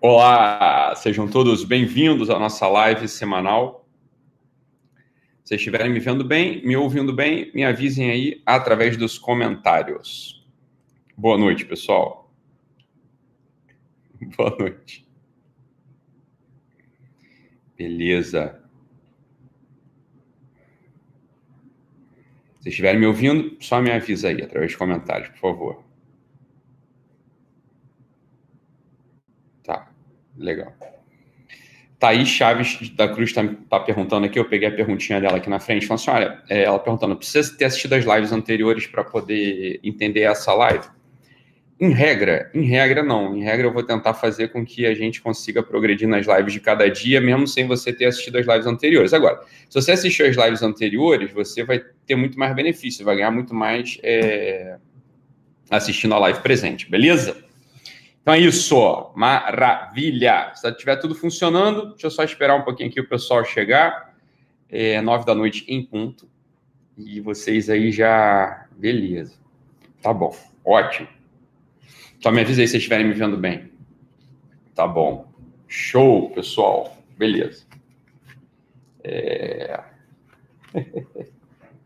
Olá, sejam todos bem-vindos à nossa live semanal. Se estiverem me vendo bem, me ouvindo bem, me avisem aí através dos comentários. Boa noite, pessoal. Boa noite. Beleza. Se estiverem me ouvindo, só me avisa aí através de comentários, por favor. Tá, legal. Thaís Chaves da Cruz está tá perguntando aqui, eu peguei a perguntinha dela aqui na frente, falando assim, olha, é, ela perguntando, precisa ter assistido as lives anteriores para poder entender essa live? Em regra, em regra não. Em regra eu vou tentar fazer com que a gente consiga progredir nas lives de cada dia, mesmo sem você ter assistido as lives anteriores. Agora, se você assistiu as lives anteriores, você vai ter muito mais benefício, vai ganhar muito mais é, assistindo a live presente, beleza? Então é isso, maravilha. Se tiver tudo funcionando, deixa eu só esperar um pouquinho aqui o pessoal chegar. É nove da noite em ponto. E vocês aí já. Beleza. Tá bom, ótimo. Só me avisa aí se vocês estiverem me vendo bem. Tá bom. Show, pessoal. Beleza. É...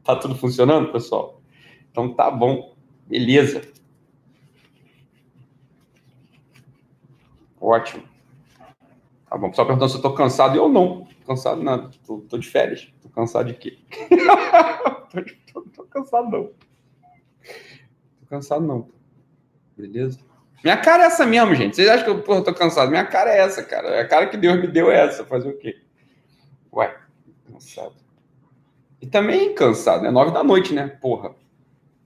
tá tudo funcionando, pessoal? Então tá bom. Beleza. Ótimo. Tá bom. Só perguntando se eu tô cansado. Eu não. Tô cansado nada. Tô, tô de férias. Tô cansado de quê? tô, tô, tô cansado não. Tô cansado não. Beleza? Minha cara é essa mesmo, gente. Vocês acham que eu porra, tô cansado? Minha cara é essa, cara. A cara que Deus me deu é essa. Fazer o quê? Ué, cansado. E também cansado, né? Nove da noite, né? Porra.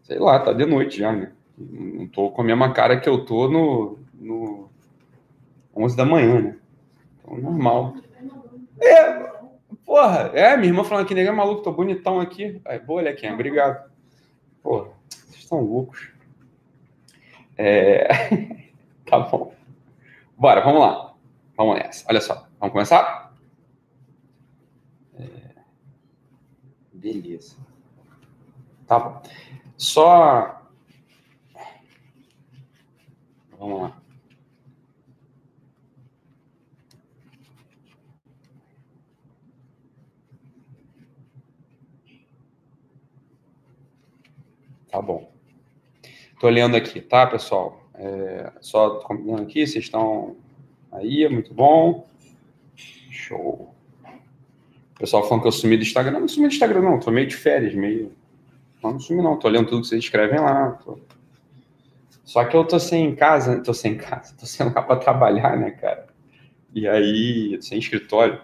Sei lá, tá de noite já, né? Não tô com a mesma cara que eu tô no, no 11 da manhã, né? Então, normal. É, porra. É, minha irmã falando que nega é maluco, tô bonitão aqui. Aí, boa, Lequinha, obrigado. Porra, vocês estão loucos. É... tá bom. Bora, vamos lá. Vamos nessa. Olha só. Vamos começar? É... Beleza. Tá bom. Só. Vamos lá. Tá bom. Estou lendo aqui, tá, pessoal? É, só combinando aqui, vocês estão aí, muito bom. Show. O pessoal falando que eu sumi do Instagram. Não, sumi do Instagram, não. Tô meio de férias, meio. Não, não sumi, não. Tô lendo tudo que vocês escrevem lá. Tô... Só que eu tô sem casa, tô sem casa, tô sem lugar para trabalhar, né, cara? E aí, sem escritório.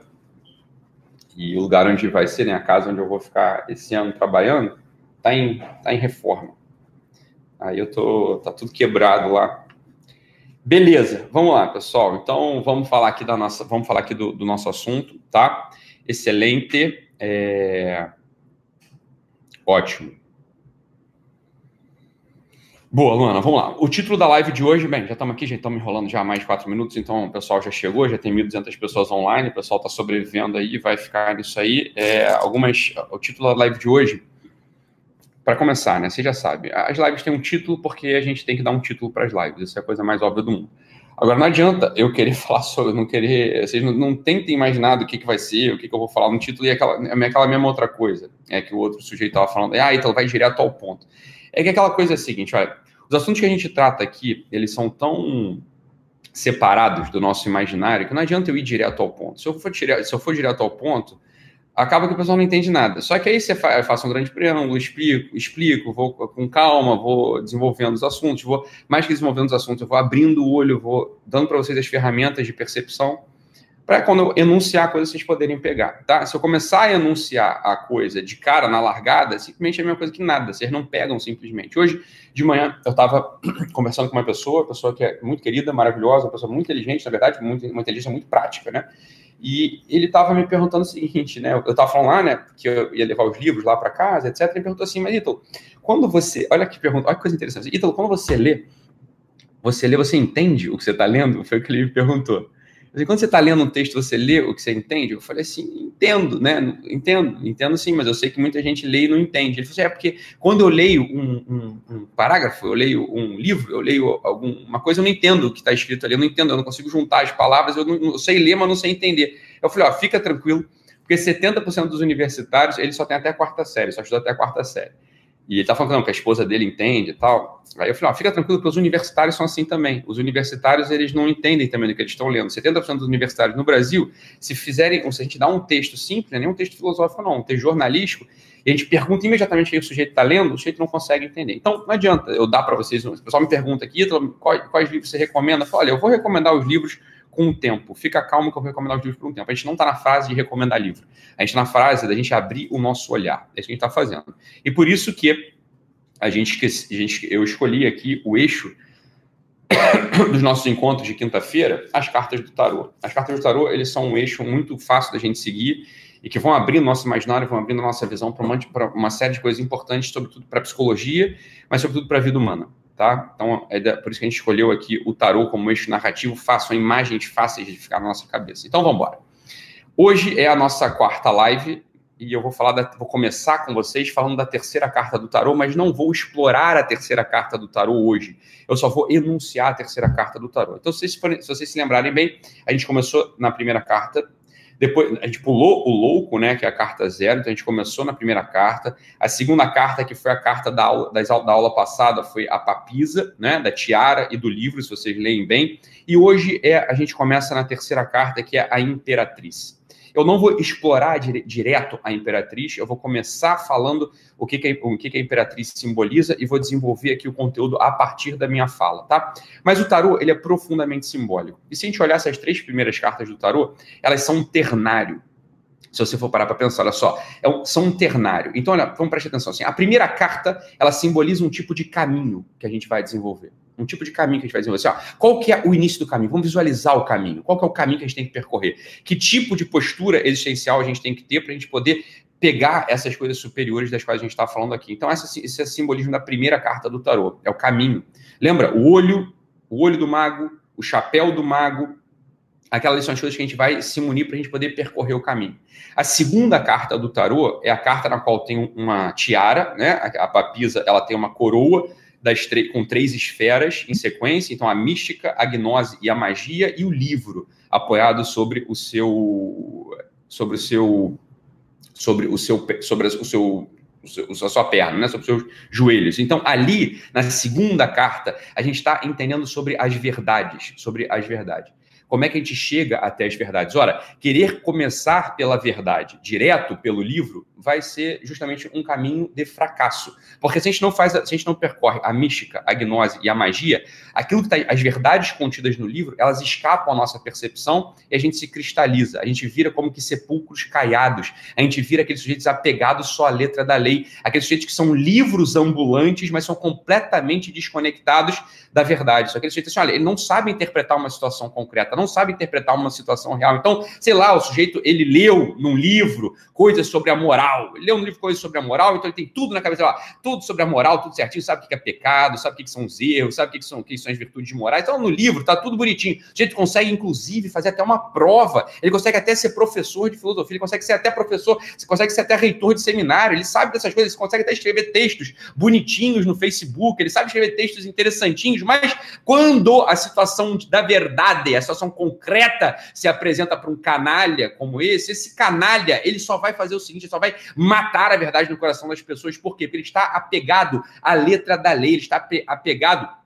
E o lugar onde vai ser, né, a casa onde eu vou ficar esse ano trabalhando, tá em, tá em reforma. Aí eu tô, tá tudo quebrado lá. Beleza, vamos lá, pessoal. Então vamos falar aqui da nossa, vamos falar aqui do, do nosso assunto, tá? Excelente, é... ótimo. Boa, Luana, vamos lá. O título da live de hoje, bem, já estamos aqui, já estamos enrolando já há mais de quatro minutos, então o pessoal já chegou, já tem 1.200 pessoas online, o pessoal está sobrevivendo aí, vai ficar nisso aí. É, algumas, o título da live de hoje para começar, né? Você já sabe, as lives têm um título porque a gente tem que dar um título para as lives. Isso é a coisa mais óbvia do mundo. Agora, não adianta eu querer falar sobre, não querer. Vocês não, não tentem imaginar do que, que vai ser, o que, que eu vou falar no título e aquela, aquela mesma outra coisa. É que o outro sujeito estava falando, ah, então vai direto ao ponto. É que aquela coisa é a seguinte: olha, os assuntos que a gente trata aqui, eles são tão separados do nosso imaginário que não adianta eu ir direto ao ponto. Se eu for, direto, se eu for direto ao ponto, acaba que o pessoal não entende nada. Só que aí você faz, faço um grande preâmbulo, explico, explico, vou com calma, vou desenvolvendo os assuntos, vou mais que desenvolvendo os assuntos, eu vou abrindo o olho, vou dando para vocês as ferramentas de percepção para quando eu enunciar a coisa vocês poderem pegar, tá? Se eu começar a enunciar a coisa de cara na largada, simplesmente é a mesma coisa que nada, vocês não pegam simplesmente. Hoje de manhã eu estava conversando com uma pessoa, pessoa que é muito querida, maravilhosa, uma pessoa muito inteligente, na verdade, muito, uma inteligência muito prática, né? E ele estava me perguntando o seguinte, né? Eu estava falando lá, né, que eu ia levar os livros lá para casa, etc. Ele perguntou assim, mas Ítalo, quando você. Olha que pergunta, olha que coisa interessante. Ítalo, quando você lê, você lê, você entende o que você está lendo? Foi o que ele me perguntou. Mas quando você está lendo um texto, você lê o que você entende? Eu falei assim, entendo, né? Entendo, entendo sim, mas eu sei que muita gente lê e não entende. Ele falou assim, é porque quando eu leio um, um, um parágrafo, eu leio um livro, eu leio alguma coisa, eu não entendo o que está escrito ali, eu não entendo, eu não consigo juntar as palavras, eu, não, eu sei ler, mas não sei entender. Eu falei, ó, fica tranquilo, porque 70% dos universitários, eles só tem até a quarta série, só estudam até a quarta série. E ele tá falando não, que a esposa dele entende e tal. Aí eu falei, ó, fica tranquilo, porque os universitários são assim também. Os universitários, eles não entendem também do que eles estão lendo. 70% dos universitários no Brasil, se fizerem, se a gente dá um texto simples, não é nem um texto filosófico, não, um texto jornalístico, e a gente pergunta imediatamente o que o sujeito está lendo, o sujeito não consegue entender. Então, não adianta eu dar para vocês, o pessoal me pergunta aqui, quais, quais livros você recomenda? Eu falo, olha, eu vou recomendar os livros com o tempo. Fica calmo que eu vou recomendar os livros por um tempo. A gente não está na fase de recomendar livro. A gente está na fase da gente abrir o nosso olhar. É isso que a gente está fazendo. E por isso que a gente, a gente, eu escolhi aqui o eixo dos nossos encontros de quinta-feira, as cartas do tarô. As cartas do tarô, eles são um eixo muito fácil da gente seguir e que vão abrindo nosso imaginário, vão abrindo nossa visão para uma, uma, série de coisas importantes, sobretudo para a psicologia, mas sobretudo para a vida humana. Tá? Então, é por isso que a gente escolheu aqui o tarô como eixo narrativo são imagens fáceis de ficar na nossa cabeça. Então, vamos embora. Hoje é a nossa quarta live e eu vou falar da, vou começar com vocês falando da terceira carta do tarô, mas não vou explorar a terceira carta do tarô hoje. Eu só vou enunciar a terceira carta do tarô. Então, se vocês, se vocês se lembrarem bem, a gente começou na primeira carta, depois a gente pulou o louco, né, que é a carta zero, então a gente começou na primeira carta. A segunda carta, que foi a carta da aula, das, da aula passada, foi a papisa, né, da tiara e do livro, se vocês leem bem. E hoje é a gente começa na terceira carta, que é a imperatriz. Eu não vou explorar dire direto a imperatriz, eu vou começar falando o que, que, a, o que, que a imperatriz simboliza e vou desenvolver aqui o conteúdo a partir da minha fala, tá? Mas o tarô, ele é profundamente simbólico. E se a gente olhar essas três primeiras cartas do tarô, elas são um ternário se você for parar para pensar, olha só, é um, são um ternário. Então, olha, vamos prestar atenção assim. A primeira carta, ela simboliza um tipo de caminho que a gente vai desenvolver um tipo de caminho que a gente vai desenvolver. Assim, ó, qual que é o início do caminho? Vamos visualizar o caminho. Qual que é o caminho que a gente tem que percorrer? Que tipo de postura existencial a gente tem que ter para a gente poder pegar essas coisas superiores das quais a gente está falando aqui. Então, esse é o simbolismo da primeira carta do tarô. É o caminho. Lembra? O olho, o olho do mago, o chapéu do mago, aquelas são as coisas que a gente vai se munir para a gente poder percorrer o caminho. A segunda carta do tarô é a carta na qual tem uma tiara, né? A, a papisa, ela tem uma coroa das com três esferas em sequência, então a mística, a gnose e a magia, e o livro, apoiado sobre o seu sobre o seu sobre o seu sobre o seu a sua perna, né, sobre os seus joelhos. Então, ali, na segunda carta, a gente está entendendo sobre as verdades, sobre as verdades. Como é que a gente chega até as verdades? Ora, querer começar pela verdade, direto pelo livro, vai ser justamente um caminho de fracasso. Porque se a gente não faz, se a gente não percorre a mística, a gnose e a magia, aquilo que está, as verdades contidas no livro, elas escapam à nossa percepção e a gente se cristaliza. A gente vira como que sepulcros caiados. A gente vira aqueles sujeitos apegados só à letra da lei. Aqueles sujeitos que são livros ambulantes, mas são completamente desconectados da verdade. Só aqueles sujeitos assim, olha, ele não sabe interpretar uma situação concreta, não sabe interpretar uma situação real. Então, sei lá, o sujeito, ele leu num livro coisas sobre a moral. Ele lê um livro coisas sobre a moral, então ele tem tudo na cabeça lá, tudo sobre a moral, tudo certinho, sabe o que é pecado, sabe o que são os erros, sabe o que são, o que são as virtudes morais. Então, no livro tá tudo bonitinho. A gente consegue, inclusive, fazer até uma prova. Ele consegue até ser professor de filosofia, ele consegue ser até professor, você consegue ser até reitor de seminário, ele sabe dessas coisas, ele consegue até escrever textos bonitinhos no Facebook, ele sabe escrever textos interessantinhos, mas quando a situação da verdade, a situação concreta se apresenta para um canalha como esse, esse canalha, ele só vai fazer o seguinte, ele só vai matar a verdade no coração das pessoas. Por quê? Porque ele está apegado à letra da lei, ele está apegado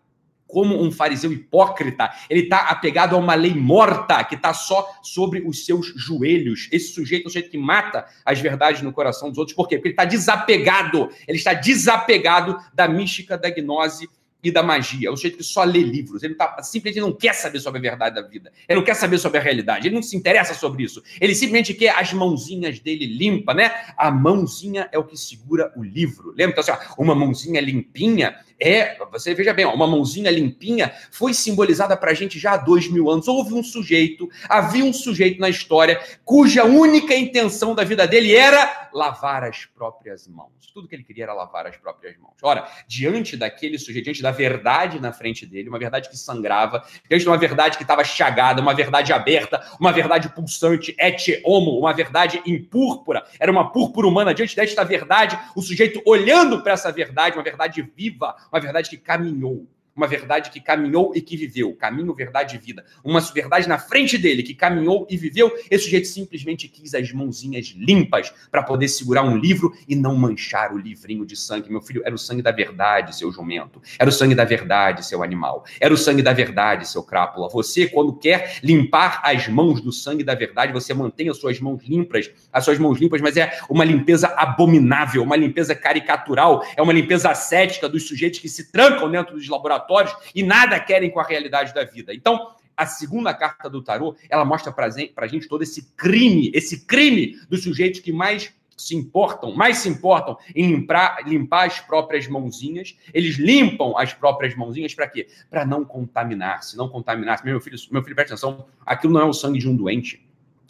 como um fariseu hipócrita, ele está apegado a uma lei morta que está só sobre os seus joelhos. Esse sujeito é o sujeito que mata as verdades no coração dos outros. Por quê? Porque ele está desapegado, ele está desapegado da mística, da gnose e da magia. É um sujeito que só lê livros. Ele tá, simplesmente não quer saber sobre a verdade da vida. Ele não quer saber sobre a realidade. Ele não se interessa sobre isso. Ele simplesmente quer as mãozinhas dele limpa, né? A mãozinha é o que segura o livro. Lembra? Então, assim, ó, uma mãozinha limpinha É, você veja bem, ó, uma mãozinha limpinha foi simbolizada para a gente já há dois mil anos. Houve um sujeito, havia um sujeito na história cuja única intenção da vida dele era lavar as próprias mãos. Tudo que ele queria era lavar as próprias mãos. Ora, diante daquele sujeito, diante da verdade na frente dele, uma verdade que sangrava, diante de uma verdade que estava chagada, uma verdade aberta, uma verdade pulsante, et homo, uma verdade em púrpura, era uma púrpura humana. Diante desta verdade, o sujeito olhando para essa verdade, uma verdade viva, uma verdade que caminhou uma verdade que caminhou e que viveu, caminho, verdade e vida. Uma verdade na frente dele que caminhou e viveu. Esse sujeito simplesmente quis as mãozinhas limpas para poder segurar um livro e não manchar o livrinho de sangue. Meu filho, era o sangue da verdade, seu jumento. Era o sangue da verdade, seu animal. Era o sangue da verdade, seu crápula. Você, quando quer limpar as mãos do sangue da verdade, você mantém as suas mãos limpas, as suas mãos limpas, mas é uma limpeza abominável, uma limpeza caricatural, é uma limpeza ascética dos sujeitos que se trancam dentro dos laboratórios e nada querem com a realidade da vida. Então, a segunda carta do tarô, ela mostra para gente todo esse crime, esse crime dos sujeitos que mais se importam, mais se importam em limpar, limpar as próprias mãozinhas. Eles limpam as próprias mãozinhas para quê? Para não contaminar-se, não contaminar-se. Meu filho, meu filho, presta atenção, aquilo não é o sangue de um doente.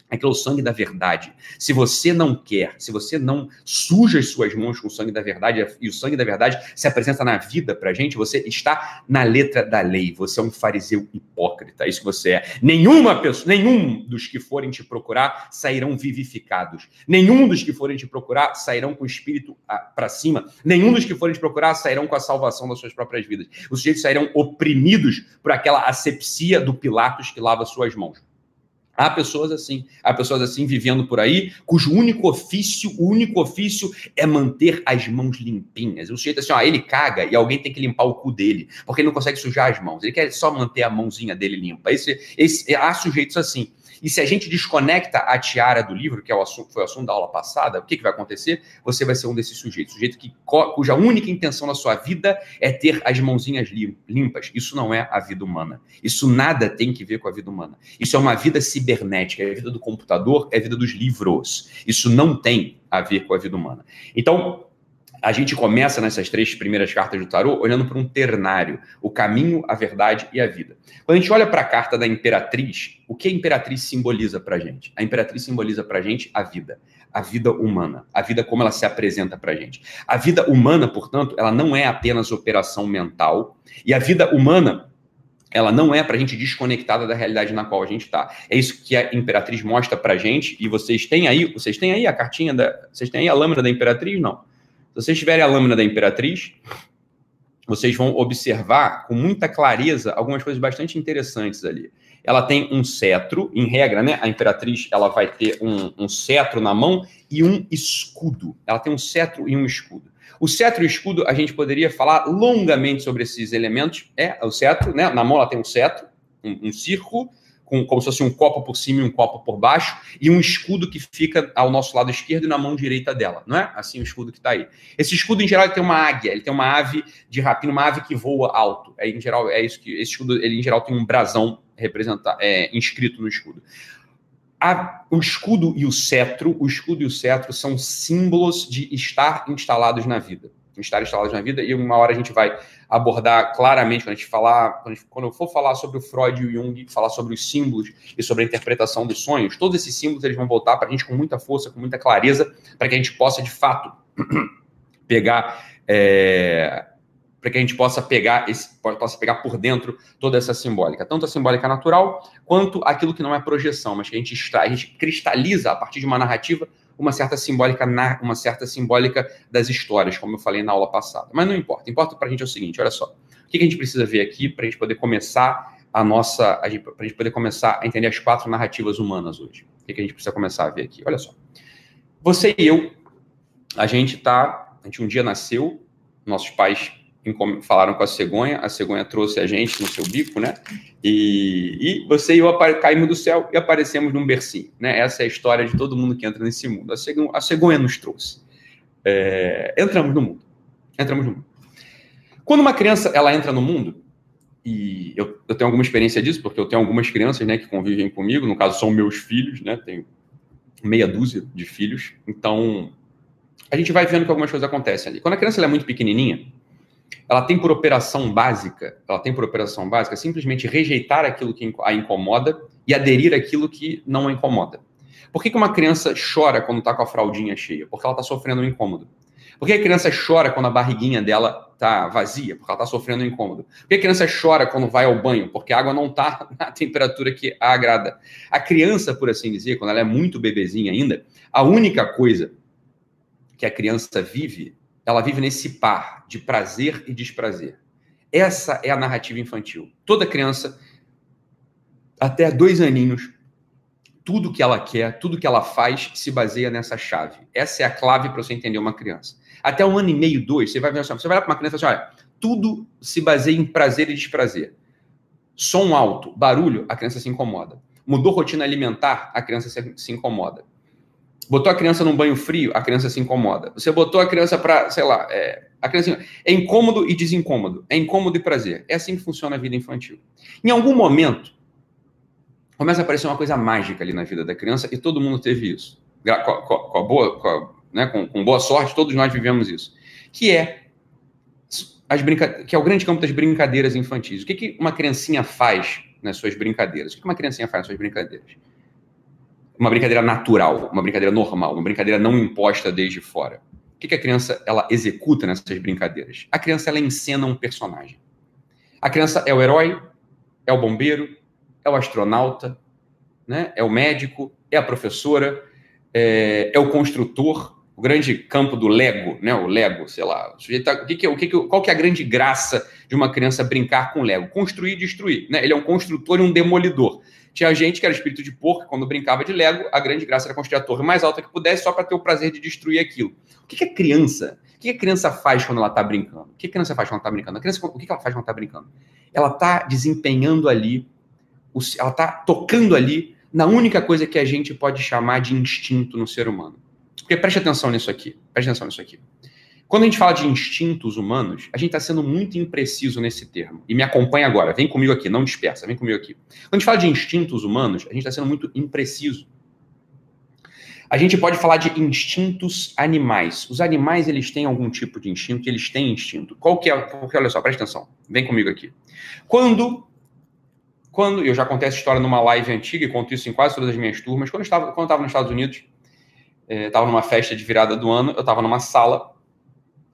Aquilo é o sangue da verdade. Se você não quer, se você não suja as suas mãos com o sangue da verdade, e o sangue da verdade se apresenta na vida pra gente, você está na letra da lei. Você é um fariseu hipócrita. É isso que você é. Nenhuma pessoa, nenhum dos que forem te procurar sairão vivificados. Nenhum dos que forem te procurar sairão com o espírito ah, para cima. Nenhum dos que forem te procurar sairão com a salvação das suas próprias vidas. Os sujeitos sairão oprimidos por aquela asepsia do Pilatos que lava suas mãos. Há pessoas assim, há pessoas assim vivendo por aí, cujo único ofício, o único ofício é manter as mãos limpinhas. O sujeito assim, ó, ele caga e alguém tem que limpar o cu dele, porque ele não consegue sujar as mãos. Ele quer só manter a mãozinha dele limpa. Esse, esse, há sujeitos assim. E se a gente desconecta a tiara do livro, que é o assunto, foi o assunto da aula passada, o que, que vai acontecer? Você vai ser um desses sujeitos, sujeito que, cuja única intenção na sua vida é ter as mãozinhas limpas. Isso não é a vida humana. Isso nada tem que ver com a vida humana. Isso é uma vida cibernética, é a vida do computador, é a vida dos livros. Isso não tem a ver com a vida humana. Então, a gente começa nessas três primeiras cartas do tarô olhando para um ternário, o caminho, a verdade e a vida. Quando a gente olha para a carta da imperatriz, o que a imperatriz simboliza para a gente? A imperatriz simboliza para a gente a vida, a vida humana, a vida como ela se apresenta para a gente. A vida humana, portanto, ela não é apenas operação mental, e a vida humana ela não é para a gente desconectada da realidade na qual a gente está. É isso que a Imperatriz mostra para a gente, e vocês têm aí, vocês têm aí a cartinha da, vocês têm aí a lâmina da Imperatriz? Não. Se vocês tiverem a lâmina da Imperatriz, vocês vão observar com muita clareza algumas coisas bastante interessantes ali. Ela tem um cetro, em regra, né? A Imperatriz ela vai ter um, um cetro na mão e um escudo. Ela tem um cetro e um escudo. O cetro e o escudo, a gente poderia falar longamente sobre esses elementos. É, o cetro, né? Na mão ela tem um cetro, um, um círculo, com, como se fosse um copo por cima e um copo por baixo, e um escudo que fica ao nosso lado esquerdo e na mão direita dela, não é? Assim o escudo que está aí. Esse escudo, em geral, tem uma águia, ele tem uma ave de rapina, uma ave que voa alto. É, em geral, é isso que. Esse escudo, ele, em geral, tem um brasão representar, é, inscrito no escudo. A, o escudo e o cetro, o escudo e o cetro são símbolos de estar instalados na vida estar instalados na vida, e uma hora a gente vai abordar claramente, quando a gente falar, quando, eu for falar sobre o Freud e o Jung, falar sobre os símbolos e sobre a interpretação dos sonhos, todos esses símbolos eles vão voltar para a gente com muita força, com muita clareza, para que a gente possa, de fato, pegar. É, para que a gente possa pegar esse, possa pegar por dentro toda essa simbólica, tanto a simbólica natural quanto aquilo que não é projeção, mas que a gente extrai, a gente cristaliza a partir de uma narrativa uma certa simbólica na, uma certa simbólica das histórias, como eu falei na aula passada. Mas não importa. Importa para a gente é o seguinte: olha só. O que a gente precisa ver aqui para a gente poder começar a nossa. Para a gente poder começar a entender as quatro narrativas humanas hoje? O que a gente precisa começar a ver aqui? Olha só. Você e eu, a gente tá. A gente um dia nasceu, nossos pais falaram com a cegonha, a cegonha trouxe a gente no seu bico, né? E, e você e eu caímos do céu e aparecemos num bercinho, né? Essa é a história de todo mundo que entra nesse mundo. A cegonha, a cegonha nos trouxe. É, entramos no mundo. Entramos no mundo. Quando uma criança ela entra no mundo, e eu, eu, tenho alguma experiência disso, porque eu tenho algumas crianças né, que convivem comigo, no caso são meus filhos, né? Tenho meia dúzia de filhos, então a gente vai vendo que algumas coisas acontecem ali. Quando a criança é muito pequenininha, ela tem por operação básica, ela tem por operação básica simplesmente rejeitar aquilo que a incomoda e aderir àquilo que não a incomoda. Por que, que uma criança chora quando está com a fraldinha cheia? Porque ela está sofrendo um incômodo. Por que a criança chora quando a barriguinha dela está vazia? Porque ela está sofrendo um incômodo. Por que a criança chora quando vai ao banho? Porque a água não está na temperatura que a agrada. A criança, por assim dizer, quando ela é muito bebezinha ainda, a única coisa que a criança vive ela vive nesse par de prazer e desprazer. Essa é a narrativa infantil. Toda criança, até dois aninhos, tudo que ela quer, tudo que ela faz, se baseia nessa chave. Essa é a clave para você entender uma criança. Até um ano e meio, dois, você vai ver assim, você vai para uma criança e fala assim, olha, tudo se baseia em prazer e desprazer. Som alto, barulho, a criança se incomoda. Mudou rotina alimentar, a criança se, se incomoda. Botou a criança num banho frio, a criança se incomoda. Você botou a criança para, sei lá, é, a criança é incômodo e desincômodo, é incômodo e prazer. É assim que funciona a vida infantil. Em algum momento, começa a aparecer uma coisa mágica ali na vida da criança e todo mundo teve isso. Com, com, com a boa, com, né, com, boa sorte, todos nós vivemos isso. Que é as que é o grande campo das brincadeiras infantis. O que, que uma criancinha faz nas suas brincadeiras? O que uma criancinha faz nas suas brincadeiras? uma brincadeira natural, uma brincadeira normal, uma brincadeira não imposta desde fora. O que, que a criança ela executa nessas brincadeiras? A criança ela encena um personagem. A criança é o herói, é o bombeiro, é o astronauta, né? é o médico, é a professora, é, é o construtor, o grande campo do Lego, né? O Lego, sei lá. O sujeito tá, o que, que é, o que, que qual que é a grande graça de uma criança brincar com Lego? Construir e destruir, né? Ele é um construtor e um demolidor. Tinha gente que era espírito de porco, quando brincava de Lego, a grande graça era construir a torre mais alta que pudesse, só para ter o prazer de destruir aquilo. O que, que a criança, o que a criança faz quando ela está brincando? O que a criança faz quando está brincando? A criança, o que ela faz quando está brincando? Ela está desempenhando ali, ela está tocando ali na única coisa que a gente pode chamar de instinto no ser humano. Porque preste atenção nisso aqui, preste atenção nisso aqui. Quando a gente fala de instintos humanos, a gente está sendo muito impreciso nesse termo. E me acompanha agora, vem comigo aqui, não dispersa, vem comigo aqui. Quando a gente fala de instintos humanos, a gente está sendo muito impreciso. A gente pode falar de instintos animais. Os animais, eles têm algum tipo de instinto, eles têm instinto. Qual que é? Porque, olha só, presta atenção, vem comigo aqui. Quando, quando, eu já contei essa história numa live antiga e conto isso em quase todas as minhas turmas, quando eu estava, quando eu estava nos Estados Unidos, estava eh, numa festa de virada do ano, eu estava numa sala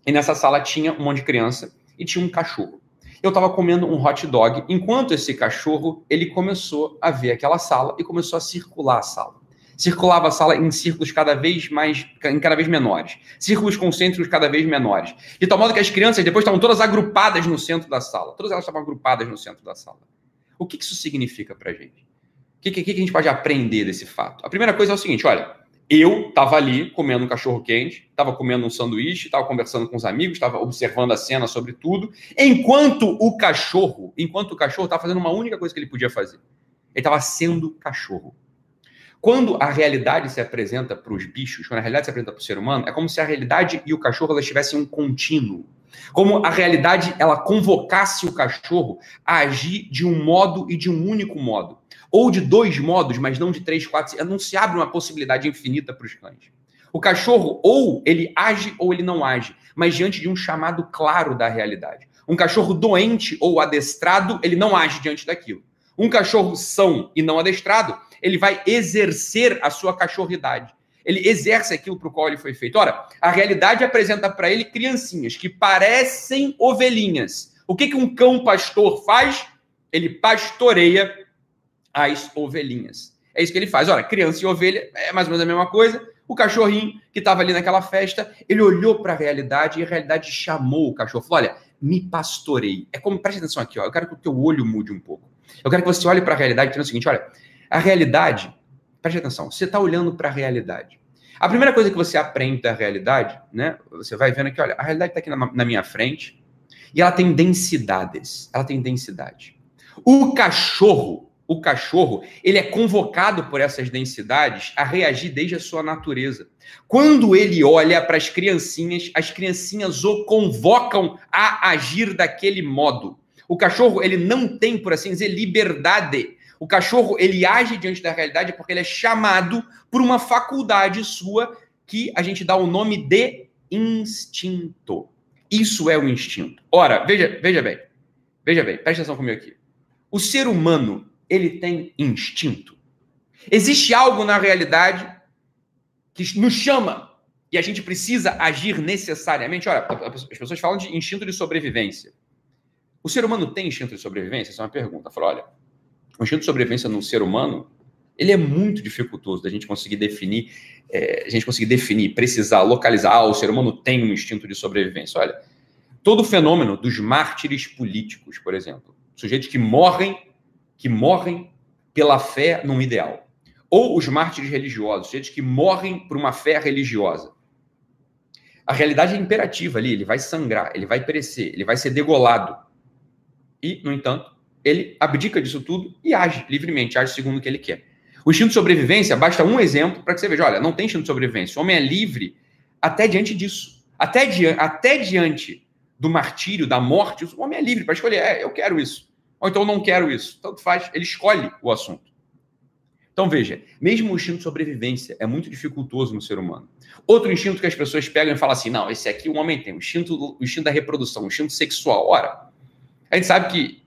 e nessa sala tinha um monte de criança e tinha um cachorro. Eu estava comendo um hot dog, enquanto esse cachorro, ele começou a ver aquela sala e começou a circular a sala. Circulava a sala em círculos cada vez mais, em cada vez menores. Círculos concêntricos cada vez menores. De tal modo que as crianças depois estavam todas agrupadas no centro da sala. Todas elas estavam agrupadas no centro da sala. O que isso significa para gente? O que, que, que a gente pode aprender desse fato? A primeira coisa é o seguinte: olha, eu estava ali comendo um cachorro quente, estava comendo um sanduíche, estava conversando com os amigos, estava observando a cena sobre tudo, enquanto o cachorro, enquanto o cachorro estava fazendo uma única coisa que ele podia fazer. Ele estava sendo cachorro. Quando a realidade se apresenta para os bichos, quando a realidade se apresenta para o ser humano, é como se a realidade e o cachorro elas tivessem um contínuo. Como a realidade ela convocasse o cachorro a agir de um modo e de um único modo ou de dois modos, mas não de três, quatro. Não se abre uma possibilidade infinita para os cães. O cachorro, ou ele age ou ele não age, mas diante de um chamado claro da realidade. Um cachorro doente ou adestrado, ele não age diante daquilo. Um cachorro são e não adestrado, ele vai exercer a sua cachorridade. Ele exerce aquilo para o qual ele foi feito. Ora, a realidade apresenta para ele criancinhas que parecem ovelhinhas. O que, que um cão pastor faz? Ele pastoreia as ovelhinhas. É isso que ele faz. Olha, criança e ovelha é mais ou menos a mesma coisa. O cachorrinho que estava ali naquela festa, ele olhou para a realidade e a realidade chamou o cachorro. Falou: Olha, me pastorei. É como, preste atenção aqui, ó, eu quero que o teu olho mude um pouco. Eu quero que você olhe para a realidade e o seguinte: olha, a realidade, preste atenção, você está olhando para a realidade. A primeira coisa que você aprende da realidade, né? Você vai vendo aqui, olha, a realidade está aqui na, na minha frente e ela tem densidades. Ela tem densidade. O cachorro, o cachorro, ele é convocado por essas densidades a reagir desde a sua natureza. Quando ele olha para as criancinhas, as criancinhas o convocam a agir daquele modo. O cachorro, ele não tem, por assim dizer, liberdade. O cachorro, ele age diante da realidade porque ele é chamado por uma faculdade sua que a gente dá o nome de instinto. Isso é o instinto. Ora, veja, veja bem. Veja bem, presta atenção comigo aqui. O ser humano, ele tem instinto. Existe algo na realidade que nos chama e a gente precisa agir necessariamente. Olha, as pessoas falam de instinto de sobrevivência. O ser humano tem instinto de sobrevivência? Essa é uma pergunta. Fala, olha, o instinto de sobrevivência no ser humano, ele é muito dificultoso da gente conseguir definir, é, a gente conseguir definir, precisar, localizar, ah, o ser humano tem um instinto de sobrevivência. Olha, todo o fenômeno dos mártires políticos, por exemplo, sujeitos que morrem, que morrem pela fé num ideal, ou os mártires religiosos, sujeitos que morrem por uma fé religiosa. A realidade é imperativa ali, ele vai sangrar, ele vai perecer, ele vai ser degolado. E, no entanto, ele abdica disso tudo e age livremente, age segundo o que ele quer. O instinto de sobrevivência, basta um exemplo para que você veja: olha, não tem instinto de sobrevivência. O homem é livre até diante disso. Até, di até diante do martírio, da morte, o homem é livre para escolher: é, eu quero isso. Ou então não quero isso. Tanto faz, ele escolhe o assunto. Então veja, mesmo o instinto de sobrevivência é muito dificultoso no ser humano. Outro instinto que as pessoas pegam e falam assim: não, esse aqui o homem tem, o instinto, o instinto da reprodução, o instinto sexual. Ora, a gente sabe que,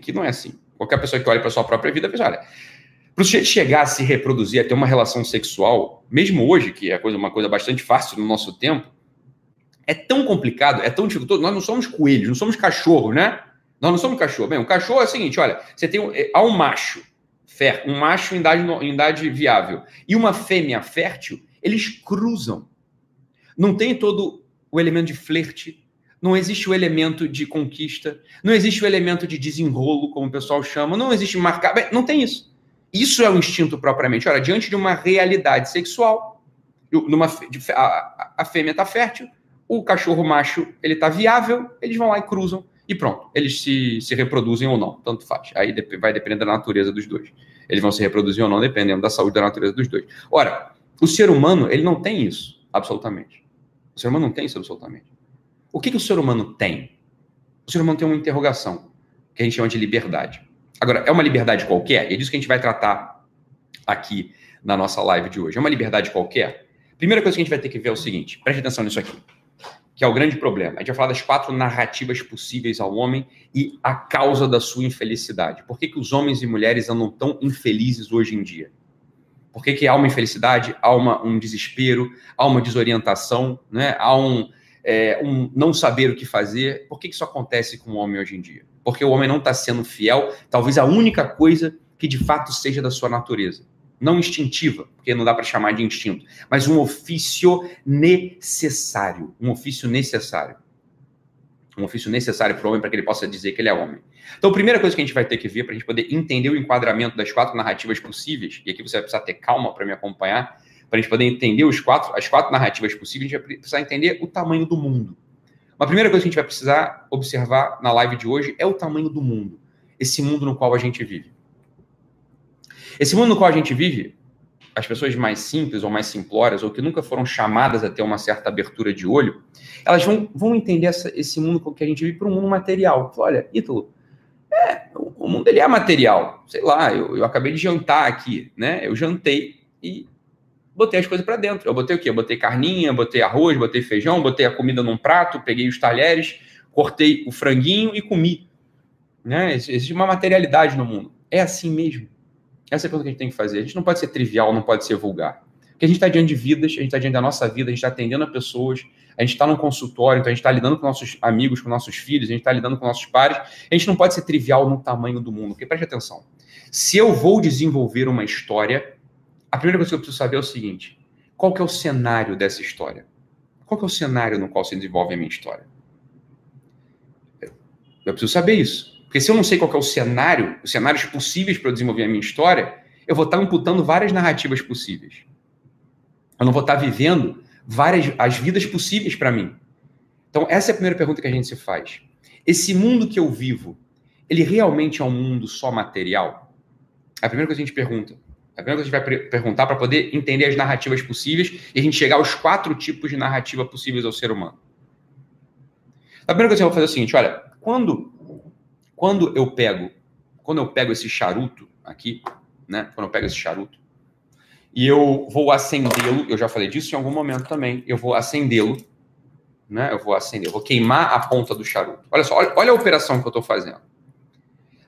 que não é assim. Qualquer pessoa que olha para sua própria vida, veja, olha, para o sujeito chegar a se reproduzir, a ter uma relação sexual, mesmo hoje, que é coisa, uma coisa bastante fácil no nosso tempo, é tão complicado, é tão dificultoso. Nós não somos coelhos, não somos cachorro, né? Nós não somos cachorro. Bem, o cachorro é o seguinte: olha, você tem um, é, há um macho, fé, um macho em idade, em idade viável e uma fêmea fértil, eles cruzam. Não tem todo o elemento de flerte, não existe o elemento de conquista, não existe o elemento de desenrolo, como o pessoal chama, não existe marcar. Bem, não tem isso. Isso é o instinto propriamente. Olha, diante de uma realidade sexual, numa, a, a fêmea está fértil, o cachorro macho ele está viável, eles vão lá e cruzam e pronto. Eles se, se reproduzem ou não, tanto faz. Aí vai depender da natureza dos dois. Eles vão se reproduzir ou não, dependendo da saúde da natureza dos dois. Ora, o ser humano ele não tem isso, absolutamente. O ser humano não tem isso absolutamente. O que, que o ser humano tem? O ser humano tem uma interrogação, que a gente chama de liberdade. Agora, é uma liberdade qualquer? E é disso que a gente vai tratar aqui na nossa live de hoje. É uma liberdade qualquer? Primeira coisa que a gente vai ter que ver é o seguinte: preste atenção nisso aqui, que é o grande problema. A gente vai falar das quatro narrativas possíveis ao homem e a causa da sua infelicidade. Por que, que os homens e mulheres andam tão infelizes hoje em dia? Por que, que há uma infelicidade, há uma, um desespero, há uma desorientação, né? há um, é, um não saber o que fazer. Por que isso acontece com o homem hoje em dia? Porque o homem não está sendo fiel, talvez a única coisa que de fato seja da sua natureza. Não instintiva, porque não dá para chamar de instinto, mas um ofício necessário. Um ofício necessário. Um ofício necessário para o homem para que ele possa dizer que ele é homem. Então, a primeira coisa que a gente vai ter que ver para a gente poder entender o enquadramento das quatro narrativas possíveis, e aqui você vai precisar ter calma para me acompanhar, para a gente poder entender os quatro, as quatro narrativas possíveis, a gente vai precisar entender o tamanho do mundo. Uma primeira coisa que a gente vai precisar observar na live de hoje é o tamanho do mundo. Esse mundo no qual a gente vive. Esse mundo no qual a gente vive, as pessoas mais simples ou mais simplórias, ou que nunca foram chamadas a ter uma certa abertura de olho, elas vão, vão entender essa, esse mundo que a gente vive por um mundo material. Olha, Ítalo, é, o mundo ele é material. Sei lá, eu, eu acabei de jantar aqui, né? Eu jantei e botei as coisas para dentro. Eu botei o quê? Eu botei carninha, botei arroz, botei feijão, botei a comida num prato, peguei os talheres, cortei o franguinho e comi. Né? Existe uma materialidade no mundo. É assim mesmo. Essa é a pergunta que a gente tem que fazer. A gente não pode ser trivial, não pode ser vulgar. Porque a gente está diante de vidas, a gente está diante da nossa vida, a gente está atendendo a pessoas, a gente está num consultório, então a gente está lidando com nossos amigos, com nossos filhos, a gente está lidando com nossos pares. A gente não pode ser trivial no tamanho do mundo. Porque preste atenção. Se eu vou desenvolver uma história, a primeira coisa que eu preciso saber é o seguinte: qual que é o cenário dessa história? Qual que é o cenário no qual se desenvolve a minha história? Eu preciso saber isso. Porque se eu não sei qual é o cenário, os cenários possíveis para eu desenvolver a minha história, eu vou estar imputando várias narrativas possíveis. Eu não vou estar vivendo várias as vidas possíveis para mim. Então, essa é a primeira pergunta que a gente se faz. Esse mundo que eu vivo, ele realmente é um mundo só material? A primeira coisa que a gente pergunta. A primeira coisa que a gente vai perguntar para poder entender as narrativas possíveis e a gente chegar aos quatro tipos de narrativa possíveis ao ser humano. A primeira coisa que eu vou fazer é o seguinte: olha, quando, quando eu pego, quando eu pego esse charuto aqui, né? Quando eu pego esse charuto e eu vou acendê-lo, eu já falei disso em algum momento também, eu vou acendê-lo né? Eu vou acender, eu vou queimar a ponta do charuto. Olha só, olha, olha a operação que eu estou fazendo.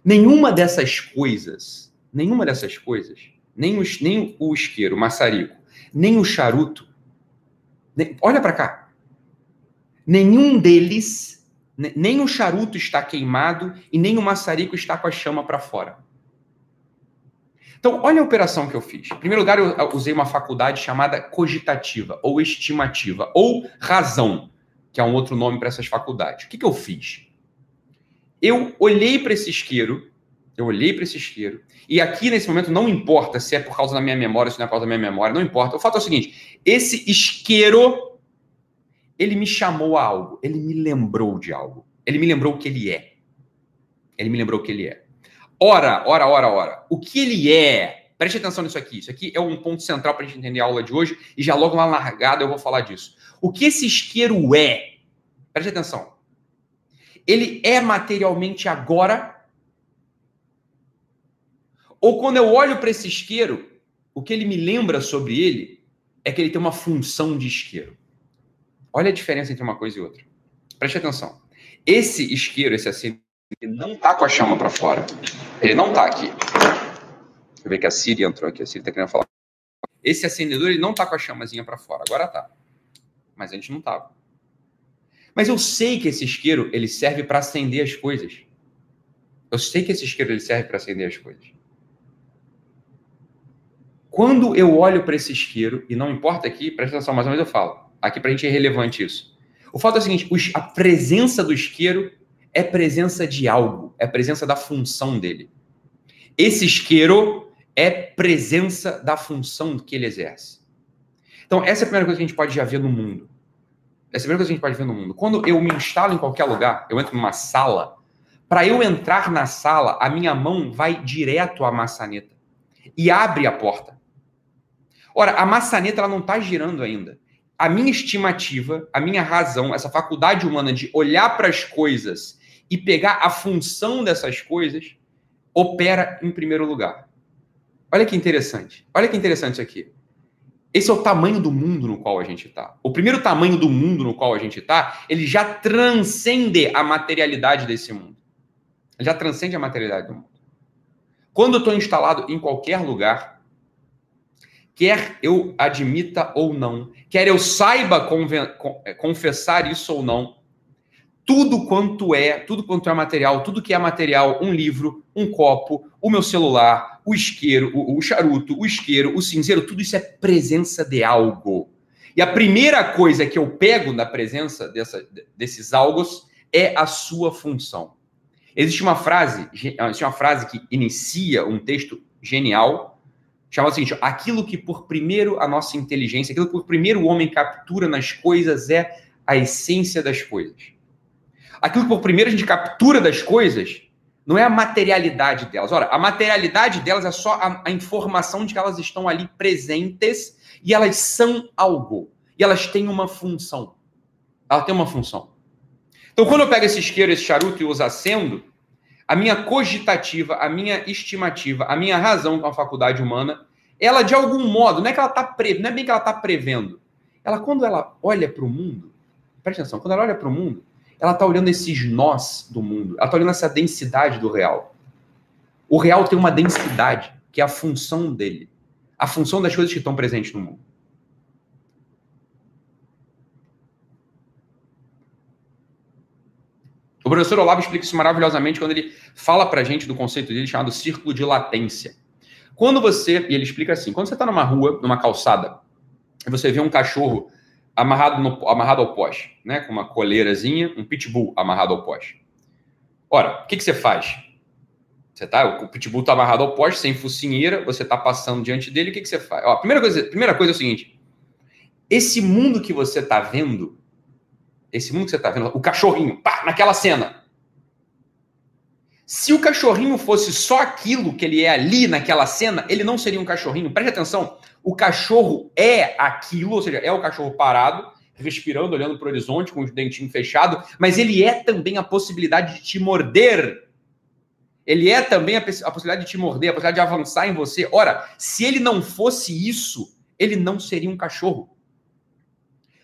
Nenhuma dessas coisas, nenhuma dessas coisas, nem o, nem o isqueiro, o maçarico, nem o charuto, nem, olha para cá. Nenhum deles, nem o charuto está queimado e nem o maçarico está com a chama para fora. Então, olha a operação que eu fiz. Em primeiro lugar, eu usei uma faculdade chamada cogitativa, ou estimativa, ou razão, que é um outro nome para essas faculdades. O que, que eu fiz? Eu olhei para esse isqueiro, eu olhei para esse isqueiro, e aqui nesse momento não importa se é por causa da minha memória, se não é por causa da minha memória, não importa. O fato é o seguinte: esse isqueiro, ele me chamou a algo, ele me lembrou de algo, ele me lembrou o que ele é. Ele me lembrou o que ele é. Ora, ora, ora, ora. O que ele é? Preste atenção nisso aqui. Isso aqui é um ponto central para a gente entender a aula de hoje e já logo na largada eu vou falar disso. O que esse isqueiro é? Preste atenção. Ele é materialmente agora? Ou quando eu olho para esse isqueiro, o que ele me lembra sobre ele é que ele tem uma função de isqueiro. Olha a diferença entre uma coisa e outra. Preste atenção. Esse isqueiro, esse acendedor, ele não tá com a chama para fora. Ele não tá aqui. Deixa eu ver que a Siri entrou aqui. A Siri tá querendo falar. Esse acendedor, ele não tá com a chamazinha para fora. Agora tá. Mas antes não tava. Mas eu sei que esse isqueiro, ele serve para acender as coisas. Eu sei que esse isqueiro, ele serve para acender as coisas. Quando eu olho para esse isqueiro, e não importa aqui, presta atenção, mais uma eu falo. Aqui para a gente é relevante isso. O fato é o seguinte: a presença do isqueiro é presença de algo, é presença da função dele. Esse isqueiro é presença da função que ele exerce. Então, essa é a primeira coisa que a gente pode já ver no mundo. Essa é a primeira coisa que a gente pode ver no mundo. Quando eu me instalo em qualquer lugar, eu entro numa sala, para eu entrar na sala, a minha mão vai direto à maçaneta e abre a porta. Ora, a maçaneta ela não está girando ainda. A minha estimativa, a minha razão, essa faculdade humana de olhar para as coisas e pegar a função dessas coisas, opera em primeiro lugar. Olha que interessante. Olha que interessante isso aqui. Esse é o tamanho do mundo no qual a gente está. O primeiro tamanho do mundo no qual a gente está, ele já transcende a materialidade desse mundo. Ele já transcende a materialidade do mundo. Quando eu estou instalado em qualquer lugar, quer eu admita ou não, quer eu saiba confessar isso ou não, tudo quanto é, tudo quanto é material, tudo que é material, um livro, um copo, o meu celular, o isqueiro, o, o charuto, o isqueiro, o cinzeiro, tudo isso é presença de algo. E a primeira coisa que eu pego na presença dessa, desses algos é a sua função. Existe uma frase, existe uma frase que inicia um texto genial, chama o seguinte: aquilo que por primeiro a nossa inteligência, aquilo que por primeiro o homem captura nas coisas é a essência das coisas aquilo que por primeiro a gente captura das coisas não é a materialidade delas. Ora, a materialidade delas é só a, a, informação de que elas estão ali presentes e elas são algo. E elas têm uma função. Ela tem uma função. Então, quando eu pego esse isqueiro, esse charuto e os acendo, a minha cogitativa, a minha estimativa, a minha razão com a faculdade humana, ela de algum modo, não é que ela está pre... não é bem que ela está prevendo. Ela, quando ela olha para o mundo, presta atenção, quando ela olha para o mundo, ela está olhando esses nós do mundo, ela está olhando essa densidade do real. O real tem uma densidade, que é a função dele, a função das coisas que estão presentes no mundo. O professor Olavo explica isso maravilhosamente quando ele fala para a gente do conceito dele chamado círculo de latência. Quando você, e ele explica assim, quando você está numa rua, numa calçada, e você vê um cachorro amarrado, no, amarrado ao poste, né? Com uma coleirazinha, um pitbull amarrado ao poste. Ora, o que, que você faz? Você tá, o pitbull está amarrado ao poste, sem focinheira, você está passando diante dele, o que, que você faz? Ó, a primeira coisa, primeira coisa é o seguinte: esse mundo que você está vendo, esse mundo que você está vendo, o cachorrinho, pá, naquela cena. Se o cachorrinho fosse só aquilo que ele é ali naquela cena, ele não seria um cachorrinho. Preste atenção, o cachorro é aquilo, ou seja, é o cachorro parado, respirando, olhando para o horizonte, com os dentinhos fechados, mas ele é também a possibilidade de te morder. Ele é também a, a possibilidade de te morder, a possibilidade de avançar em você. Ora, se ele não fosse isso, ele não seria um cachorro.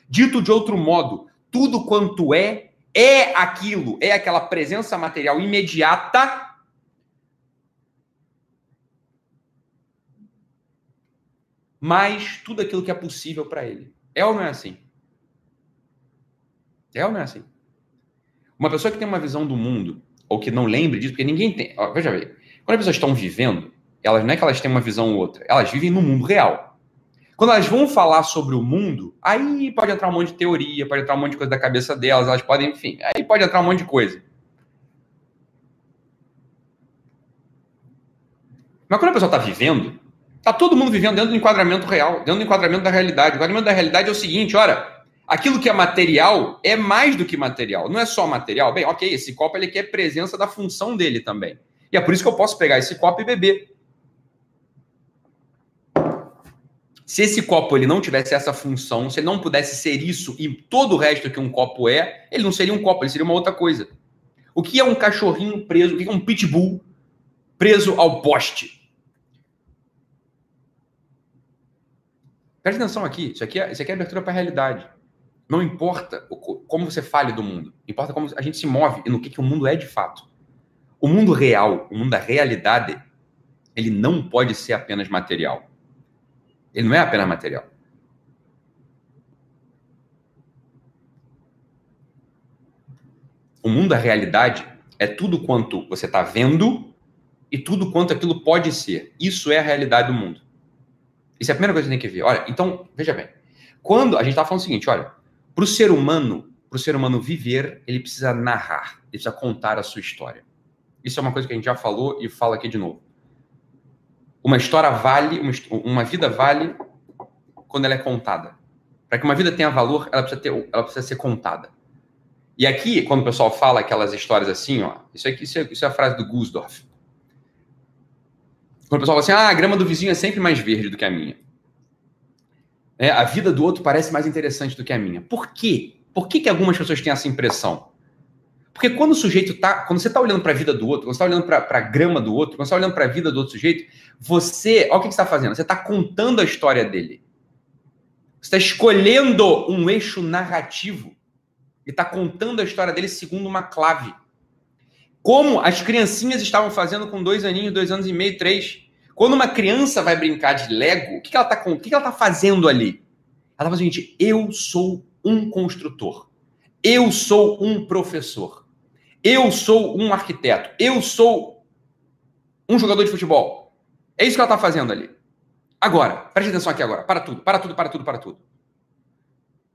Dito de outro modo, tudo quanto é, é aquilo, é aquela presença material imediata. Mais tudo aquilo que é possível para ele. É ou não é assim? É ou não é assim? Uma pessoa que tem uma visão do mundo, ou que não lembre disso, porque ninguém tem. Ó, veja bem, quando as pessoas estão vivendo, elas não é que elas têm uma visão ou outra, elas vivem no mundo real. Quando elas vão falar sobre o mundo, aí pode entrar um monte de teoria, pode entrar um monte de coisa da cabeça delas, elas podem, enfim, aí pode entrar um monte de coisa. Mas quando a pessoa está vivendo, está todo mundo vivendo dentro do enquadramento real, dentro do enquadramento da realidade. O enquadramento da realidade é o seguinte: olha, aquilo que é material é mais do que material, não é só material. Bem, ok, esse copo ele quer presença da função dele também. E é por isso que eu posso pegar esse copo e beber. Se esse copo ele não tivesse essa função, se ele não pudesse ser isso e todo o resto que um copo é, ele não seria um copo, ele seria uma outra coisa. O que é um cachorrinho preso? O que é um pitbull preso ao poste? Preste atenção aqui, isso aqui é, isso aqui é abertura para a realidade. Não importa como você fale do mundo, importa como a gente se move e no que, que o mundo é de fato. O mundo real, o mundo da realidade, ele não pode ser apenas material. Ele não é apenas material. O mundo da realidade é tudo quanto você está vendo e tudo quanto aquilo pode ser. Isso é a realidade do mundo. Isso é a primeira coisa que você tem que ver. Olha, então, veja bem. Quando a gente está falando o seguinte, olha, para o ser humano, para o ser humano viver, ele precisa narrar, ele precisa contar a sua história. Isso é uma coisa que a gente já falou e fala aqui de novo. Uma história vale, uma, uma vida vale quando ela é contada. Para que uma vida tenha valor, ela precisa, ter, ela precisa ser contada. E aqui, quando o pessoal fala aquelas histórias assim, ó, isso, aqui, isso, é, isso é a frase do Gusdorf. Quando o pessoal fala assim, ah, a grama do vizinho é sempre mais verde do que a minha. É, a vida do outro parece mais interessante do que a minha. Por quê? Por que, que algumas pessoas têm essa impressão? Porque quando o sujeito tá, quando você está olhando para a vida do outro, quando você está olhando para a grama do outro, quando você está olhando para a vida do outro sujeito, você, olha o que, você está fazendo? Você está contando a história dele. Você está escolhendo um eixo narrativo e está contando a história dele segundo uma clave. Como as criancinhas estavam fazendo com dois aninhos, dois anos e meio, três. Quando uma criança vai brincar de Lego, o que, ela está que, ela tá fazendo ali? Ela está fazendo seguinte: eu sou um construtor. Eu sou um professor. Eu sou um arquiteto. Eu sou um jogador de futebol. É isso que ela está fazendo ali. Agora, preste atenção aqui agora. Para tudo, para tudo, para tudo, para tudo.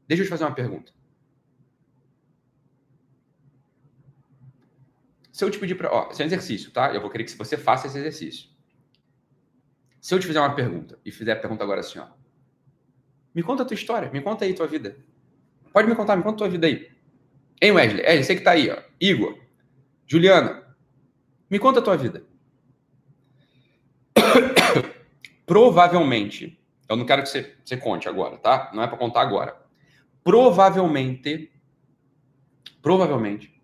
Deixa eu te fazer uma pergunta. Se eu te pedir para. Ó, esse é um exercício, tá? Eu vou querer que você faça esse exercício. Se eu te fizer uma pergunta e fizer a pergunta agora assim, ó. Me conta a tua história, me conta aí tua vida. Pode me contar, me conta a tua vida aí. Hein, Wesley? É, você que tá aí, ó. Igor. Juliana. Me conta a tua vida. Provavelmente, eu não quero que você, você conte agora, tá? Não é para contar agora. Provavelmente, provavelmente,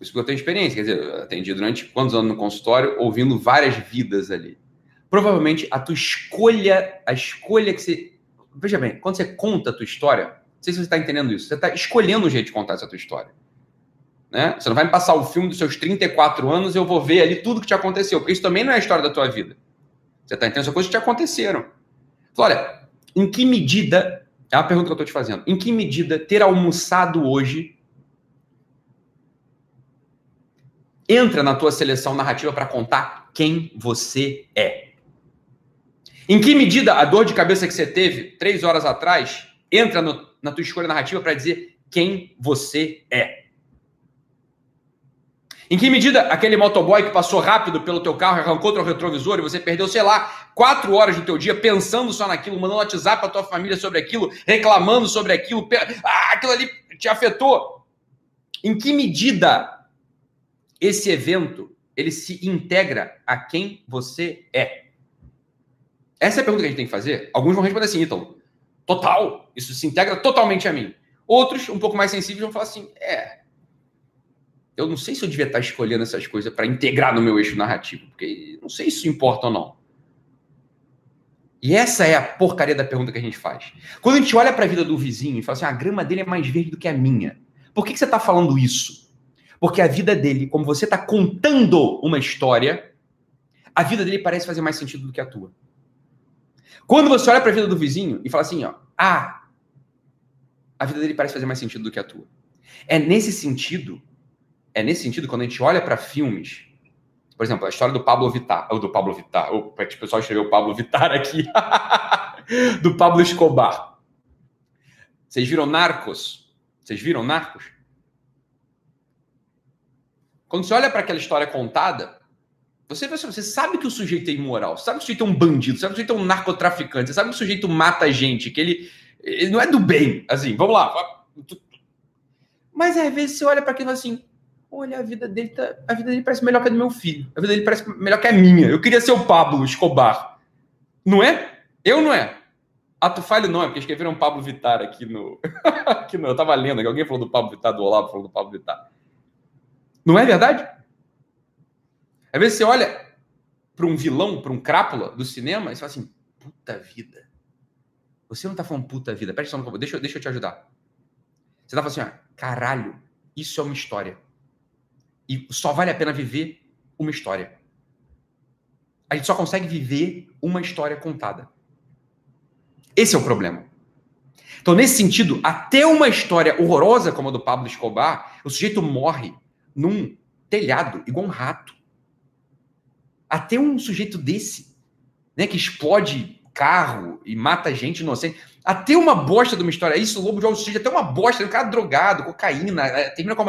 isso que eu tenho experiência, quer dizer, eu atendi durante quantos anos no consultório, ouvindo várias vidas ali. Provavelmente a tua escolha, a escolha que você. Veja bem, quando você conta a tua história, sei se você está entendendo isso. Você está escolhendo o jeito de contar essa tua história. Né? Você não vai me passar o filme dos seus 34 anos e eu vou ver ali tudo que te aconteceu, porque isso também não é a história da tua vida. Você está entendendo? São coisas que te aconteceram. Olha, em que medida, é uma pergunta que eu estou te fazendo, em que medida ter almoçado hoje entra na tua seleção narrativa para contar quem você é? Em que medida a dor de cabeça que você teve três horas atrás entra no, na tua escolha narrativa para dizer quem você é. Em que medida aquele motoboy que passou rápido pelo teu carro, arrancou teu retrovisor e você perdeu, sei lá, quatro horas do teu dia pensando só naquilo, mandando WhatsApp para tua família sobre aquilo, reclamando sobre aquilo, ah, aquilo ali te afetou. Em que medida esse evento ele se integra a quem você é? Essa é a pergunta que a gente tem que fazer. Alguns vão responder assim, Ítalo. Total. Isso se integra totalmente a mim. Outros, um pouco mais sensíveis, vão falar assim: é. Eu não sei se eu devia estar escolhendo essas coisas para integrar no meu eixo narrativo, porque não sei se isso importa ou não. E essa é a porcaria da pergunta que a gente faz. Quando a gente olha para a vida do vizinho e fala assim, ah, a grama dele é mais verde do que a minha. Por que, que você está falando isso? Porque a vida dele, como você está contando uma história, a vida dele parece fazer mais sentido do que a tua. Quando você olha para a vida do vizinho e fala assim, ó, ah, a vida dele parece fazer mais sentido do que a tua. É nesse sentido, é nesse sentido quando a gente olha para filmes por exemplo, a história do Pablo Vittar, ou do Pablo Vittar, o pessoal escreveu Pablo Vittar aqui, do Pablo Escobar. Vocês viram Narcos? Vocês viram Narcos? Quando você olha para aquela história contada, você, você sabe que o sujeito é imoral, sabe que o sujeito é um bandido, sabe que o sujeito é um narcotraficante, sabe que o sujeito mata gente, que ele, ele não é do bem. Assim, vamos lá. Mas às vezes você olha para aquilo assim, olha, a vida dele tá, a vida dele parece melhor que a do meu filho. A vida dele parece melhor que a minha. Eu queria ser o Pablo Escobar. Não é? Eu não é. Ato falho não, é porque escreveram Pablo Vittar aqui no. aqui no eu tava lendo, que alguém falou do Pablo Vittar, do Olavo falou do Pablo Vittar. Não é verdade? Às vezes você olha para um vilão, para um crápula do cinema e você fala assim: puta vida. Você não tá falando puta vida. Presta atenção, deixa, deixa eu te ajudar. Você tá falando assim: ah, caralho, isso é uma história. E só vale a pena viver uma história. A gente só consegue viver uma história contada. Esse é o problema. Então, nesse sentido, até uma história horrorosa como a do Pablo Escobar, o sujeito morre num telhado, igual um rato. Até um sujeito desse, né, que explode carro e mata gente inocente. Até uma bosta de uma história. Isso, Lobo de Wall Street, até uma bosta, um cara drogado, cocaína, é, termina com.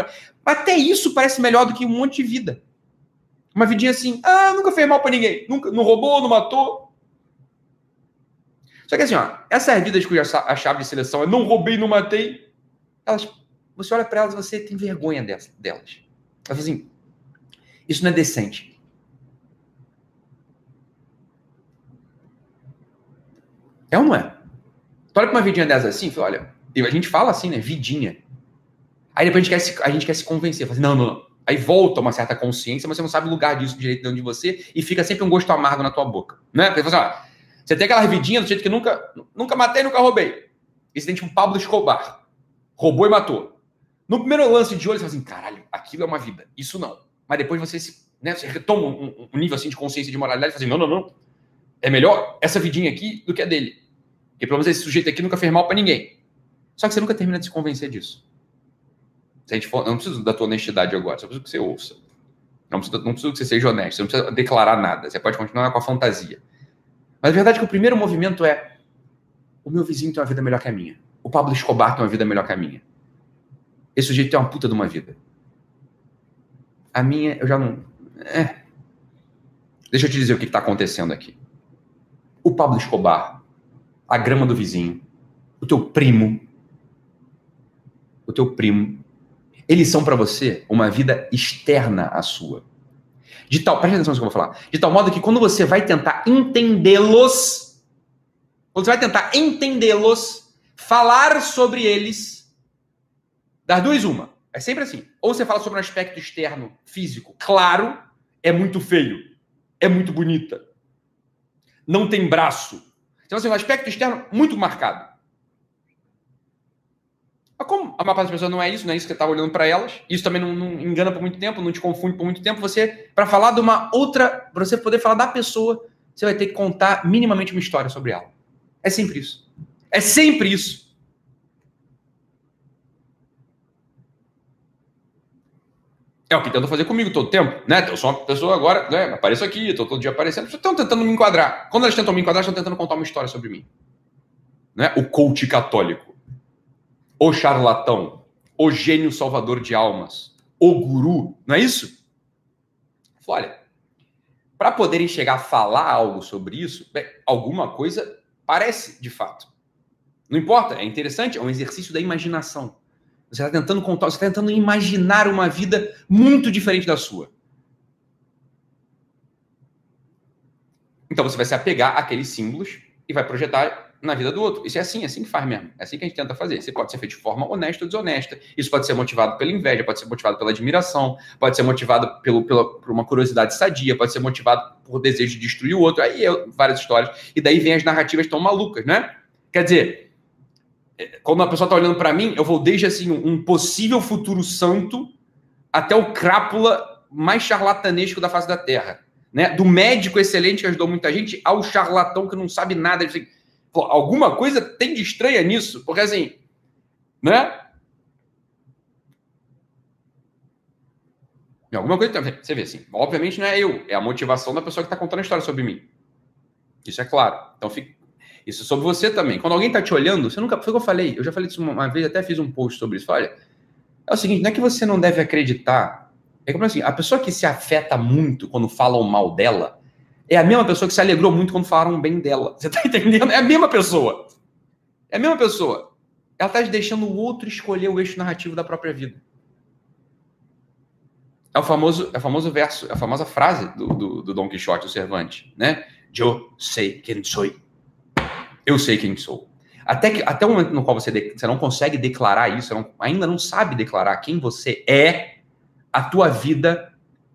Até isso parece melhor do que um monte de vida. Uma vidinha assim, ah, nunca fez mal para ninguém. Nunca, não roubou, não matou. Só que assim, ó, essas vidas cuja a chave de seleção é não roubei, não matei, elas, você olha para elas você tem vergonha delas. delas. Elas assim, isso não é decente. É ou não é? Tu olha pra uma vidinha dessa assim, fala, olha, a gente fala assim, né? Vidinha. Aí depois a gente quer se, a gente quer se convencer. Fala assim, não, não. Aí volta uma certa consciência, mas você não sabe o lugar disso direito dentro de você e fica sempre um gosto amargo na tua boca. Né? Porque você, assim, ó, você tem aquela vidinha do jeito que nunca, nunca matei, nunca roubei. E você tem tipo Pablo Escobar. Roubou e matou. No primeiro lance de olho, você fala assim, caralho, aquilo é uma vida. Isso não. Mas depois você, se, né, você retoma um, um nível assim de consciência de moralidade e fala assim, não, não, não. É melhor essa vidinha aqui do que a dele. Porque pelo menos esse sujeito aqui nunca fez mal para ninguém. Só que você nunca termina de se convencer disso. Se a gente for, eu não preciso da tua honestidade agora, só preciso que você ouça. Não preciso, não preciso que você seja honesto, você não precisa declarar nada. Você pode continuar com a fantasia. Mas a verdade é que o primeiro movimento é: o meu vizinho tem uma vida melhor que a minha. O Pablo Escobar tem uma vida melhor que a minha. Esse sujeito tem uma puta de uma vida. A minha, eu já não. É. Deixa eu te dizer o que está acontecendo aqui. O Pablo Escobar a grama do vizinho, o teu primo, o teu primo, eles são para você uma vida externa à sua. De tal, presta atenção no que eu vou falar. De tal modo que quando você vai tentar entendê-los, quando você vai tentar entendê-los, falar sobre eles, das duas uma. É sempre assim. Ou você fala sobre um aspecto externo, físico, claro, é muito feio, é muito bonita, não tem braço, então, assim, um aspecto externo muito marcado. Mas como a maior parte das pessoas não é isso, não é isso que você está olhando para elas, isso também não, não, engana por muito tempo, não te confunde por muito tempo, você, para falar de uma outra, para você poder falar da pessoa, você vai ter que contar minimamente uma história sobre ela. É sempre isso. É sempre isso. É o que tentam fazer comigo todo tempo, né? Eu sou uma pessoa agora, né? Apareço aqui, estou todo dia aparecendo. Estão tentando me enquadrar. Quando elas tentam me enquadrar, estão tentando contar uma história sobre mim. Né? O coach católico, o charlatão, o gênio salvador de almas, o guru, não é isso? Olha, para poderem chegar a falar algo sobre isso, bem, alguma coisa parece de fato. Não importa, é interessante, é um exercício da imaginação. Você está tentando contar, você está tentando imaginar uma vida muito diferente da sua. Então você vai se apegar àqueles símbolos e vai projetar na vida do outro. Isso é assim, é assim que faz mesmo. É assim que a gente tenta fazer. Você pode ser feito de forma honesta ou desonesta. Isso pode ser motivado pela inveja, pode ser motivado pela admiração, pode ser motivado pelo, pela, por uma curiosidade sadia, pode ser motivado por desejo de destruir o outro. Aí é várias histórias. E daí vem as narrativas tão malucas, né? Quer dizer, quando a pessoa está olhando para mim, eu vou desde assim um possível futuro santo até o crápula mais charlatanesco da face da Terra. Né? Do médico excelente que ajudou muita gente ao charlatão que não sabe nada. Assim, Pô, alguma coisa tem de estranha nisso, porque assim, né? Alguma coisa você vê assim. Obviamente não é eu, é a motivação da pessoa que está contando a história sobre mim. Isso é claro. Então fica. Isso é sobre você também. Quando alguém está te olhando, você nunca. Foi o que eu falei. Eu já falei isso uma vez, até fiz um post sobre isso. Olha, é o seguinte: não é que você não deve acreditar. É como assim: a pessoa que se afeta muito quando falam mal dela, é a mesma pessoa que se alegrou muito quando falaram bem dela. Você tá entendendo? É a mesma pessoa. É a mesma pessoa. Ela tá deixando o outro escolher o eixo narrativo da própria vida. É o famoso, é o famoso verso, é a famosa frase do, do, do Dom Quixote, o Cervantes, né? Eu sei quem sou. Eu sei quem sou. Até, que, até o momento no qual você, de, você não consegue declarar isso, não, ainda não sabe declarar quem você é, a tua vida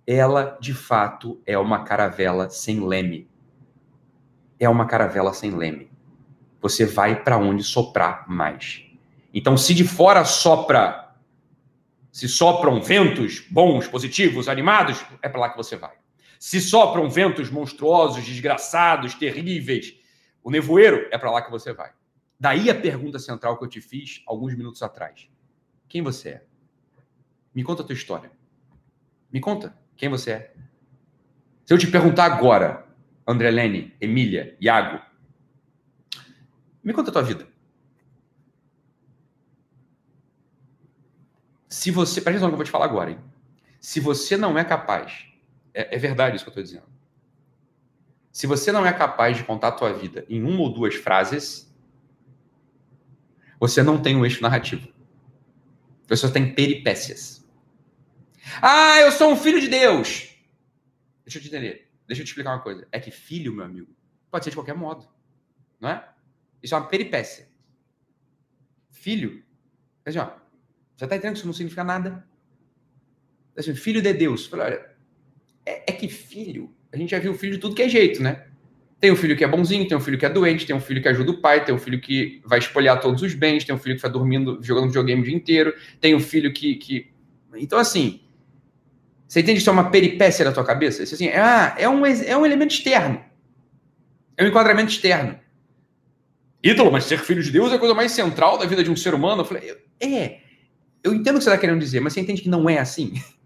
ela de fato é uma caravela sem leme. É uma caravela sem leme. Você vai para onde soprar mais. Então, se de fora sopra, se sopram ventos bons, positivos, animados, é para lá que você vai. Se sopram ventos monstruosos, desgraçados, terríveis, o nevoeiro, é para lá que você vai. Daí a pergunta central que eu te fiz alguns minutos atrás. Quem você é? Me conta a tua história. Me conta. Quem você é? Se eu te perguntar agora, André Lene, Emília, Iago, me conta a tua vida. Se você. Presta atenção no que eu vou te falar agora, hein? Se você não é capaz. É, é verdade isso que eu estou dizendo. Se você não é capaz de contar a tua vida em uma ou duas frases, você não tem um eixo narrativo. Você tem peripécias. Ah, eu sou um filho de Deus. Deixa eu te entender. Deixa eu te explicar uma coisa. É que filho, meu amigo, pode ser de qualquer modo. Não é? Isso é uma peripécia. Filho. Assim, ó, você está entendendo que isso não significa nada? Assim, filho de Deus. Olha, é, é que filho, a gente já viu filho de tudo que é jeito, né? Tem um filho que é bonzinho, tem um filho que é doente, tem um filho que ajuda o pai, tem um filho que vai espolhar todos os bens, tem um filho que vai dormindo, jogando videogame o dia inteiro, tem um filho que. que... Então, assim, você entende que isso é uma peripécia da tua cabeça? Isso assim, ah, é um, é um elemento externo. É um enquadramento externo. Ítalo, mas ser filho de Deus é a coisa mais central da vida de um ser humano. Eu falei, é. Eu entendo o que você está querendo dizer, mas você entende que não é assim?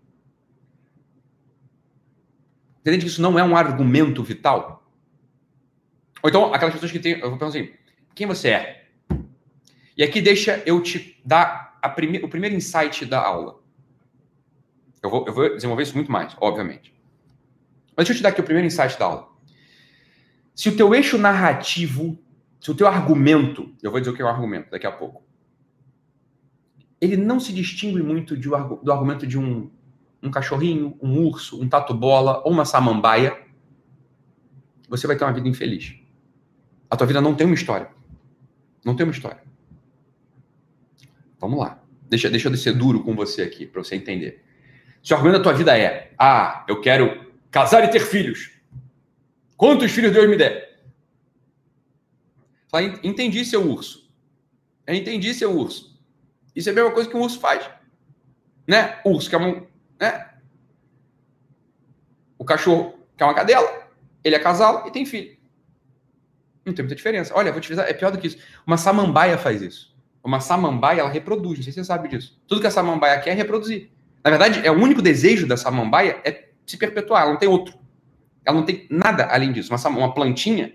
Entende que isso não é um argumento vital? Ou então, aquelas pessoas que têm. Eu vou perguntar assim: quem você é? E aqui deixa eu te dar prime, o primeiro insight da aula. Eu vou, eu vou desenvolver isso muito mais, obviamente. Mas deixa eu te dar aqui o primeiro insight da aula. Se o teu eixo narrativo, se o teu argumento, eu vou dizer o que é o argumento daqui a pouco, ele não se distingue muito de, do argumento de um, um cachorrinho, um urso, um tatu-bola ou uma samambaia, você vai ter uma vida infeliz. A tua vida não tem uma história. Não tem uma história. Vamos lá. Deixa, deixa eu descer duro com você aqui, para você entender. Se o argumento da tua vida é: ah, eu quero casar e ter filhos. Quantos filhos Deus me der? Fala, entendi, seu urso. Entendi, seu urso. Isso é a mesma coisa que um urso faz. Né? Urso que é um. Né? O cachorro que é uma cadela. Ele é casal e tem filho. Não tem muita diferença. Olha, vou te dizer, é pior do que isso. Uma samambaia faz isso. Uma samambaia, ela reproduz. Não sei se você sabe disso. Tudo que a samambaia quer é reproduzir. Na verdade, é o único desejo da samambaia é se perpetuar, ela não tem outro. Ela não tem nada além disso. Uma, uma plantinha,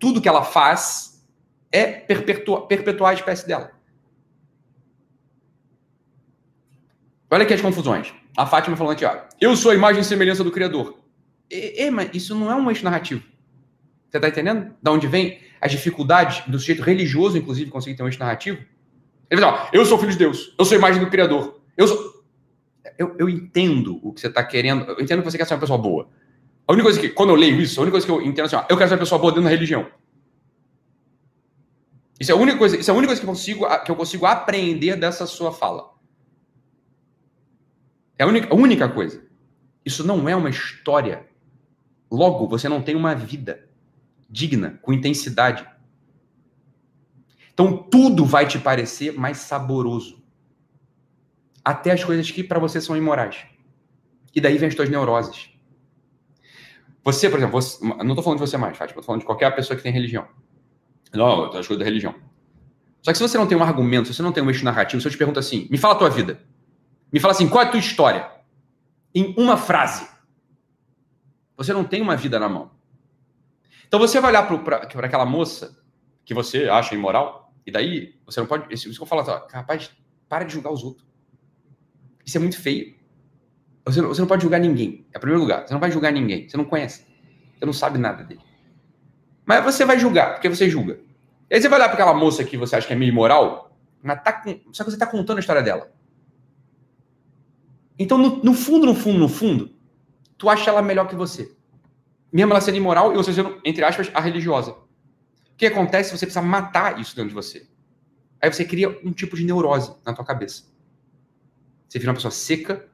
tudo que ela faz é perpetuar, perpetuar a espécie dela. Olha aqui as confusões. A Fátima falando aqui, ó. Eu sou a imagem e semelhança do Criador. É, é mas isso não é um eixo narrativo. Você está entendendo? Da onde vem as dificuldades do sujeito religioso, inclusive, conseguir ter um eixo narrativo? Ele fala, ó, eu sou filho de Deus, eu sou a imagem do Criador. Eu sou eu, eu entendo o que você está querendo, eu entendo que você quer ser uma pessoa boa. A única coisa que, quando eu leio isso, a única coisa que eu entendo é assim, ó, eu quero ser uma pessoa boa dentro da religião. Isso é a única coisa, isso é a única coisa que eu consigo, que eu consigo aprender dessa sua fala. É a única, a única coisa. Isso não é uma história. Logo, você não tem uma vida digna, com intensidade. Então, tudo vai te parecer mais saboroso. Até as coisas que para você são imorais. E daí vem as tuas neuroses. Você, por exemplo, você, não estou falando de você mais, Fátima, estou falando de qualquer pessoa que tem religião. Não, as coisas da religião. Só que se você não tem um argumento, se você não tem um eixo narrativo, se eu te pergunto assim, me fala a tua vida. Me fala assim, qual é a tua história? Em uma frase. Você não tem uma vida na mão. Então você vai olhar para aquela moça que você acha imoral, e daí você não pode. Isso que eu falo, rapaz, para de julgar os outros. Isso é muito feio. Você não, você não pode julgar ninguém. É o primeiro lugar. Você não vai julgar ninguém. Você não conhece. Você não sabe nada dele. Mas você vai julgar, porque você julga. E aí você vai olhar para aquela moça que você acha que é meio imoral, mas tá com... só que você está contando a história dela. Então, no, no, fundo, no fundo, no fundo, tu acha ela melhor que você. Mesmo ela sendo imoral e você sendo, entre aspas, a religiosa. O que acontece? Você precisa matar isso dentro de você. Aí você cria um tipo de neurose na tua cabeça. Você vira uma pessoa seca,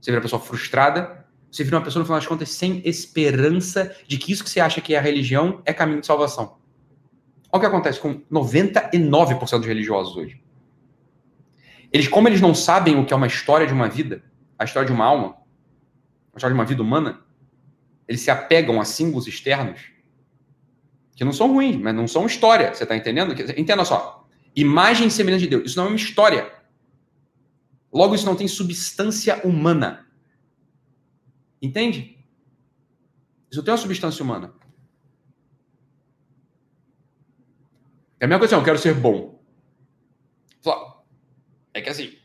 você vira uma pessoa frustrada, você vira uma pessoa, no final das contas, sem esperança de que isso que você acha que é a religião é caminho de salvação. Olha o que acontece com 99% dos religiosos hoje. Eles, como eles não sabem o que é uma história de uma vida, a história de uma alma, a história de uma vida humana, eles se apegam a símbolos externos que não são ruins, mas não são história. Você está entendendo? Entenda só. Imagem e semelhança de Deus. Isso não é uma história. Logo, isso não tem substância humana. Entende? Isso tem uma substância humana. É a mesma coisa eu quero ser bom. É que assim.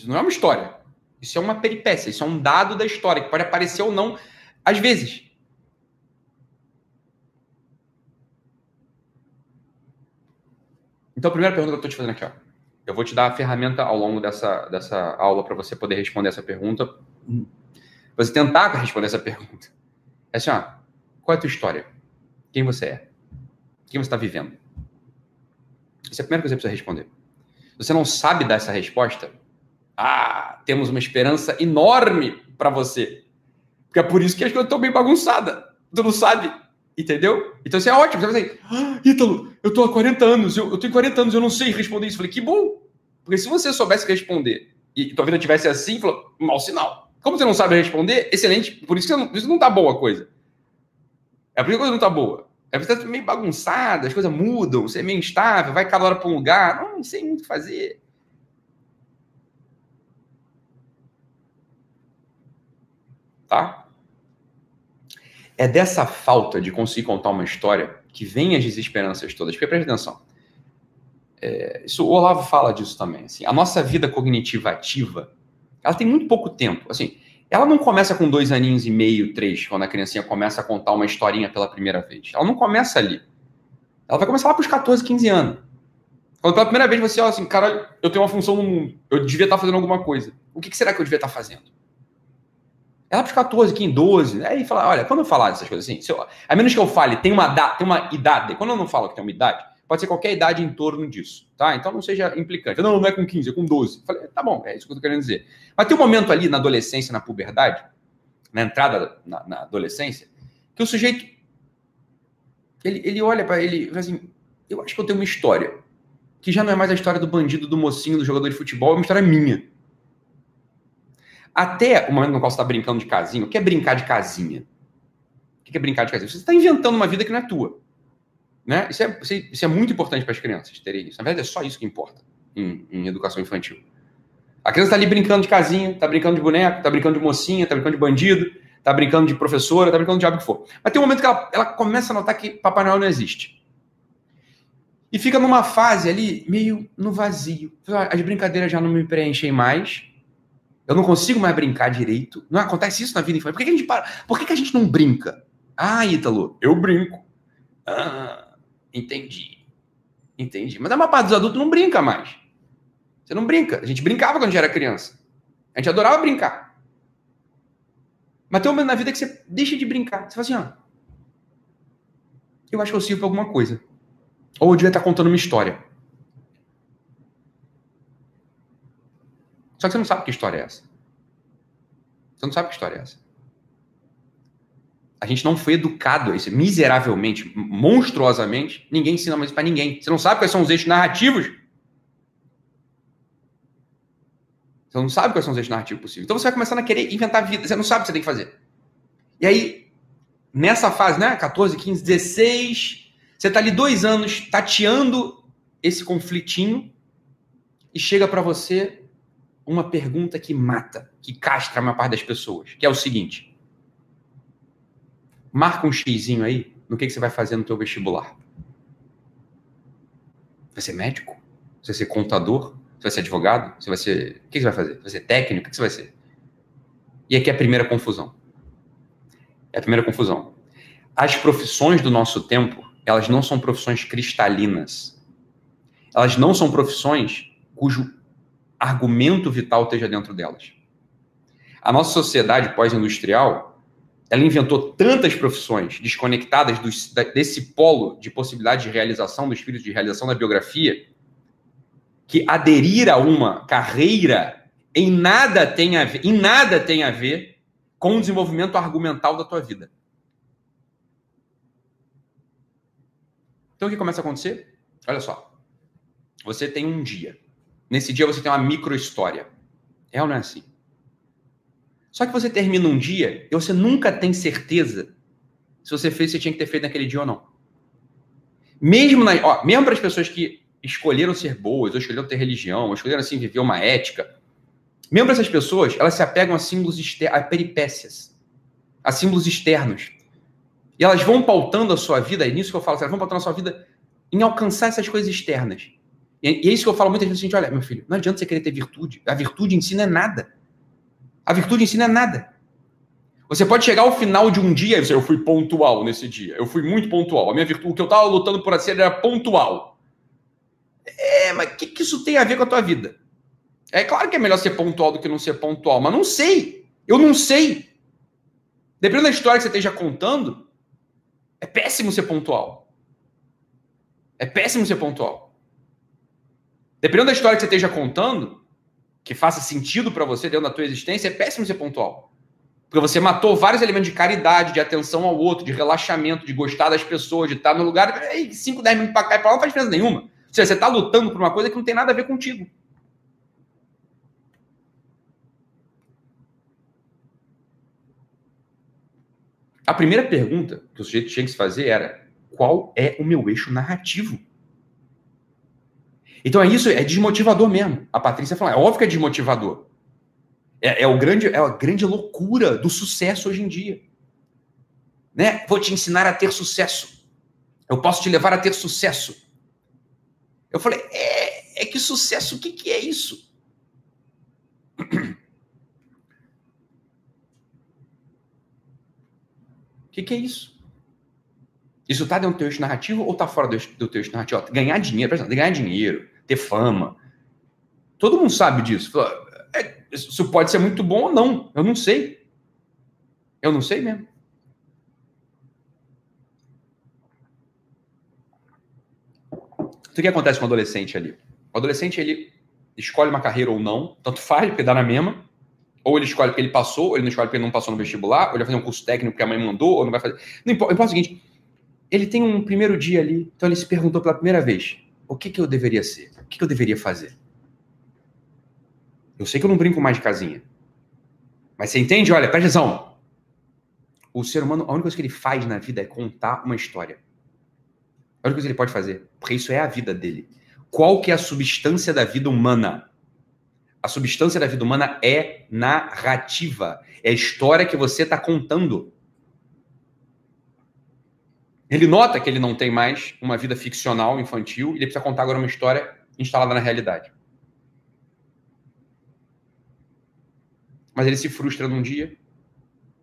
Isso não é uma história. Isso é uma peripécia. Isso é um dado da história que pode aparecer ou não às vezes. Então, a primeira pergunta que eu estou te fazendo aqui, ó. Eu vou te dar a ferramenta ao longo dessa, dessa aula para você poder responder essa pergunta. Você tentar responder essa pergunta. É assim, ó. Qual é a tua história? Quem você é? Quem você está vivendo? Essa é a primeira coisa que você precisa responder. Se você não sabe dar essa resposta, ah, temos uma esperança enorme para você. Porque é por isso que as coisas estão bem bagunçadas. Tu não sabe. Entendeu? Então isso é ótimo. Você vai dizer, ah, Ítalo, eu tô há 40 anos, eu, eu tenho 40 anos, eu não sei responder isso. Eu falei, que bom. Porque se você soubesse responder e tua vida tivesse assim, falou, mau sinal. Como você não sabe responder, excelente. Por isso que não, isso não tá boa a coisa. É por isso que a coisa não tá boa. É porque tá meio bagunçada, as coisas mudam, você é meio instável, vai cada hora para um lugar. Não, não sei muito fazer. Tá? É dessa falta de conseguir contar uma história que vem as desesperanças todas. Porque presta atenção. É, isso, o Olavo fala disso também. Assim, a nossa vida cognitiva ativa, ela tem muito pouco tempo. Assim, ela não começa com dois aninhos e meio, três, quando a criancinha começa a contar uma historinha pela primeira vez. Ela não começa ali. Ela vai começar lá para os 14, 15 anos. Quando pela primeira vez você olha assim, cara, eu tenho uma função no mundo, eu devia estar fazendo alguma coisa. O que, que será que eu devia estar fazendo? Ela para os 14, 15, 12. Aí fala, olha, quando eu falar dessas coisas assim, eu, a menos que eu fale, tem uma, da, tem uma idade. Quando eu não falo que tem uma idade, pode ser qualquer idade em torno disso, tá? Então não seja implicante. Não, não é com 15, é com 12. falei, tá bom, é isso que eu tô querendo dizer. Mas tem um momento ali na adolescência, na puberdade, na entrada na, na adolescência, que o sujeito ele, ele olha para ele fala assim: eu acho que eu tenho uma história que já não é mais a história do bandido, do mocinho, do jogador de futebol, é uma história minha. Até o momento no qual você está brincando de casinha, o que é brincar de casinha? O que é brincar de casinha? Você está inventando uma vida que não é tua. Né? Isso, é, isso é muito importante para as crianças terem isso. Na verdade, é só isso que importa em, em educação infantil. A criança está ali brincando de casinha, está brincando de boneco, está brincando de mocinha, está brincando de bandido, está brincando de professora, está brincando de diabo que for. Mas tem um momento que ela, ela começa a notar que Papai Noel não existe. E fica numa fase ali meio no vazio. As brincadeiras já não me preenchem mais. Eu não consigo mais brincar direito. Não acontece isso na vida infantil. Por que, que a gente para? Por que, que a gente não brinca? Ah, Ítalo, eu brinco. Ah, entendi. Entendi. Mas a maior parte dos adultos não brinca mais. Você não brinca. A gente brincava quando a gente era criança. A gente adorava brincar. Mas tem um momento na vida que você deixa de brincar. Você fala assim, ó. Eu acho que eu sirvo para alguma coisa. Ou eu devia estar contando uma história. Só que você não sabe que história é essa. Você não sabe que história é essa. A gente não foi educado a isso, miseravelmente, monstruosamente. Ninguém ensina mais para ninguém. Você não sabe quais são os eixos narrativos. Você não sabe quais são os eixos narrativos possíveis. Então você vai começando a querer inventar vida. Você não sabe o que você tem que fazer. E aí, nessa fase, né? 14, 15, 16, você está ali dois anos tateando esse conflitinho e chega para você uma pergunta que mata, que castra a maior parte das pessoas, que é o seguinte: Marca um xizinho aí no que, que você vai fazer no teu vestibular. Vai ser médico? Você vai ser contador? Você vai ser advogado? Você vai ser. O que você vai fazer? Vai ser técnico? O que você vai ser? E aqui é a primeira confusão. É a primeira confusão. As profissões do nosso tempo, elas não são profissões cristalinas. Elas não são profissões cujo argumento vital esteja dentro delas. A nossa sociedade pós-industrial, ela inventou tantas profissões desconectadas desse polo de possibilidade de realização, do espírito de realização da biografia, que aderir a uma carreira em nada tem a ver, em nada tem a ver com o desenvolvimento argumental da tua vida. Então o que começa a acontecer? Olha só. Você tem um dia. Nesse dia você tem uma micro história. É ou não é assim? Só que você termina um dia e você nunca tem certeza se você fez você tinha que ter feito naquele dia ou não. Mesmo, na, ó, mesmo para as pessoas que escolheram ser boas, ou escolheram ter religião, ou escolheram assim viver uma ética, mesmo para essas pessoas, elas se apegam a símbolos externos, a peripécias, a símbolos externos. E elas vão pautando a sua vida, é nisso que eu falo, elas vão pautando a sua vida em alcançar essas coisas externas. E é isso que eu falo muitas vezes, gente, olha, meu filho, não adianta você querer ter virtude. A virtude em si não é nada. A virtude ensina nada. Você pode chegar ao final de um dia e dizer, eu fui pontual nesse dia. Eu fui muito pontual. A minha virtude, o que eu estava lutando por ser era pontual. É, mas o que, que isso tem a ver com a tua vida? É claro que é melhor ser pontual do que não ser pontual, mas não sei. Eu não sei. Dependendo da história que você esteja contando, é péssimo ser pontual. É péssimo ser pontual. Dependendo da história que você esteja contando, que faça sentido para você dentro da tua existência, é péssimo ser pontual. Porque você matou vários elementos de caridade, de atenção ao outro, de relaxamento, de gostar das pessoas, de estar no lugar. 5, 10 minutos para cá e para lá não faz diferença nenhuma. Seja, você está lutando por uma coisa que não tem nada a ver contigo. A primeira pergunta que o sujeito tinha que se fazer era: qual é o meu eixo narrativo? Então é isso, é desmotivador mesmo. A Patrícia falou, é óbvio que é desmotivador. É, é, o grande, é a grande loucura do sucesso hoje em dia. Né? Vou te ensinar a ter sucesso. Eu posso te levar a ter sucesso. Eu falei, é, é que sucesso, o que, que é isso? O que, que é isso? Isso está dentro do teu eixo narrativo ou está fora do, teu eixo narrativo? ganhar dinheiro, ganhar dinheiro, ter fama. Todo mundo sabe disso. É, isso pode ser muito bom ou não. Eu não sei. Eu não sei mesmo. Então, o que acontece com o adolescente ali? O adolescente, ele escolhe uma carreira ou não, tanto faz, porque dá na mesma. Ou ele escolhe porque ele passou, ou ele não escolhe porque ele não passou no vestibular, ou ele vai fazer um curso técnico porque a mãe mandou, ou não vai fazer. Não importa, importa o seguinte: ele tem um primeiro dia ali, então ele se perguntou pela primeira vez: o que, que eu deveria ser? Que, que eu deveria fazer? Eu sei que eu não brinco mais de casinha. Mas você entende? Olha, presta atenção. O ser humano, a única coisa que ele faz na vida é contar uma história. A única coisa que ele pode fazer. Porque isso é a vida dele. Qual que é a substância da vida humana? A substância da vida humana é narrativa. É a história que você está contando. Ele nota que ele não tem mais uma vida ficcional infantil e ele precisa contar agora uma história instalada na realidade. Mas ele se frustra num dia,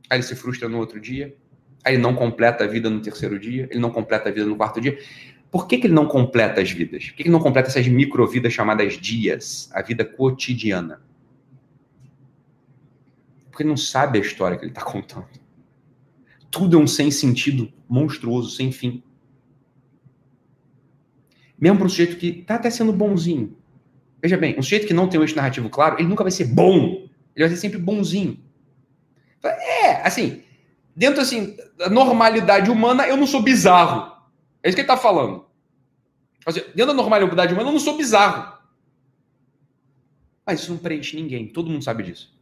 aí ele se frustra no outro dia, aí ele não completa a vida no terceiro dia, ele não completa a vida no quarto dia. Por que, que ele não completa as vidas? Por que, que ele não completa essas microvidas chamadas dias, a vida cotidiana? Porque ele não sabe a história que ele está contando tudo é um sem sentido monstruoso, sem fim. Mesmo para um sujeito que está até sendo bonzinho. Veja bem, um sujeito que não tem um eixo narrativo claro, ele nunca vai ser bom. Ele vai ser sempre bonzinho. É, assim, dentro assim, da normalidade humana, eu não sou bizarro. É isso que ele está falando. Dentro da normalidade humana, eu não sou bizarro. Mas isso não preenche ninguém. Todo mundo sabe disso.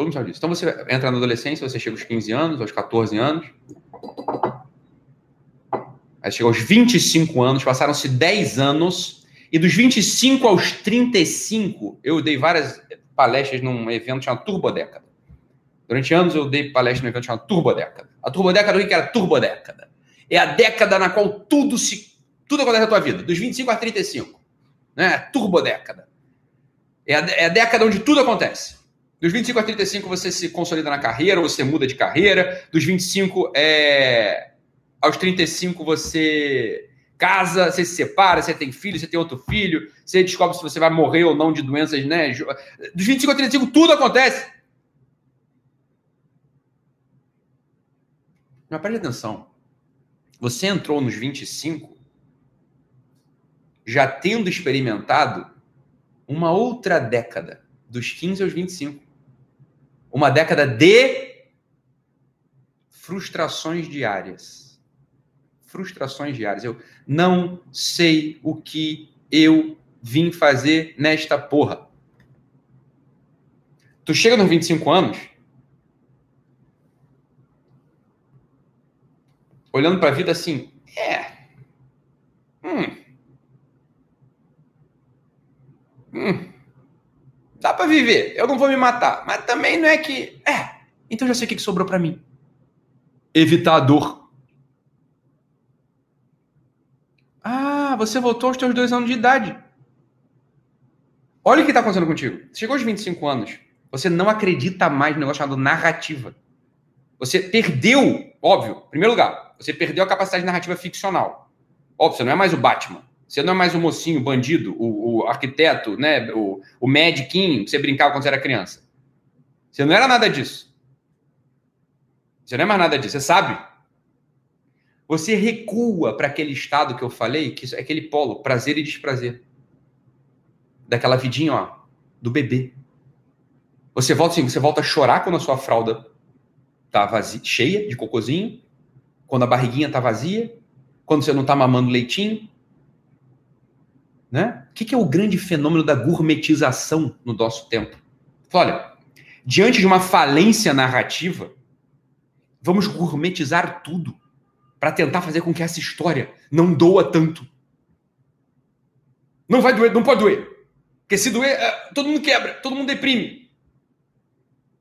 Todo mundo sabe disso. Então você entra na adolescência, você chega aos 15 anos, aos 14 anos. Aí chega aos 25 anos, passaram-se 10 anos. E dos 25 aos 35, eu dei várias palestras num evento chamado Turbodécada. Durante anos eu dei palestra num evento chamado Turbodécada. A Turbodécada, o que era Turbodécada? É a década na qual tudo se tudo acontece na tua vida, dos 25 a 35. Né? Turbodécada. É a, é a década onde tudo acontece. Dos 25 a 35 você se consolida na carreira, você muda de carreira. Dos 25 é... aos 35 você casa, você se separa, você tem filho, você tem outro filho, você descobre se você vai morrer ou não de doenças, né? Dos 25 a 35 tudo acontece. Mas preste atenção. Você entrou nos 25 já tendo experimentado uma outra década, dos 15 aos 25 uma década de frustrações diárias. Frustrações diárias. Eu não sei o que eu vim fazer nesta porra. Tu chega nos 25 anos, olhando para a vida assim, é. Hum. Hum. Dá para viver, eu não vou me matar. Mas também não é que. É, então já sei o que sobrou para mim. Evitar a dor. Ah, você voltou aos teus dois anos de idade. Olha o que está acontecendo contigo. Chegou aos 25 anos, você não acredita mais no negócio chamado narrativa. Você perdeu, óbvio, em primeiro lugar, você perdeu a capacidade de narrativa ficcional. Óbvio, você não é mais o Batman. Você não é mais o mocinho, o bandido, o, o arquiteto, né? o, o mediquinho que você brincava quando você era criança. Você não era nada disso. Você não é mais nada disso, você sabe. Você recua para aquele estado que eu falei, que é aquele polo, prazer e desprazer. Daquela vidinha, ó, do bebê. Você volta assim, você volta a chorar quando a sua fralda tá vazia, cheia de cocôzinho, quando a barriguinha tá vazia, quando você não tá mamando leitinho, né? O que é o grande fenômeno da gourmetização no nosso tempo? Olha, diante de uma falência narrativa, vamos gourmetizar tudo para tentar fazer com que essa história não doa tanto. Não vai doer, não pode doer. Porque se doer, é, todo mundo quebra, todo mundo deprime.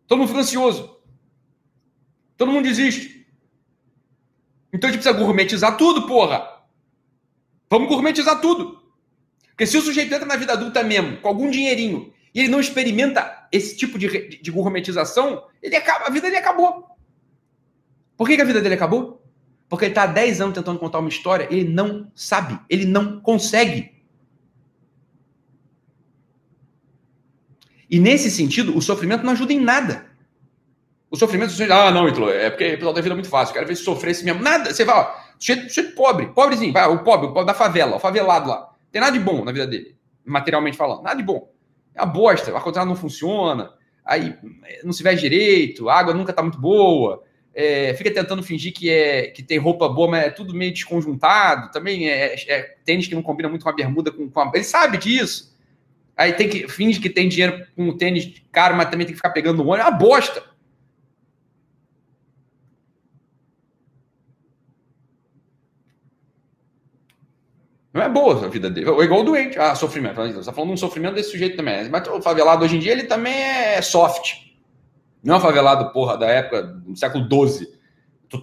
Todo mundo fica ansioso. Todo mundo desiste. Então a gente precisa gourmetizar tudo, porra. Vamos gourmetizar tudo. Porque se o sujeito entra na vida adulta mesmo, com algum dinheirinho, e ele não experimenta esse tipo de, de, gourmetização, ele acaba, a vida dele acabou. Por que, que a vida dele acabou? Porque ele está há 10 anos tentando contar uma história, ele não sabe, ele não consegue. E nesse sentido, o sofrimento não ajuda em nada. O sofrimento, ah, não, Ítalo, é porque o pessoal tem vida muito fácil, quero ver se sofresse mesmo. Nada, você vai, ó, sujeito, sujeito pobre, pobrezinho, vai, o pobre, o pobre da favela, o favelado lá. Tem nada de bom na vida dele, materialmente falando. Nada de bom. É uma bosta, o ar-condicionado não funciona, aí eh, não se veste direito, a água nunca tá muito boa, é, fica tentando fingir que, é, que tem roupa boa, mas é tudo meio desconjuntado. Também é, é tênis que não combina muito com a bermuda. Com, com a... Ele sabe disso. Aí tem que finge que tem dinheiro com o tênis caro, mas também tem que ficar pegando o ônibus. É uma bosta. Não é boa a vida dele. É igual o doente. Ah, sofrimento. Você está falando de um sofrimento desse sujeito também. Mas o favelado hoje em dia, ele também é soft. Não é favelado, porra, da época do século XII.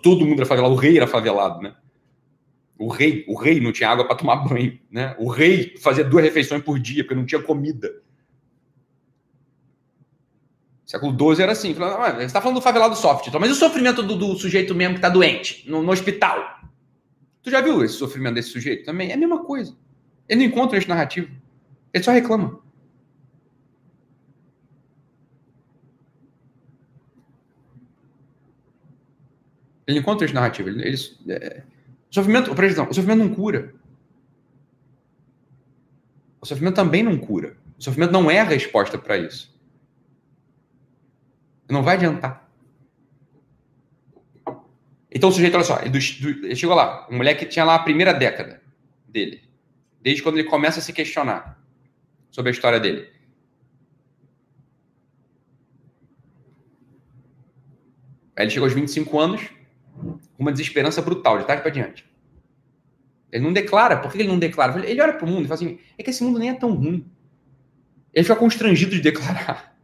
Todo mundo era favelado. O rei era favelado, né? O rei, o rei não tinha água para tomar banho, né? O rei fazia duas refeições por dia, porque não tinha comida. Século XII era assim. Ah, você está falando do favelado soft. Então, mas o sofrimento do, do sujeito mesmo que está doente, no, no hospital? Tu já viu esse sofrimento desse sujeito também? É a mesma coisa. Ele não encontra esse narrativo. Ele só reclama. Ele encontra isso narrativa. Ele, ele, é, o sofrimento, presta o sofrimento não cura. O sofrimento também não cura. O sofrimento não é a resposta para isso. Não vai adiantar. Então o sujeito, olha só, ele, do, ele chegou lá, um moleque que tinha lá a primeira década dele, desde quando ele começa a se questionar sobre a história dele. Aí ele chegou aos 25 anos, com uma desesperança brutal, de tarde para diante. Ele não declara. Por que ele não declara? Ele olha para o mundo e fala assim: é que esse mundo nem é tão ruim. Ele fica constrangido de declarar.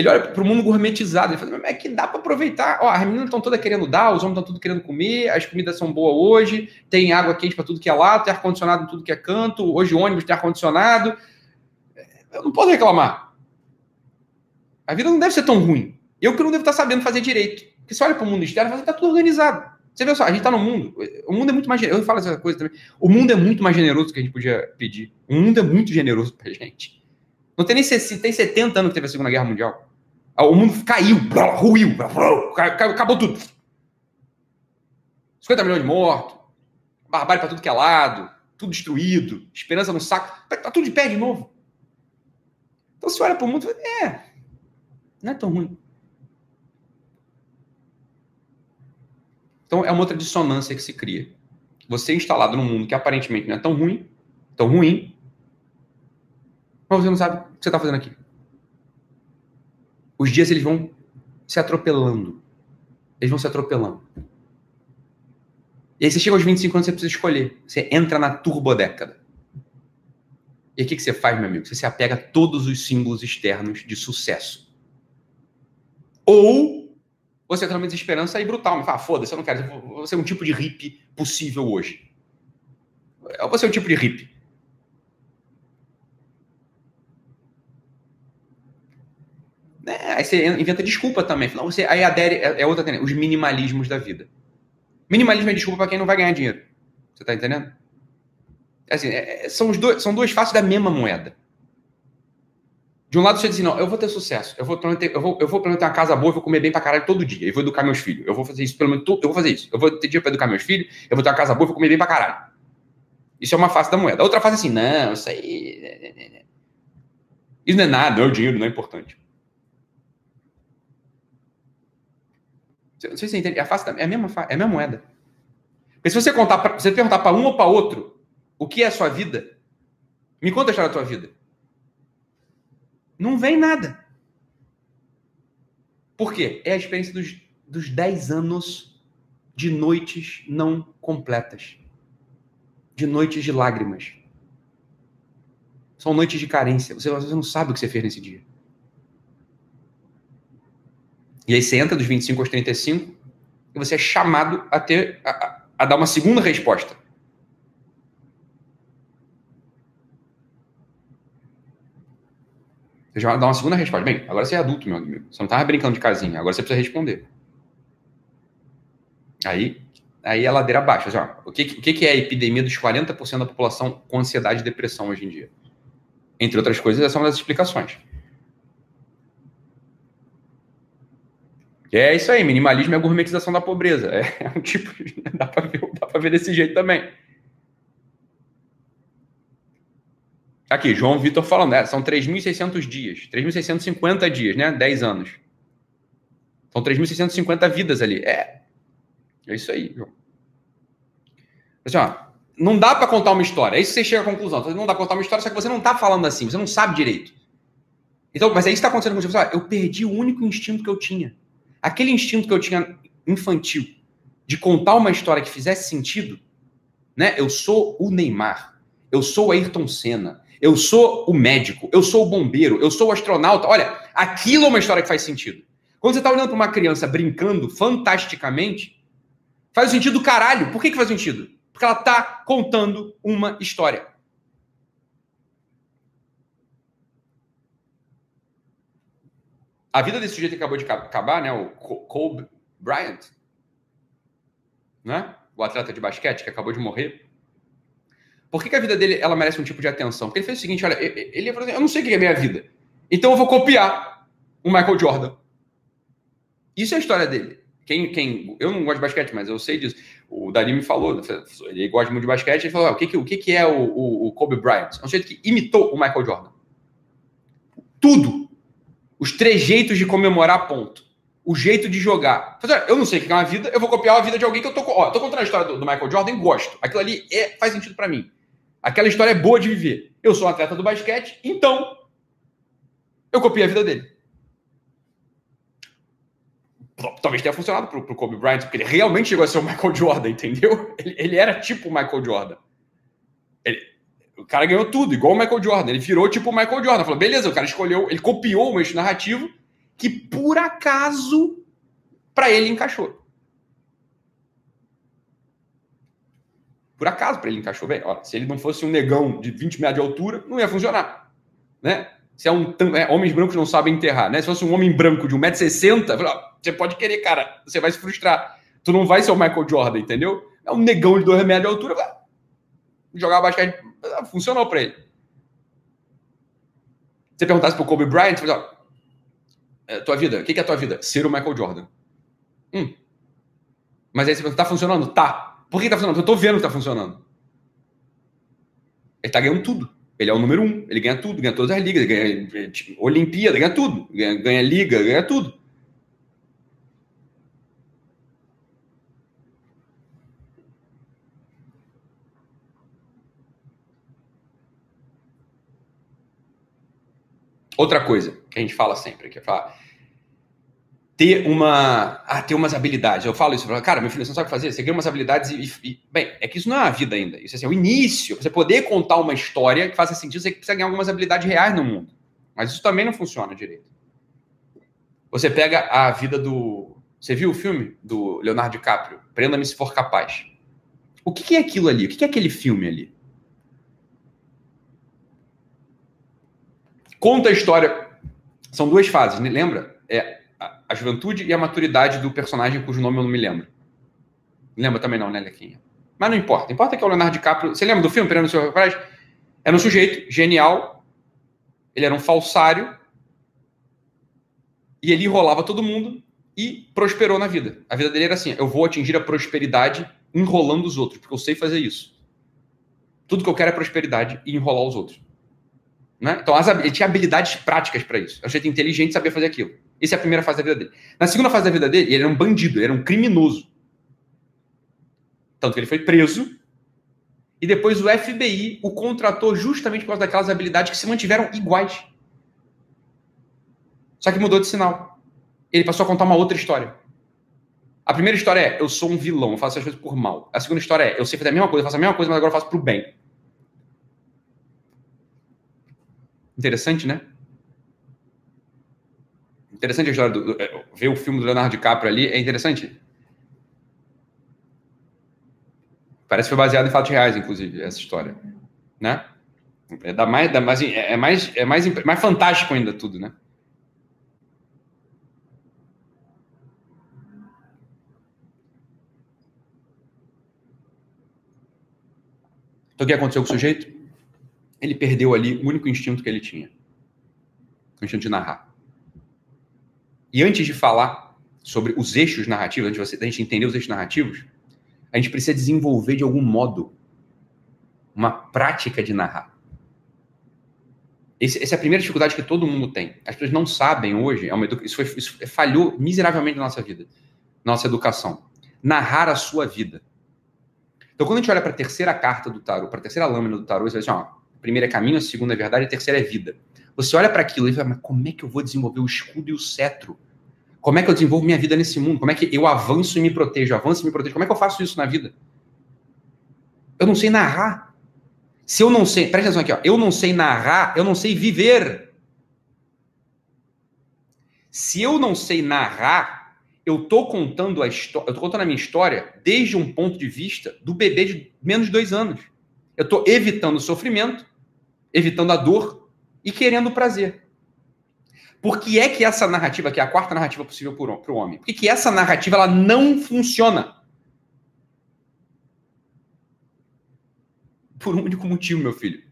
Ele olha para o mundo gourmetizado. Ele fala: mas é que dá para aproveitar. Ó, as meninas estão todas querendo dar, os homens estão tudo querendo comer, as comidas são boas hoje, tem água quente para tudo que é lado, tem ar-condicionado em tudo que é canto, hoje ônibus tem ar-condicionado. Eu não posso reclamar. A vida não deve ser tão ruim. Eu que não devo estar sabendo fazer direito. Porque você olha para o mundo externo e fala, está tudo organizado. Você vê só, a gente está no mundo. O mundo é muito mais generoso. Eu falo essa coisa também. O mundo é muito mais generoso do que a gente podia pedir. O mundo é muito generoso para a gente. Não tem nem tem 70 anos que teve a Segunda Guerra Mundial. Ah, o mundo caiu, ruiu, acabou tudo. 50 milhões de mortos, barbárie para tudo que é lado, tudo destruído, esperança no saco. Tá, tá tudo de pé de novo. Então você olha para o mundo e fala, é, não é tão ruim. Então é uma outra dissonância que se cria. Você é instalado num mundo que aparentemente não é tão ruim, tão ruim, mas você não sabe o que você está fazendo aqui. Os dias eles vão se atropelando. Eles vão se atropelando. E aí você chega aos 25 anos, você precisa escolher. Você entra na turbodécada. E o que, que você faz, meu amigo? Você se apega a todos os símbolos externos de sucesso. Ou você tem uma desesperança e brutal. Me fala, foda-se, eu não quero. Você é um tipo de hippie possível hoje. Você é um tipo de hippie. É, aí você inventa desculpa também. Você, aí adere, é, é outra tendência, os minimalismos da vida. Minimalismo é desculpa para quem não vai ganhar dinheiro. Você tá entendendo? Assim, é, é são, os dois, são duas faces da mesma moeda. De um lado você diz assim, não, eu vou ter sucesso, eu vou, eu vou, eu vou pelo menos ter uma casa boa, eu vou comer bem pra caralho todo dia, eu vou educar meus filhos, eu vou fazer isso, pelo menos, eu vou fazer isso, eu vou ter dia pra educar meus filhos, eu vou ter uma casa boa, eu vou comer bem pra caralho. Isso é uma face da moeda. A outra face é assim, não, isso aí... Né, né, né, isso não é nada, não é o dinheiro, não é importante. Não sei se você entende, é a, face da, é a mesma, é a mesma moeda. Porque se você contar, pra, se você perguntar para um ou para outro o que é a sua vida, me conta a história da tua vida. Não vem nada. Por quê? É a experiência dos, dos 10 anos de noites não completas. De noites de lágrimas. São noites de carência. Você, você não sabe o que você fez nesse dia. E aí você entra dos 25 aos 35 e você é chamado a ter a, a dar uma segunda resposta. Você já dá uma segunda resposta. Bem, agora você é adulto, meu amigo. Você não estava brincando de casinha, agora você precisa responder. Aí, aí é ladeira abaixo. Assim, o que, o que é a epidemia dos 40% da população com ansiedade e depressão hoje em dia? Entre outras coisas, essa é uma das explicações. É isso aí, minimalismo é a gourmetização da pobreza. É, é um tipo. Dá para ver, dá ver desse jeito também. Aqui, João Vitor falando, é, são 3.600 dias, 3.650 dias, né? 10 anos. São 3.650 vidas ali. É. É isso aí, João. Assim, ó, não dá para contar uma história. É isso que você chega à conclusão. Não dá para contar uma história, só que você não está falando assim, você não sabe direito. Então, mas é isso que está acontecendo com você. Ah, eu perdi o único instinto que eu tinha. Aquele instinto que eu tinha infantil de contar uma história que fizesse sentido, né? Eu sou o Neymar, eu sou o Ayrton Senna, eu sou o médico, eu sou o bombeiro, eu sou o astronauta. Olha, aquilo é uma história que faz sentido. Quando você está olhando para uma criança brincando fantasticamente, faz sentido do caralho. Por que, que faz sentido? Porque ela está contando uma história. A vida desse sujeito acabou de acabar, né? O Kobe Bryant, né? O atleta de basquete que acabou de morrer. Por que, que, a vida dele ela merece um tipo de atenção? Porque ele fez o seguinte: olha, ele falou assim, eu não sei o que é minha vida. Então eu vou copiar o Michael Jordan. Isso é a história dele. Quem, quem, eu não gosto de basquete, mas eu sei disso. O Dari me falou, ele gosta muito de basquete, ele falou: ah, o, que, que, o que, que é o, o, Kobe Bryant? É um jeito que imitou o Michael Jordan. Tudo. Os trejeitos de comemorar ponto. O jeito de jogar. Eu não sei o que é uma vida, eu vou copiar a vida de alguém que eu tô. Ó, tô contando a história do, do Michael Jordan gosto. Aquilo ali é, faz sentido para mim. Aquela história é boa de viver. Eu sou um atleta do basquete, então eu copiei a vida dele. Talvez tenha funcionado pro, pro Kobe Bryant, porque ele realmente chegou a ser o Michael Jordan, entendeu? Ele, ele era tipo o Michael Jordan. Ele, o cara ganhou tudo, igual o Michael Jordan. Ele virou tipo o Michael Jordan. Falou, beleza, o cara escolheu, ele copiou um eixo narrativo que por acaso para ele encaixou. Por acaso para ele encaixou bem. Se ele não fosse um negão de 20 metros de altura, não ia funcionar. Né? Se é um. É, homens brancos não sabem enterrar, né? Se fosse um homem branco de 1,60m, você pode querer, cara, você vai se frustrar. Tu não vai ser o Michael Jordan, entendeu? É um negão de 2 metros de altura. Jogar basquete ah, funcionou para ele. Você perguntasse pro Kobe Bryant, você fala, é, tua vida, o que é a tua vida? Ser o Michael Jordan. Hum. Mas aí você pergunta, tá funcionando? Tá. Por que tá funcionando? Eu tô vendo que tá funcionando. Ele tá ganhando tudo. Ele é o número um, ele ganha tudo, ganha todas as ligas, ganha tipo, Olimpíada, ganha tudo, ganha, ganha liga, ganha tudo. Outra coisa que a gente fala sempre, que é falar, ter uma ah, ter umas habilidades. Eu falo isso, eu falo, cara, meu filho, você não sabe fazer, você ganha umas habilidades e, e, bem, é que isso não é a vida ainda. Isso assim, é o início. Você poder contar uma história que faça sentido, você precisa ganhar algumas habilidades reais no mundo. Mas isso também não funciona direito. Você pega a vida do, você viu o filme do Leonardo DiCaprio, Prenda-me se for capaz. O que, que é aquilo ali? O que, que é aquele filme ali? Conta a história. São duas fases, né? lembra? É a juventude e a maturidade do personagem cujo nome eu não me lembro. Lembra também não, né, Lequinha? Mas não importa. Importa que é o Leonardo DiCaprio. Você lembra do filme, Perando o Seu Rapaz? Era um sujeito genial. Ele era um falsário. E ele enrolava todo mundo e prosperou na vida. A vida dele era assim: eu vou atingir a prosperidade enrolando os outros, porque eu sei fazer isso. Tudo que eu quero é prosperidade e enrolar os outros. Né? Então, as, ele tinha habilidades práticas para isso. É um jeito inteligente saber fazer aquilo. Essa é a primeira fase da vida dele. Na segunda fase da vida dele, ele era um bandido, ele era um criminoso. Tanto que ele foi preso. E depois o FBI o contratou justamente por causa daquelas habilidades que se mantiveram iguais. Só que mudou de sinal. Ele passou a contar uma outra história. A primeira história é: eu sou um vilão, eu faço as coisas por mal. A segunda história é: eu sei fazer a mesma coisa, eu faço a mesma coisa, mas agora eu faço pro bem. Interessante, né? Interessante a história do, é, ver o filme do Leonardo DiCaprio ali, é interessante. Parece que foi baseado em fatos reais, inclusive, essa história, né? É da mais, da mais, é mais, é mais, mais fantástico ainda tudo, né? Então, o que aconteceu com o sujeito? Ele perdeu ali o único instinto que ele tinha. O instinto de narrar. E antes de falar sobre os eixos narrativos, antes de você, a gente entender os eixos narrativos, a gente precisa desenvolver de algum modo uma prática de narrar. Esse, essa é a primeira dificuldade que todo mundo tem. As pessoas não sabem hoje, é uma, isso, foi, isso falhou miseravelmente na nossa vida, na nossa educação. Narrar a sua vida. Então, quando a gente olha para a terceira carta do tarô, para a terceira lâmina do tarô, você vai dizer, ó, primeira é caminho, a segunda é verdade, a terceira é vida. Você olha para aquilo e fala, mas como é que eu vou desenvolver o escudo e o cetro? Como é que eu desenvolvo minha vida nesse mundo? Como é que eu avanço e me protejo? Avanço e me protejo? Como é que eu faço isso na vida? Eu não sei narrar. Se eu não sei, presta atenção aqui, ó, eu não sei narrar, eu não sei viver. Se eu não sei narrar, eu tô contando a história, eu tô contando a minha história desde um ponto de vista do bebê de menos de dois anos. Eu estou evitando o sofrimento, evitando a dor, e querendo prazer. Por que é que essa narrativa, que é a quarta narrativa possível para o homem, por que, que essa narrativa ela não funciona? Por um único motivo, meu filho.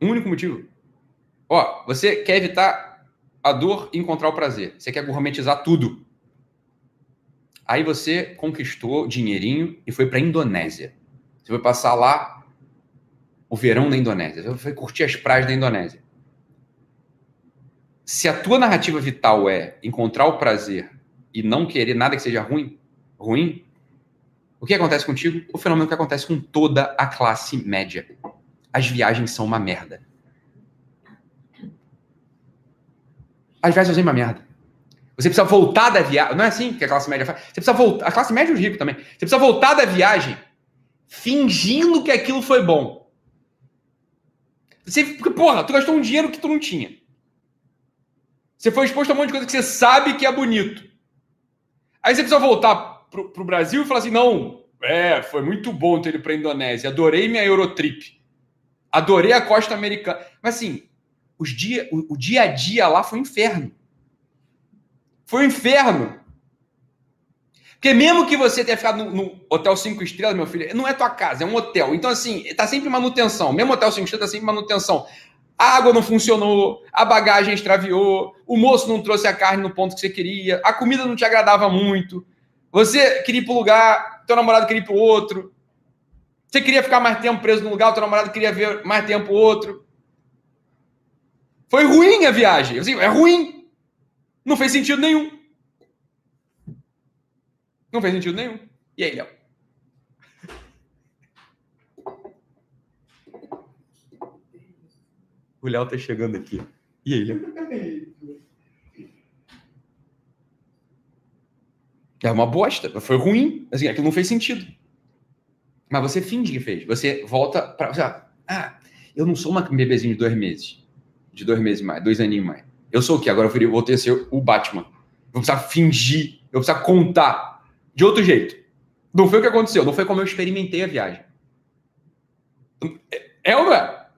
Um único motivo. Ó, você quer evitar a dor e encontrar o prazer. Você quer gourmetizar tudo. Aí você conquistou dinheirinho e foi para Indonésia. Você foi passar lá o verão da Indonésia. Você foi curtir as praias da Indonésia. Se a tua narrativa vital é encontrar o prazer e não querer nada que seja ruim, ruim, o que acontece contigo? O fenômeno que acontece com toda a classe média. As viagens são uma merda. As viagens são uma merda. Você precisa voltar da viagem. Não é assim que a classe média faz. Você precisa voltar. A classe média e os ricos também. Você precisa voltar da viagem fingindo que aquilo foi bom. Você, porque, porra, tu gastou um dinheiro que tu não tinha. Você foi exposto a um monte de coisa que você sabe que é bonito. Aí você precisa voltar pro, pro Brasil e falar assim: não, é, foi muito bom ter ido para a Indonésia. Adorei minha Eurotrip. Adorei a costa americana. Mas assim, os dia, o, o dia a dia lá foi um inferno. Foi um inferno. Porque mesmo que você tenha ficado no, no, hotel cinco estrelas, meu filho, não é tua casa, é um hotel. Então, assim, tá sempre manutenção. Mesmo hotel cinco estrelas tá sempre manutenção. A água não funcionou, a bagagem extraviou, o moço não trouxe a carne no ponto que você queria, a comida não te agradava muito, você queria ir para um lugar, teu namorado queria ir para outro, você queria ficar mais tempo preso no lugar, teu namorado queria ver mais tempo outro. Foi ruim a viagem. Assim, é ruim. Não fez sentido nenhum. Não fez sentido nenhum. E aí, Léo? O Léo tá chegando aqui. E aí, Léo? É uma bosta. Foi ruim. Assim, aquilo não fez sentido. Mas você finge que fez. Você volta para. Ah, eu não sou uma bebezinho de dois meses. De dois meses mais, dois aninhos mais. Eu sou o quê? Agora eu voltei a ser o Batman. Vou precisar fingir. Eu vou precisar contar. De outro jeito. Não foi o que aconteceu. Não foi como eu experimentei a viagem. É, é ou não é?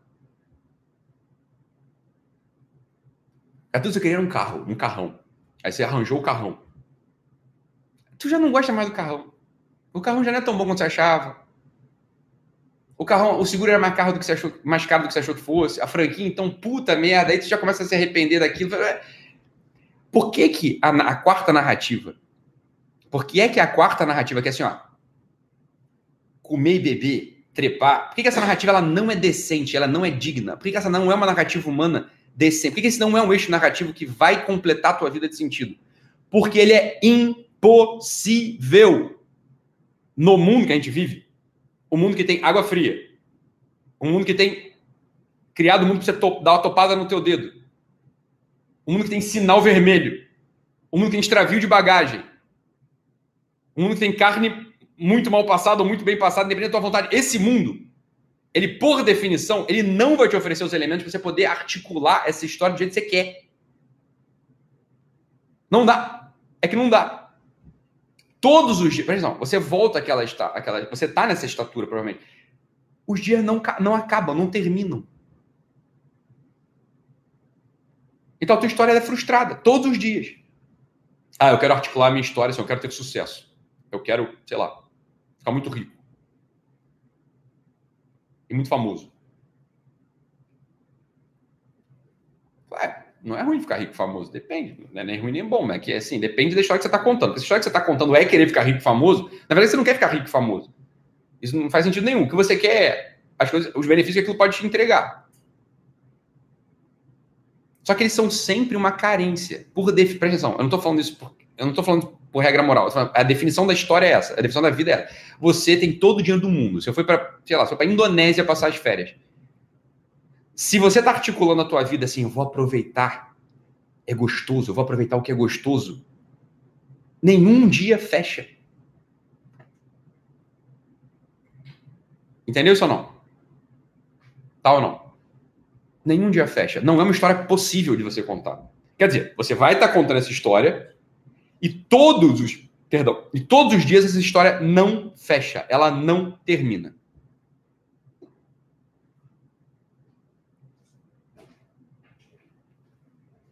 É tudo você queria um carro, um carrão. Aí você arranjou o carrão. Tu já não gosta mais do carrão. O carrão já não é tão bom quanto você achava. O carrão, o seguro era mais caro do que você achou, mais caro do que você achou que fosse. A franquia, então, puta merda. Aí tu já começa a se arrepender daquilo. Por que que a, a quarta narrativa? Por que é que a quarta narrativa, que é assim, ó, comer e beber, trepar, por que, que essa narrativa ela não é decente, ela não é digna? Por que, que essa não é uma narrativa humana decente? Por que, que esse não é um eixo narrativo que vai completar a tua vida de sentido? Porque ele é impossível no mundo que a gente vive um mundo que tem água fria. Um mundo que tem criado um mundo para você dar uma topada no teu dedo. Um mundo que tem sinal vermelho. Um mundo que tem extravio de bagagem. Um mundo tem carne muito mal passada ou muito bem passada, independente da tua vontade. Esse mundo, ele, por definição, ele não vai te oferecer os elementos para você poder articular essa história do jeito que você quer. Não dá. É que não dá. Todos os dias. Você volta àquela, àquela. Você está nessa estatura, provavelmente. Os dias não, não acabam, não terminam. Então a tua história é frustrada, todos os dias. Ah, eu quero articular a minha história, assim, eu quero ter sucesso. Eu quero, sei lá, ficar muito rico. E muito famoso. Não é ruim ficar rico famoso, depende. Não é nem ruim nem bom, mas é que assim, depende da história que você está contando. Porque a história que você está contando é querer ficar rico famoso, na verdade você não quer ficar rico famoso. Isso não faz sentido nenhum. O que você quer é as coisas, os benefícios que aquilo pode te entregar. Só que eles são sempre uma carência. Por definição, presta atenção, eu não estou falando isso por, eu não estou falando por regra moral. A definição da história é essa, a definição da vida é essa. Você tem todo o dinheiro do mundo. Você foi para, sei lá, foi para Indonésia passar as férias se você está articulando a tua vida assim, eu vou aproveitar, é gostoso, eu vou aproveitar o que é gostoso, nenhum dia fecha. Entendeu isso ou não? Tá ou não? Nenhum dia fecha. Não é uma história possível de você contar. Quer dizer, você vai estar tá contando essa história e todos os, perdão, e todos os dias essa história não fecha, ela não termina.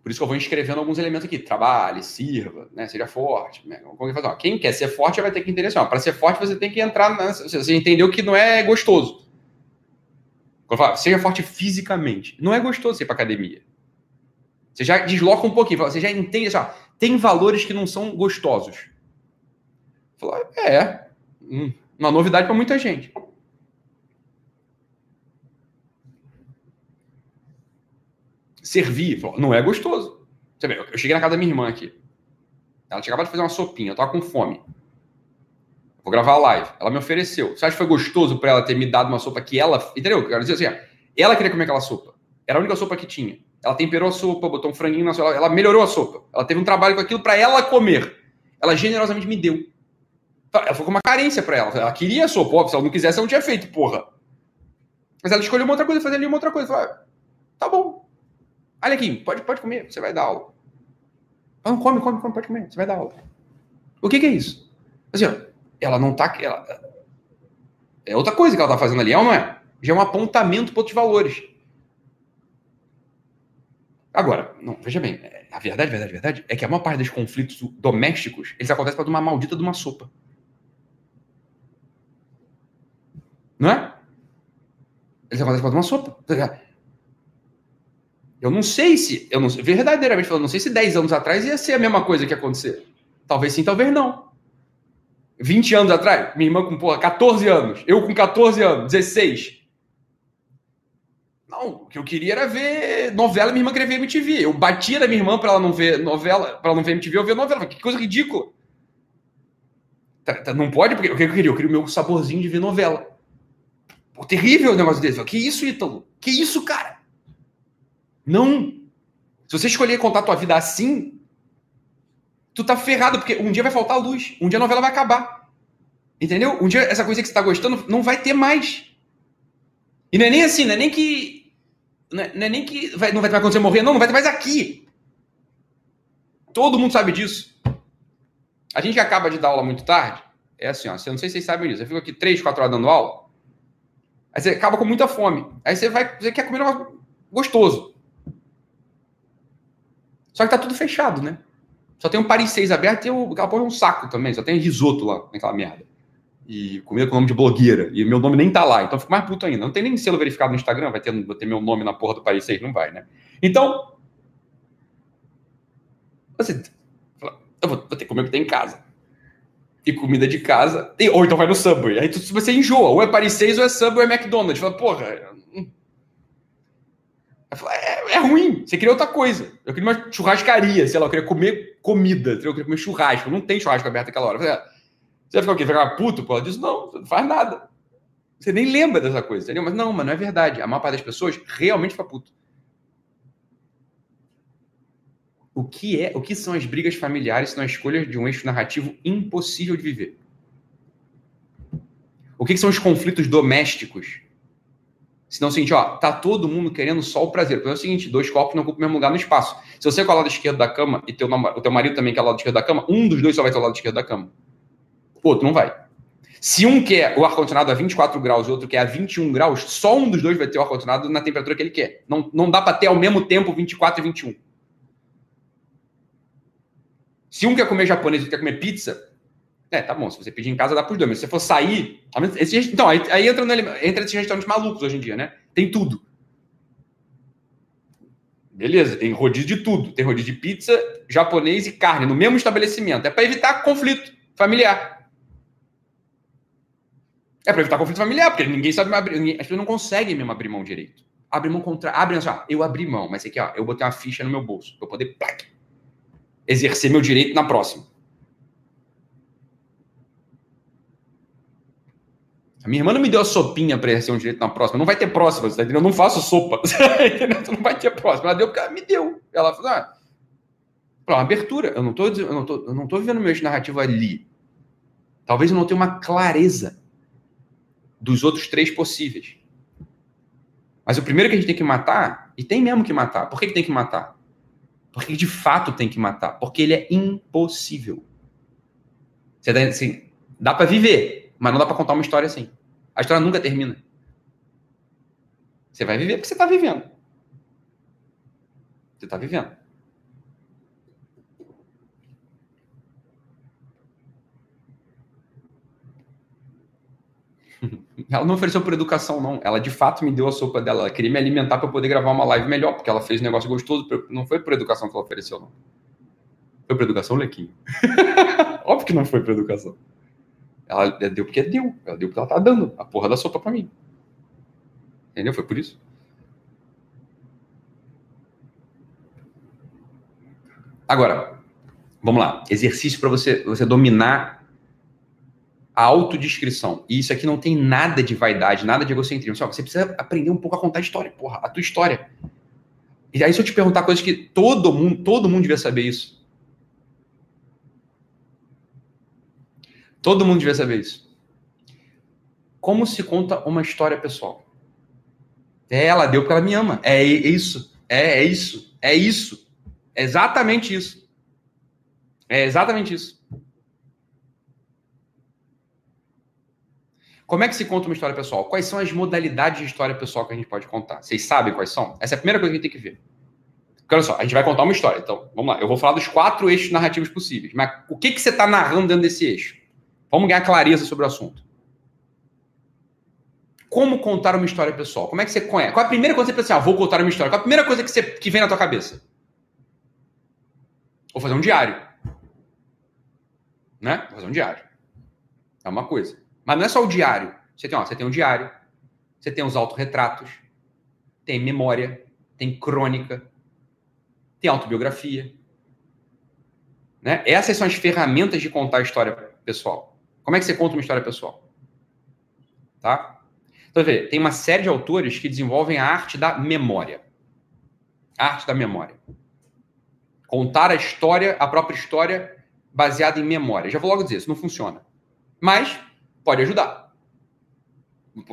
Por isso que eu vou escrevendo alguns elementos aqui. Trabalhe, sirva, né? seja forte. Né? Quem quer ser forte vai ter que entender assim. Para ser forte, você tem que entrar. Você entendeu que não é gostoso. Quando seja forte fisicamente. Não é gostoso ir para academia. Você já desloca um pouquinho, você já entende, assim, tem valores que não são gostosos. É, hum, uma novidade para muita gente. Servir, falou, não é gostoso. Você vê, eu cheguei na casa da minha irmã aqui. Ela tinha acabado de fazer uma sopinha, eu tava com fome. Vou gravar a live. Ela me ofereceu. Você acha que foi gostoso para ela ter me dado uma sopa que ela. Entendeu? Eu quero dizer assim, ela queria comer aquela sopa. Era a única sopa que tinha. Ela temperou a sopa, botou um franguinho na sopa, ela melhorou a sopa. Ela teve um trabalho com aquilo para ela comer. Ela generosamente me deu. Ela foi com uma carência para ela. Ela queria a sopa, óbvio, se ela não quisesse, ela não tinha feito, porra. Mas ela escolheu uma outra coisa, fazer ali uma outra coisa. Falei, ah, tá bom. Olha aqui, pode, pode comer, você vai dar aula. Não, come, come, come, pode comer, você vai dar aula. O que, que é isso? Assim, ó, ela não tá. Ela, é outra coisa que ela tá fazendo ali, é ou não é? Já é um apontamento para outros valores. Agora, não, veja bem, é, a verdade, verdade, verdade é que a maior parte dos conflitos domésticos, eles acontecem por uma maldita de uma sopa. Não é? Eles acontecem por uma sopa. Eu não sei se, eu não, verdadeiramente falando, não sei se 10 anos atrás ia ser a mesma coisa que acontecer. Talvez sim, talvez não. 20 anos atrás, minha irmã com porra, 14 anos, eu com 14 anos, 16. Não, o que eu queria era ver novela, minha irmã queria ver MTV. Eu batia na minha irmã para ela não ver novela, para ela não ver MTV, eu ver novela. Que coisa ridícula. Tá, tá, não pode, porque o que eu queria? Eu queria o meu saborzinho de ver novela. Pô, terrível o negócio desse. Que isso, Ítalo? Que isso, cara? Não. Se você escolher contar a tua vida assim, tu tá ferrado, porque um dia vai faltar luz, um dia a novela vai acabar. Entendeu? Um dia essa coisa que você tá gostando não vai ter mais. E não é nem assim, não é nem que não é, não é nem que vai, não vai ter mais quando você morrer, não, não vai ter mais aqui. Todo mundo sabe disso. A gente que acaba de dar aula muito tarde, é assim, ó, não sei se vocês sabem disso. Você fica aqui 3, 4 horas dando aula, aí você acaba com muita fome. Aí você vai, você quer comer um gostoso. Só que tá tudo fechado, né? Só tem um Paris 6 aberto e o, aquela porra é um saco também, só tem risoto lá naquela merda e comida com nome de blogueira, e meu nome nem tá lá, então fico mais puto ainda. Não tem nem selo verificado no Instagram, vai ter, vai ter meu nome na porra do Paris 6, não vai, né? Então, você eu vou, vou ter que comer o que tem em casa. E comida de casa, e, ou então vai no Subway. Aí tu, você enjoa, ou é Paris 6 ou é Subway ou é McDonald's. Fala, porra. Hum. Falo, é, é, ruim, você queria outra coisa. Eu queria uma churrascaria, sei lá, eu queria comer comida, eu queria comer churrasco. Não tem churrasco aberto naquela hora. Eu falei, você vai ficar o quê? Ficar puto por causa disso? Não, não faz nada. Você nem lembra dessa coisa, entendeu? Mas não, mas não é verdade. A maior parte das pessoas realmente fica puto. O que é, o que são as brigas familiares se não a escolha de um eixo narrativo impossível de viver? O que são os conflitos domésticos? Se não é seguinte, ó, tá todo mundo querendo só o prazer. Porque é o seguinte, dois corpos não ocupam o mesmo lugar no espaço. Se você é o lado esquerdo da cama e teu, o teu marido também quer o lado esquerdo da cama, um dos dois só vai ter o lado esquerdo da cama o outro não vai. Se um quer o ar-condicionado a 24 graus e o outro quer a 21 graus, só um dos dois vai ter o ar-condicionado na temperatura que ele quer. Não, não dá para ter ao mesmo tempo 24 e 21. Se um quer comer japonês e outro quer comer pizza, é, tá bom. Se você pedir em casa, dá pros dois. Mas se você for sair. Esse, então, aí, aí entra, no, entra esses restaurantes malucos hoje em dia, né? Tem tudo. Beleza, tem rodízio de tudo. Tem rodízio de pizza, japonês e carne no mesmo estabelecimento. É para evitar conflito familiar. É para evitar conflito familiar, porque ninguém sabe abrir, ninguém, as pessoas não conseguem mesmo abrir mão direito. Abre mão contra. Abre assim, ó, eu abri mão, mas aqui, ó, eu botei uma ficha no meu bolso para poder plac, exercer meu direito na próxima. A minha irmã não me deu a sopinha para exercer um direito na próxima. Não vai ter próxima, você tá entendendo? Eu não faço sopa. Tá não vai ter próxima. Ela deu porque ela me deu. Ela falou, ah, uma abertura. Eu não tô, eu não eu não vivendo meu narrativo ali. Talvez eu não tenha uma clareza dos outros três possíveis. Mas o primeiro que a gente tem que matar, e tem mesmo que matar. Por que, que tem que matar? Porque de fato tem que matar. Porque ele é impossível. Você tá, assim, dá para viver, mas não dá para contar uma história assim. A história nunca termina. Você vai viver porque você está vivendo. Você está vivendo. Ela não ofereceu por educação, não. Ela de fato me deu a sopa dela. Ela queria me alimentar para poder gravar uma live melhor, porque ela fez um negócio gostoso. Não foi por educação que ela ofereceu, não. Foi por educação, Lequinho? Óbvio que não foi por educação. Ela deu porque deu. Ela deu porque ela tá dando a porra da sopa para mim. Entendeu? Foi por isso. Agora, vamos lá. Exercício para você, você dominar a autodescrição. E isso aqui não tem nada de vaidade, nada de egocentrismo. Só você precisa aprender um pouco a contar a história, porra, a tua história. E aí, se eu te perguntar coisas que todo mundo, todo mundo devia saber isso. Todo mundo devia saber isso. Como se conta uma história pessoal? É, ela deu porque ela me ama. É isso. É, é isso. É isso. É exatamente isso. É exatamente isso. Como é que se conta uma história pessoal? Quais são as modalidades de história pessoal que a gente pode contar? Vocês sabem quais são? Essa é a primeira coisa que a gente tem que ver. Porque olha só, a gente vai contar uma história. Então, vamos lá. Eu vou falar dos quatro eixos narrativos possíveis. Mas o que, que você está narrando dentro desse eixo? Vamos ganhar clareza sobre o assunto. Como contar uma história pessoal? Como é que você conhece? Qual é a primeira coisa que você pensa assim, ah, vou contar uma história? Qual é a primeira coisa que, você, que vem na tua cabeça? Vou fazer um diário. Né? Vou fazer um diário. É uma coisa. Mas não é só o diário. Você tem, ó, você tem um diário, você tem os autorretratos, tem memória, tem crônica, tem autobiografia. Né? Essas são as ferramentas de contar a história pessoal. Como é que você conta uma história pessoal? Tá? Então, vê, tem uma série de autores que desenvolvem a arte da memória. A arte da memória. Contar a história, a própria história, baseada em memória. Já vou logo dizer, isso não funciona. Mas pode ajudar.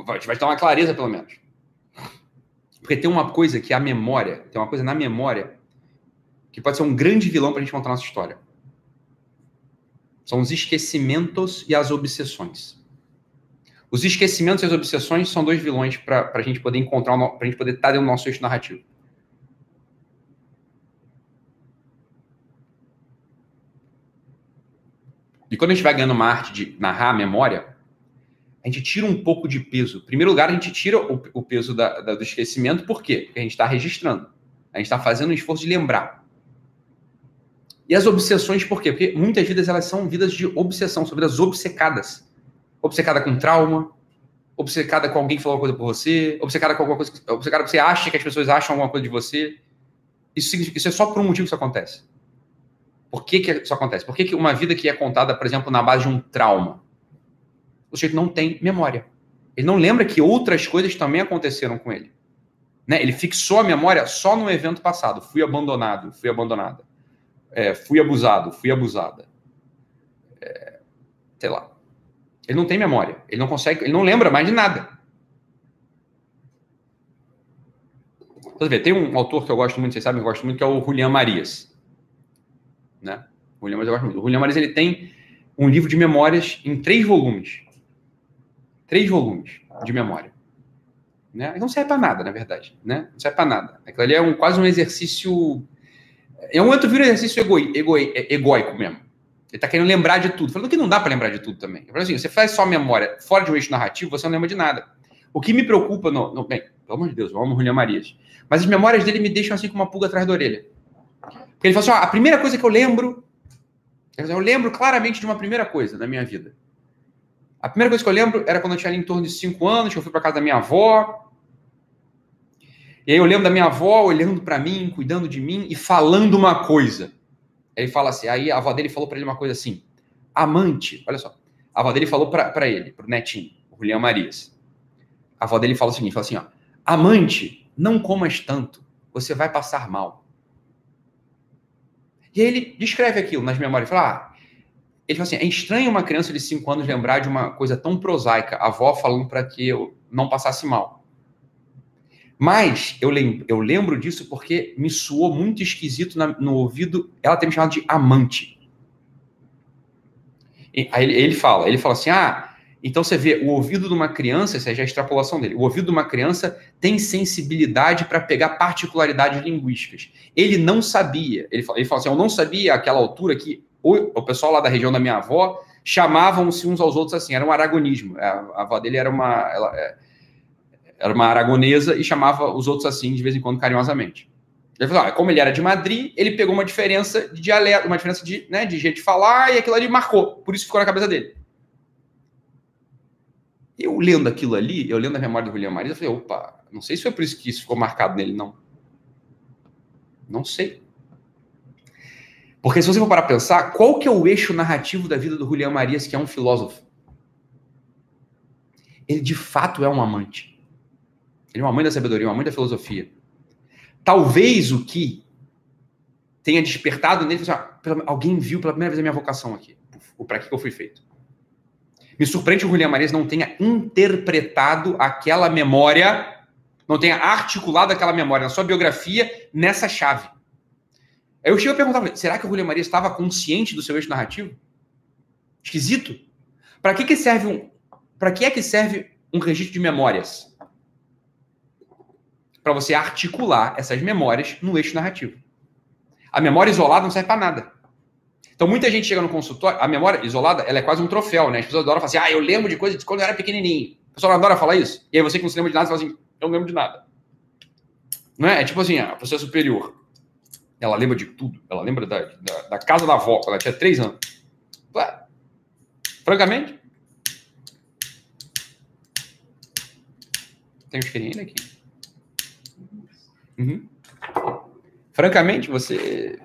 Vai te dar uma clareza, pelo menos. Porque tem uma coisa que é a memória, tem uma coisa na memória que pode ser um grande vilão para a gente contar nossa história. São os esquecimentos e as obsessões. Os esquecimentos e as obsessões são dois vilões para a gente poder encontrar, para a gente poder estar dentro do nosso eixo narrativo. E quando a gente vai ganhando uma arte de narrar a memória, a gente tira um pouco de peso. Em primeiro lugar, a gente tira o, o peso da, da, do esquecimento, por quê? Porque a gente está registrando. A gente está fazendo um esforço de lembrar. E as obsessões, por quê? Porque muitas vidas elas são vidas de obsessão, são vidas obcecadas. Obcecada com trauma, obcecada com alguém que falou alguma coisa por você, obcecada com alguma coisa, obcecada você acha que as pessoas acham alguma coisa de você. Isso, isso é só por um motivo que isso acontece. Por que, que isso acontece? Por que, que uma vida que é contada, por exemplo, na base de um trauma, o sujeito não tem memória. Ele não lembra que outras coisas também aconteceram com ele. Né? Ele fixou a memória só no evento passado. Fui abandonado, fui abandonada. É, fui abusado, fui abusada. É, sei lá. Ele não tem memória. Ele não consegue, ele não lembra mais de nada. Você vê, tem um autor que eu gosto muito, vocês sabem, eu gosto muito, que é o Julian Marias. Né? Julian eu gosto muito. O Julian Marias ele tem um livro de memórias em três volumes. Três volumes de memória. Né? Não serve para nada, na verdade. Né? Não serve para nada. Aquilo ali é um, quase um exercício. É um outro vira exercício egoi, egoi, egóico mesmo. Ele está querendo lembrar de tudo. Falando que não dá para lembrar de tudo também. Eu assim, você faz só memória fora de um eixo narrativo, você não lembra de nada. O que me preocupa no. no bem, pelo amor de Deus, vamos Julião Marias. Mas as memórias dele me deixam assim com uma pulga atrás da orelha. Porque ele fala assim: ó, a primeira coisa que eu lembro. Eu lembro claramente de uma primeira coisa na minha vida. A primeira coisa que eu lembro era quando eu tinha ali em torno de 5 anos, que eu fui para casa da minha avó. E aí eu lembro da minha avó olhando para mim, cuidando de mim e falando uma coisa. Ele fala assim, aí a avó dele falou para ele uma coisa assim: amante, olha só. A avó dele falou para ele, para o netinho, o Julião Marias. A avó dele falou o seguinte: fala assim, ó, amante, não comas tanto, você vai passar mal. E aí ele descreve aquilo nas memórias, fala, ah, ele fala assim: é estranho uma criança de 5 anos lembrar de uma coisa tão prosaica, a avó falando para que eu não passasse mal. Mas eu lembro, eu lembro disso porque me soou muito esquisito na, no ouvido ela ter me chamado de amante. E, aí ele, ele fala, ele fala assim: ah, então você vê, o ouvido de uma criança, essa é a extrapolação dele, o ouvido de uma criança tem sensibilidade para pegar particularidades linguísticas. Ele não sabia, ele fala, ele fala assim: eu não sabia àquela altura que o, o pessoal lá da região da minha avó chamavam-se uns aos outros assim, era um aragonismo. A, a avó dele era uma, ela, é, era uma aragonesa e chamava os outros assim de vez em quando carinhosamente. Ele falou, ah, como ele era de Madrid, ele pegou uma diferença de dialeto, uma diferença de, né, de jeito de falar e aquilo ali marcou. Por isso ficou na cabeça dele. Eu lendo aquilo ali, eu lendo a memória do William Maria, eu falei, opa, não sei se foi por isso que isso ficou marcado nele, não. Não sei. Porque se você for parar para pensar, qual que é o eixo narrativo da vida do Julián Marias, que é um filósofo? Ele de fato é um amante. Ele é uma mãe da sabedoria, uma mãe da filosofia. Talvez o que tenha despertado nele, assim, alguém viu pela primeira vez a minha vocação aqui, o para que eu fui feito. Me surpreende que o Julián Marias não tenha interpretado aquela memória não tenha articulado aquela memória na sua biografia nessa chave. Aí eu chego a perguntar, será que o Julio Maria estava consciente do seu eixo narrativo? Esquisito. Para que, que serve um. Para que é que serve um registro de memórias? Para você articular essas memórias no eixo narrativo. A memória isolada não serve para nada. Então muita gente chega no consultório, a memória isolada, ela é quase um troféu, né? As pessoas adoram falar assim: "Ah, eu lembro de coisas de quando eu era pequenininho". O pessoal adora falar isso. E aí você que não se lembra de nada, você fala assim: eu não lembro de nada. Não é? É tipo assim, a pessoa superior. Ela lembra de tudo. Ela lembra da, da, da casa da avó, ela tinha três anos. Ué, francamente. Tem um cheirinho aqui. Uhum. Francamente, você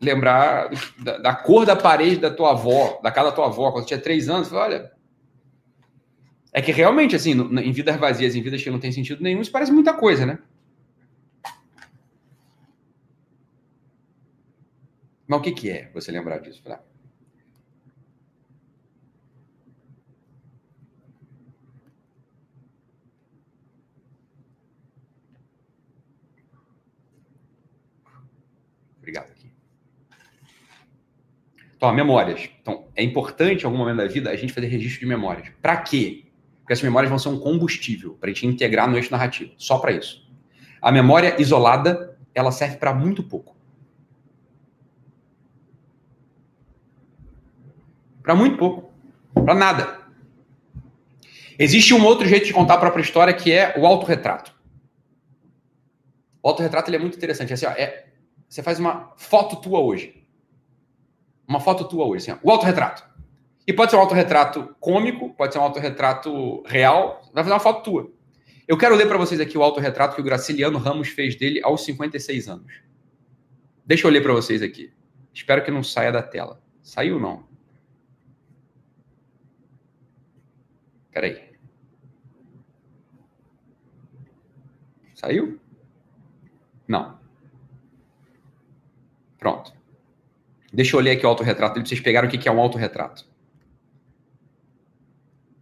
lembrar da, da, cor da parede da tua avó, da casa da tua avó, quando tinha três anos, você fala, olha, é que realmente, assim, em vidas vazias, em vidas que não tem sentido nenhum, isso parece muita coisa, né? Mas o que, que é você lembrar disso? Obrigado aqui. Então, memórias. Então, é importante em algum momento da vida a gente fazer registro de memórias. Para quê? Porque essas memórias vão ser um combustível para a gente integrar no eixo narrativo. Só para isso. A memória isolada, ela serve para muito pouco. Para muito pouco. Para nada. Existe um outro jeito de contar a própria história que é o autorretrato. O autorretrato ele é muito interessante. É assim, ó, é, você faz uma foto tua hoje. Uma foto tua hoje. Assim, ó, o autorretrato. E pode ser um autorretrato cômico, pode ser um autorretrato real, vai fazer uma foto tua. Eu quero ler para vocês aqui o autorretrato que o Graciliano Ramos fez dele aos 56 anos. Deixa eu ler para vocês aqui. Espero que não saia da tela. Saiu não? Peraí. Saiu? Não. Pronto. Deixa eu ler aqui o autorretrato dele vocês pegarem o que é um autorretrato.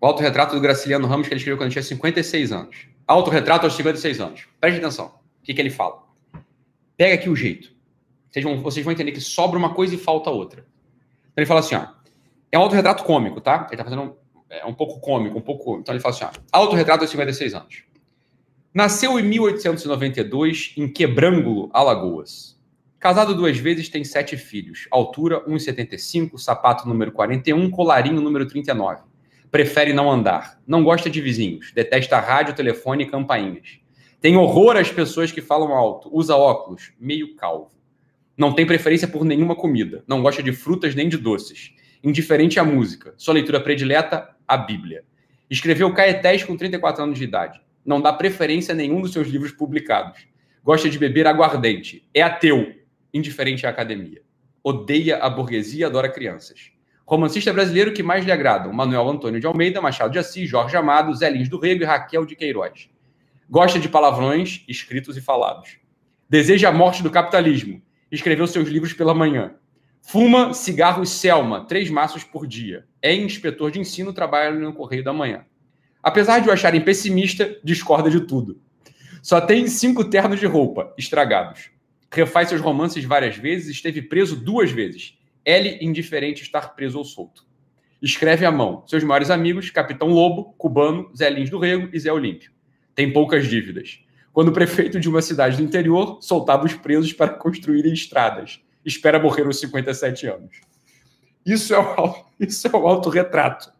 O autorretrato do Graciliano Ramos, que ele escreveu quando tinha 56 anos. Autorretrato aos 56 anos. Preste atenção. O que, que ele fala? Pega aqui o jeito. Vocês vão, vocês vão entender que sobra uma coisa e falta outra. Então ele fala assim, ó. É um autorretrato cômico, tá? Ele tá fazendo é um pouco cômico, um pouco. Então ele fala assim, ó. Autorretrato aos 56 anos. Nasceu em 1892 em Quebrângulo, Alagoas. Casado duas vezes, tem sete filhos. Altura 1,75, sapato número 41, colarinho número 39 prefere não andar. Não gosta de vizinhos. Detesta rádio, telefone e campainhas. Tem horror às pessoas que falam alto. Usa óculos. Meio calvo. Não tem preferência por nenhuma comida. Não gosta de frutas nem de doces. Indiferente à música. Sua leitura predileta, a Bíblia. Escreveu Caetés com 34 anos de idade. Não dá preferência a nenhum dos seus livros publicados. Gosta de beber aguardente. É ateu. Indiferente à academia. Odeia a burguesia e adora crianças. Romancista brasileiro que mais lhe agradam: Manuel Antônio de Almeida, Machado de Assis, Jorge Amado, Zé Lins do Rego e Raquel de Queiroz. Gosta de palavrões escritos e falados. Deseja a morte do capitalismo. Escreveu seus livros pela manhã. Fuma cigarros Selma, três maços por dia. É inspetor de ensino, trabalha no Correio da Manhã. Apesar de o acharem pessimista, discorda de tudo. Só tem cinco ternos de roupa, estragados. Refaz seus romances várias vezes, esteve preso duas vezes L indiferente estar preso ou solto. Escreve à mão. Seus maiores amigos, Capitão Lobo, Cubano, Zé Lins do Rego e Zé Olímpio. Tem poucas dívidas. Quando o prefeito de uma cidade do interior soltava os presos para construírem estradas. Espera morrer aos 57 anos. Isso é o, isso é o autorretrato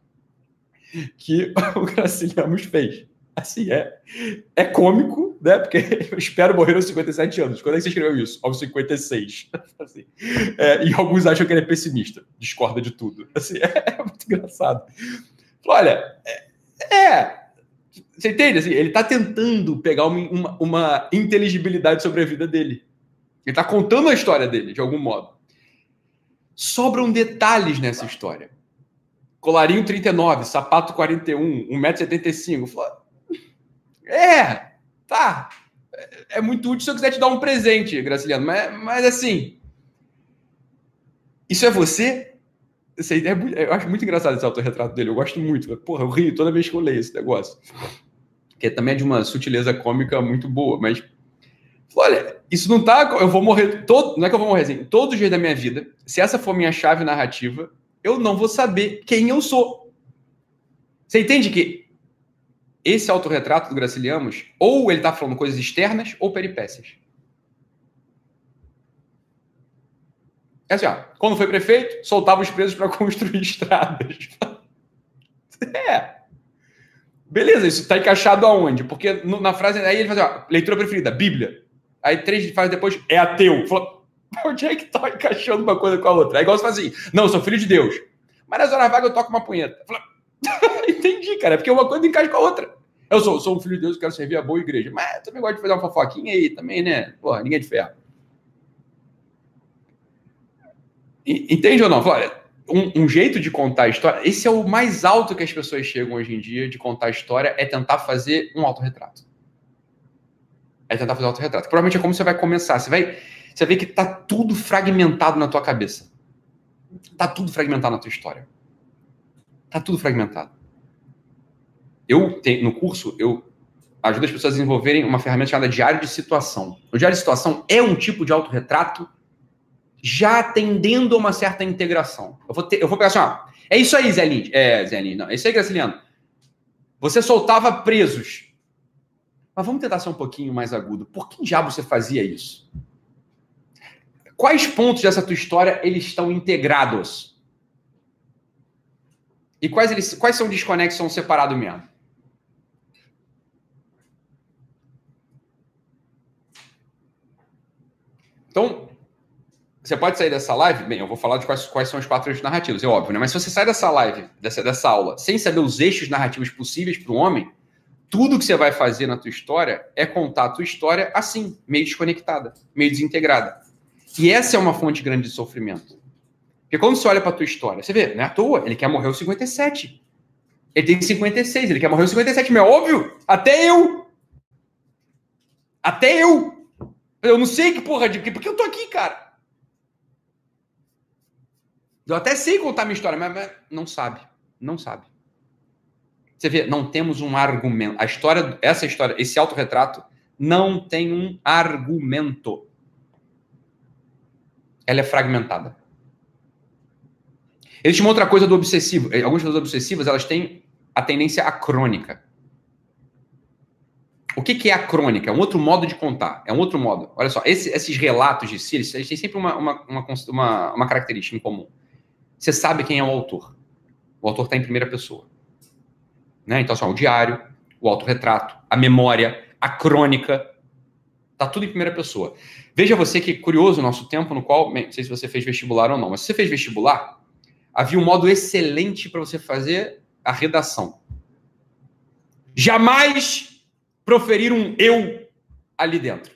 que o Graciliamos fez. Assim, é, é cômico, né? Porque eu espero morrer aos 57 anos. Quando é que você escreveu isso? Aos 56. Assim, é, e alguns acham que ele é pessimista, discorda de tudo. Assim, é, é muito engraçado. Olha, é, é você entende? Assim, ele está tentando pegar uma, uma, uma, inteligibilidade sobre a vida dele. Ele está contando a história dele, de algum modo. Sobram detalhes nessa história. Colarinho 39, sapato 41, 1,75m. É, tá. É, é muito útil se eu quiser te dar um presente, Graciliano. Mas, mas assim. Isso é você? Essa ideia é, eu acho muito engraçado esse autorretrato dele. Eu gosto muito. Porra, eu rio toda vez que eu leio esse negócio. Que também é de uma sutileza cômica muito boa. Mas, olha, isso não tá. Eu vou morrer. Todo, não é que eu vou morrer assim. Todos os dias da minha vida, se essa for minha chave narrativa, eu não vou saber quem eu sou. Você entende que esse autorretrato do Graciliamos, ou ele está falando coisas externas ou peripécias. É assim, ó, quando foi prefeito, soltava os presos para construir estradas. é. Beleza, isso está encaixado aonde? Porque na frase aí ele faz, ó, leitura preferida, Bíblia. Aí três frases depois, é ateu. Fala, Onde é que tá encaixando uma coisa com a outra? É igual você fala assim, não, sou filho de Deus. Mas nas horas vagas eu toco uma punheta. Entendi, cara, é porque uma coisa encaixa com a outra. Eu sou, sou um filho de Deus quero servir a boa igreja. Mas eu também gosto de fazer uma fofoquinha aí também, né? Porra, ninguém é de ferro. Entende ou não? Olha, um, um, jeito de contar a história. Esse é o mais alto que as pessoas chegam hoje em dia de contar a história, é tentar fazer um autorretrato. É tentar fazer um autorretrato. Provavelmente é como você vai começar. Você vai você vê que tá tudo fragmentado na tua cabeça. Tá tudo fragmentado na tua história. Tá tudo fragmentado. Eu no curso, eu ajudo as pessoas a desenvolverem uma ferramenta chamada diário de situação. O diário de situação é um tipo de autorretrato já tendendo a uma certa integração. Eu vou, ter, eu vou pegar assim, ó, é isso aí, Zé Lins. É, Zé Lins, não. É isso aí, Graciliano. Você soltava presos. Mas vamos tentar ser um pouquinho mais agudo. Por que diabo você fazia isso? Quais pontos dessa tua história eles estão integrados? E quais, eles, quais são desconexos, são separados mesmo? Então, você pode sair dessa live, bem, eu vou falar de quais, quais são os quatro eixos narrativos, é óbvio, né? Mas se você sai dessa live, dessa, dessa aula, sem saber os eixos narrativos possíveis para o homem, tudo que você vai fazer na tua história é contar a tua história assim, meio desconectada, meio desintegrada. E essa é uma fonte grande de sofrimento. Porque quando você olha para tua história, você vê, não é à toa, ele quer morrer aos 57. Ele tem 56, ele quer morrer aos 57, mas é óbvio, até eu. Até eu. Eu não sei que porra de que, porque eu tô aqui, cara. Eu até sei contar minha história, mas, mas não sabe, não sabe. Você vê, não temos um argumento. A história, essa história, esse autorretrato não tem um argumento ela é fragmentada. Existe uma outra coisa do obsessivo. Eh, algumas pessoas obsessivas, elas têm a tendência acrônica. O que, que é a crônica? É um outro modo de contar. É um outro modo. Olha só, esse, esses relatos de si, eles, têm sempre uma, uma, uma, uma característica em comum. Você sabe quem é o autor. O autor está em primeira pessoa. Né? Então, assim, o diário, o autorretrato, a memória, a crônica, Tá tudo em primeira pessoa. Veja você que curioso o nosso tempo no qual, não sei se você fez vestibular ou não, mas se você fez vestibular, havia um modo excelente para você fazer a redação. Jamais proferir um eu ali dentro.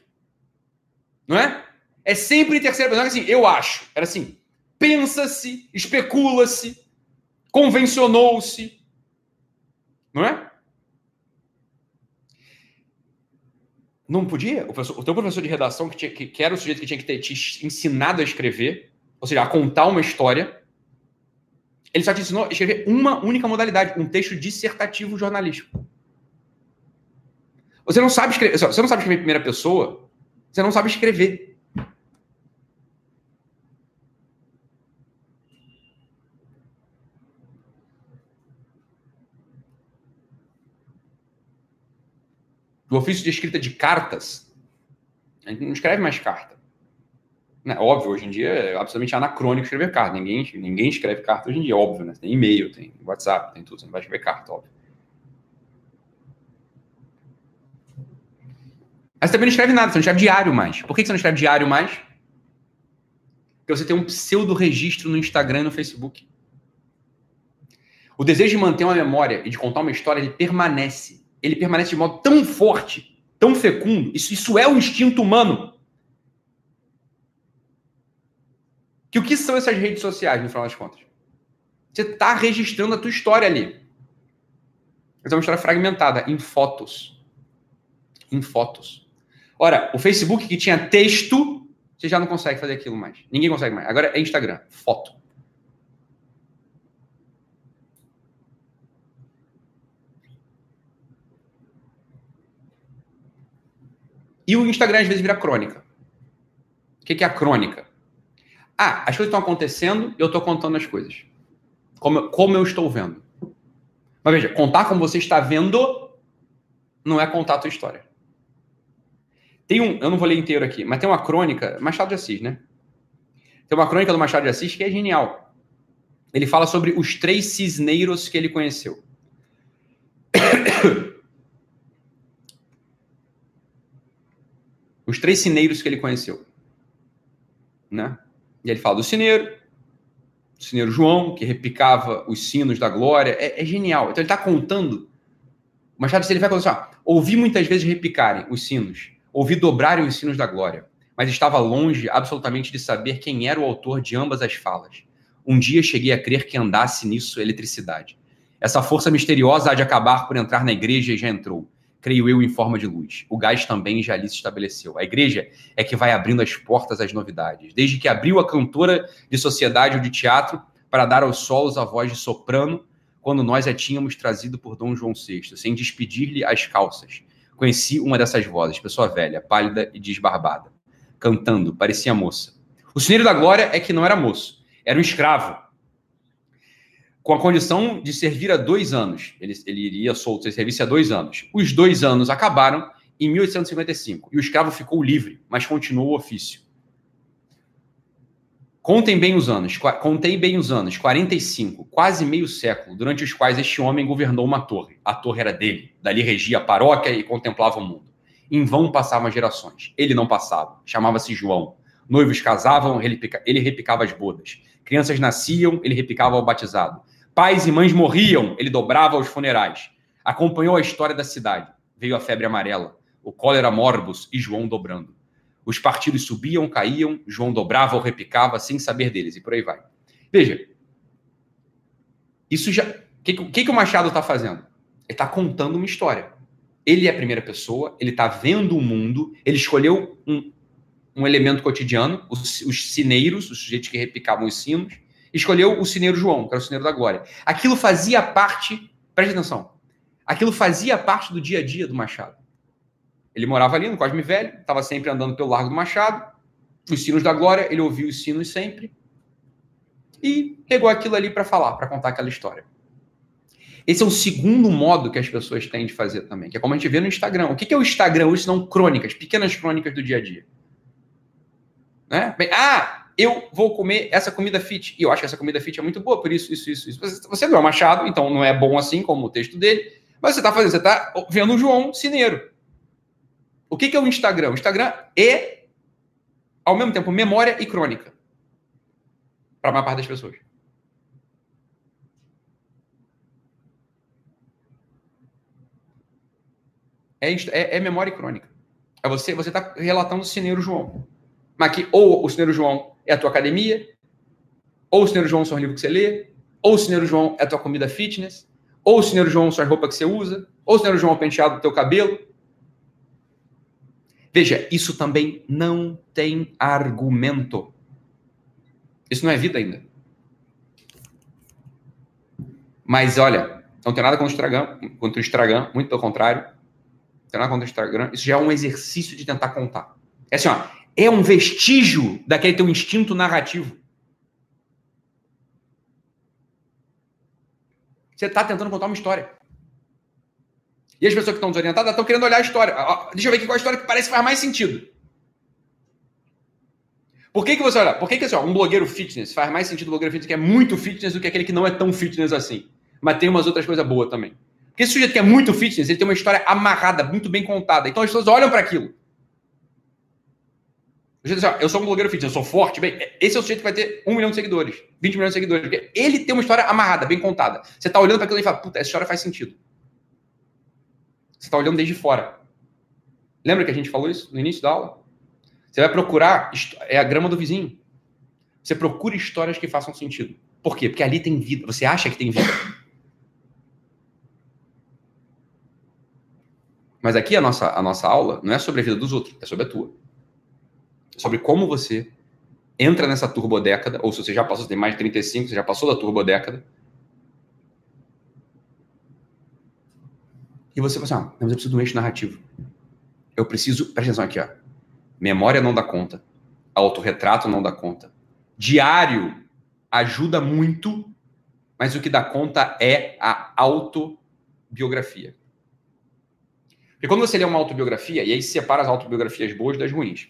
Não é? É sempre em terceira pessoa, assim, eu acho. Era assim, pensa-se, especula-se, convencionou-se. Não é? Não podia? O, professor, o teu professor de redação, que, tinha, que, que, era o sujeito que tinha que ter te ensinado a escrever, ou seja, a contar uma história, ele só te ensinou a escrever uma única modalidade, um texto dissertativo jornalístico. Você não sabe escrever, você não sabe escrever em primeira pessoa, você não sabe escrever. Do ofício de escrita de cartas, a gente não escreve mais carta. Né? Óbvio, hoje em dia é absolutamente anacrônico escrever carta. Ninguém, ninguém escreve carta hoje em dia, óbvio, né? Tem e-mail, tem WhatsApp, tem tudo. Você não vai escrever carta, óbvio. Mas você também não escreve nada, você não escreve diário mais. Por que você não escreve diário mais? Porque você tem um pseudo registro no Instagram e no Facebook. O desejo de manter uma memória e de contar uma história, ele permanece. Ele permanece de modo tão forte, tão fecundo. Isso, isso é o instinto humano. Que o que são essas redes sociais, no final das contas? Você está registrando a tua história ali. Mas é uma história fragmentada, em fotos. Em fotos. Ora, o Facebook que tinha texto, você já não consegue fazer aquilo mais. Ninguém consegue mais. Agora é Instagram, foto. E o Instagram às vezes vira crônica. O que é a crônica? Ah, as coisas estão acontecendo e eu estou contando as coisas. Como, como eu estou vendo. Mas veja, contar como você está vendo não é contar a tua história. Tem um, eu não vou ler inteiro aqui, mas tem uma crônica, Machado de Assis, né? Tem uma crônica do Machado de Assis que é genial. Ele fala sobre os três cisneiros que ele conheceu. os três sineiros que ele conheceu. Né? E ele fala do sineiro, do sineiro João, que repicava os sinos da glória. É, é genial. Então ele está contando. O Machado ele vai contar assim: ouvi muitas vezes repicarem os sinos, ouvi dobrarem os sinos da glória, mas estava longe absolutamente de saber quem era o autor de ambas as falas. Um dia cheguei a crer que andasse nisso eletricidade. Essa força misteriosa há de acabar por entrar na igreja e já entrou creio eu, em forma de luz. O gás também já ali se estabeleceu. A igreja é que vai abrindo as portas às novidades. Desde que abriu a cantora de sociedade ou de teatro para dar aos solos a voz de soprano, quando nós a tínhamos trazido por Dom João VI, sem despedir-lhe as calças. Conheci uma dessas vozes, pessoa velha, pálida e desbarbada, cantando, parecia moça. O Senhor da Glória é que não era moço, era um escravo, com a condição de servir há dois anos. Ele, ele iria solto, ele servisse há dois anos. Os dois anos acabaram em 1855 e o escravo ficou livre, mas continuou o ofício. Contem bem os anos, contei bem os anos, 45, quase meio século, durante os quais este homem governou uma torre. A torre era dele, dali regia a paróquia e contemplava o mundo. Em vão passavam gerações. Ele não passava, chamava-se João. Noivos casavam, ele repicava as bodas. Crianças nasciam, ele repicava o batizado. Pais e mães morriam, ele dobrava os funerais. Acompanhou a história da cidade. Veio a febre amarela, o cólera morbus e João dobrando. Os partidos subiam, caíam, João dobrava ou repicava sem saber deles, e por aí vai. Veja, isso já. O que, que, que o Machado está fazendo? Ele está contando uma história. Ele é a primeira pessoa, ele está vendo o mundo, ele escolheu um, um elemento cotidiano, os, os sineiros, os sujeitos que repicavam os sinos, escolheu o Cineiro João, que era o Cineiro da Glória. Aquilo fazia parte, preste atenção, aquilo fazia parte do dia a dia do Machado. Ele morava ali no Cosme Velho, estava sempre andando pelo Largo do Machado, os sinos da Glória, ele ouvia os sinos sempre e pegou aquilo ali para falar, para contar aquela história. Esse é o segundo modo que as pessoas têm de fazer também, que é como a gente vê no Instagram. O que é o Instagram hoje? São crônicas, pequenas crônicas do dia a dia. Né? Bem, ah, eu vou comer essa comida fit. E eu acho que essa comida fit é muito boa, por isso, isso, isso, isso. Você não é Machado, então não é bom assim como o texto dele, mas você está fazendo, você está vendo o João Cineiro. O que, que é o Instagram? O Instagram é, ao mesmo tempo, memória e crônica. Para a maior parte das pessoas. É, é, é memória e crônica. É você, você está relatando o Cineiro João. Mas que ou o Cineiro João é a tua academia, ou o Senhor João são os livros que você lê, ou o Senhor João é a tua comida fitness, ou o Senhor João são as roupas que você usa, ou o Senhor João é o penteado do teu cabelo. Veja, isso também não tem argumento. Isso não é vida ainda. Mas olha, não tem nada contra o Instagram, contra o Instagram muito pelo contrário. Não tem nada contra o Instagram. Isso já é um exercício de tentar contar. É assim, ó, é um vestígio daquele teu instinto narrativo. Você está tentando contar uma história. E as pessoas que estão desorientadas estão querendo olhar a história. Deixa eu ver aqui qual a história que parece que faz mais sentido. Por que, que você olha? Por que, que assim, ó, um blogueiro fitness faz mais sentido um blogueiro fitness que é muito fitness do que aquele que não é tão fitness assim? Mas tem umas outras coisas boas também. Porque esse sujeito que é muito fitness, ele tem uma história amarrada, muito bem contada. Então as pessoas olham para aquilo. Eu sou um blogueiro fitness, eu sou forte. Bem, esse é o sujeito que vai ter um milhão de seguidores, 20 milhões de seguidores. Porque ele tem uma história amarrada, bem contada. Você está olhando para aquilo e fala, puta, essa história faz sentido. Você está olhando desde fora. Lembra que a gente falou isso no início da aula? Você vai procurar, é a grama do vizinho. Você procura histórias que façam sentido. Por quê? Porque ali tem vida. Você acha que tem vida. Mas aqui a nossa, a nossa aula não é sobre a vida dos outros, é sobre a tua. Sobre como você entra nessa turbodécada, ou se você já passou, você tem mais de 35, você já passou da turbodécada. E você fala assim, ah, mas eu preciso de um eixo narrativo. Eu preciso, presta atenção aqui, ó. Memória não dá conta. Autorretrato não dá conta. Diário ajuda muito, mas o que dá conta é a autobiografia. Porque quando você lê uma autobiografia, e aí separa as autobiografias boas das ruins.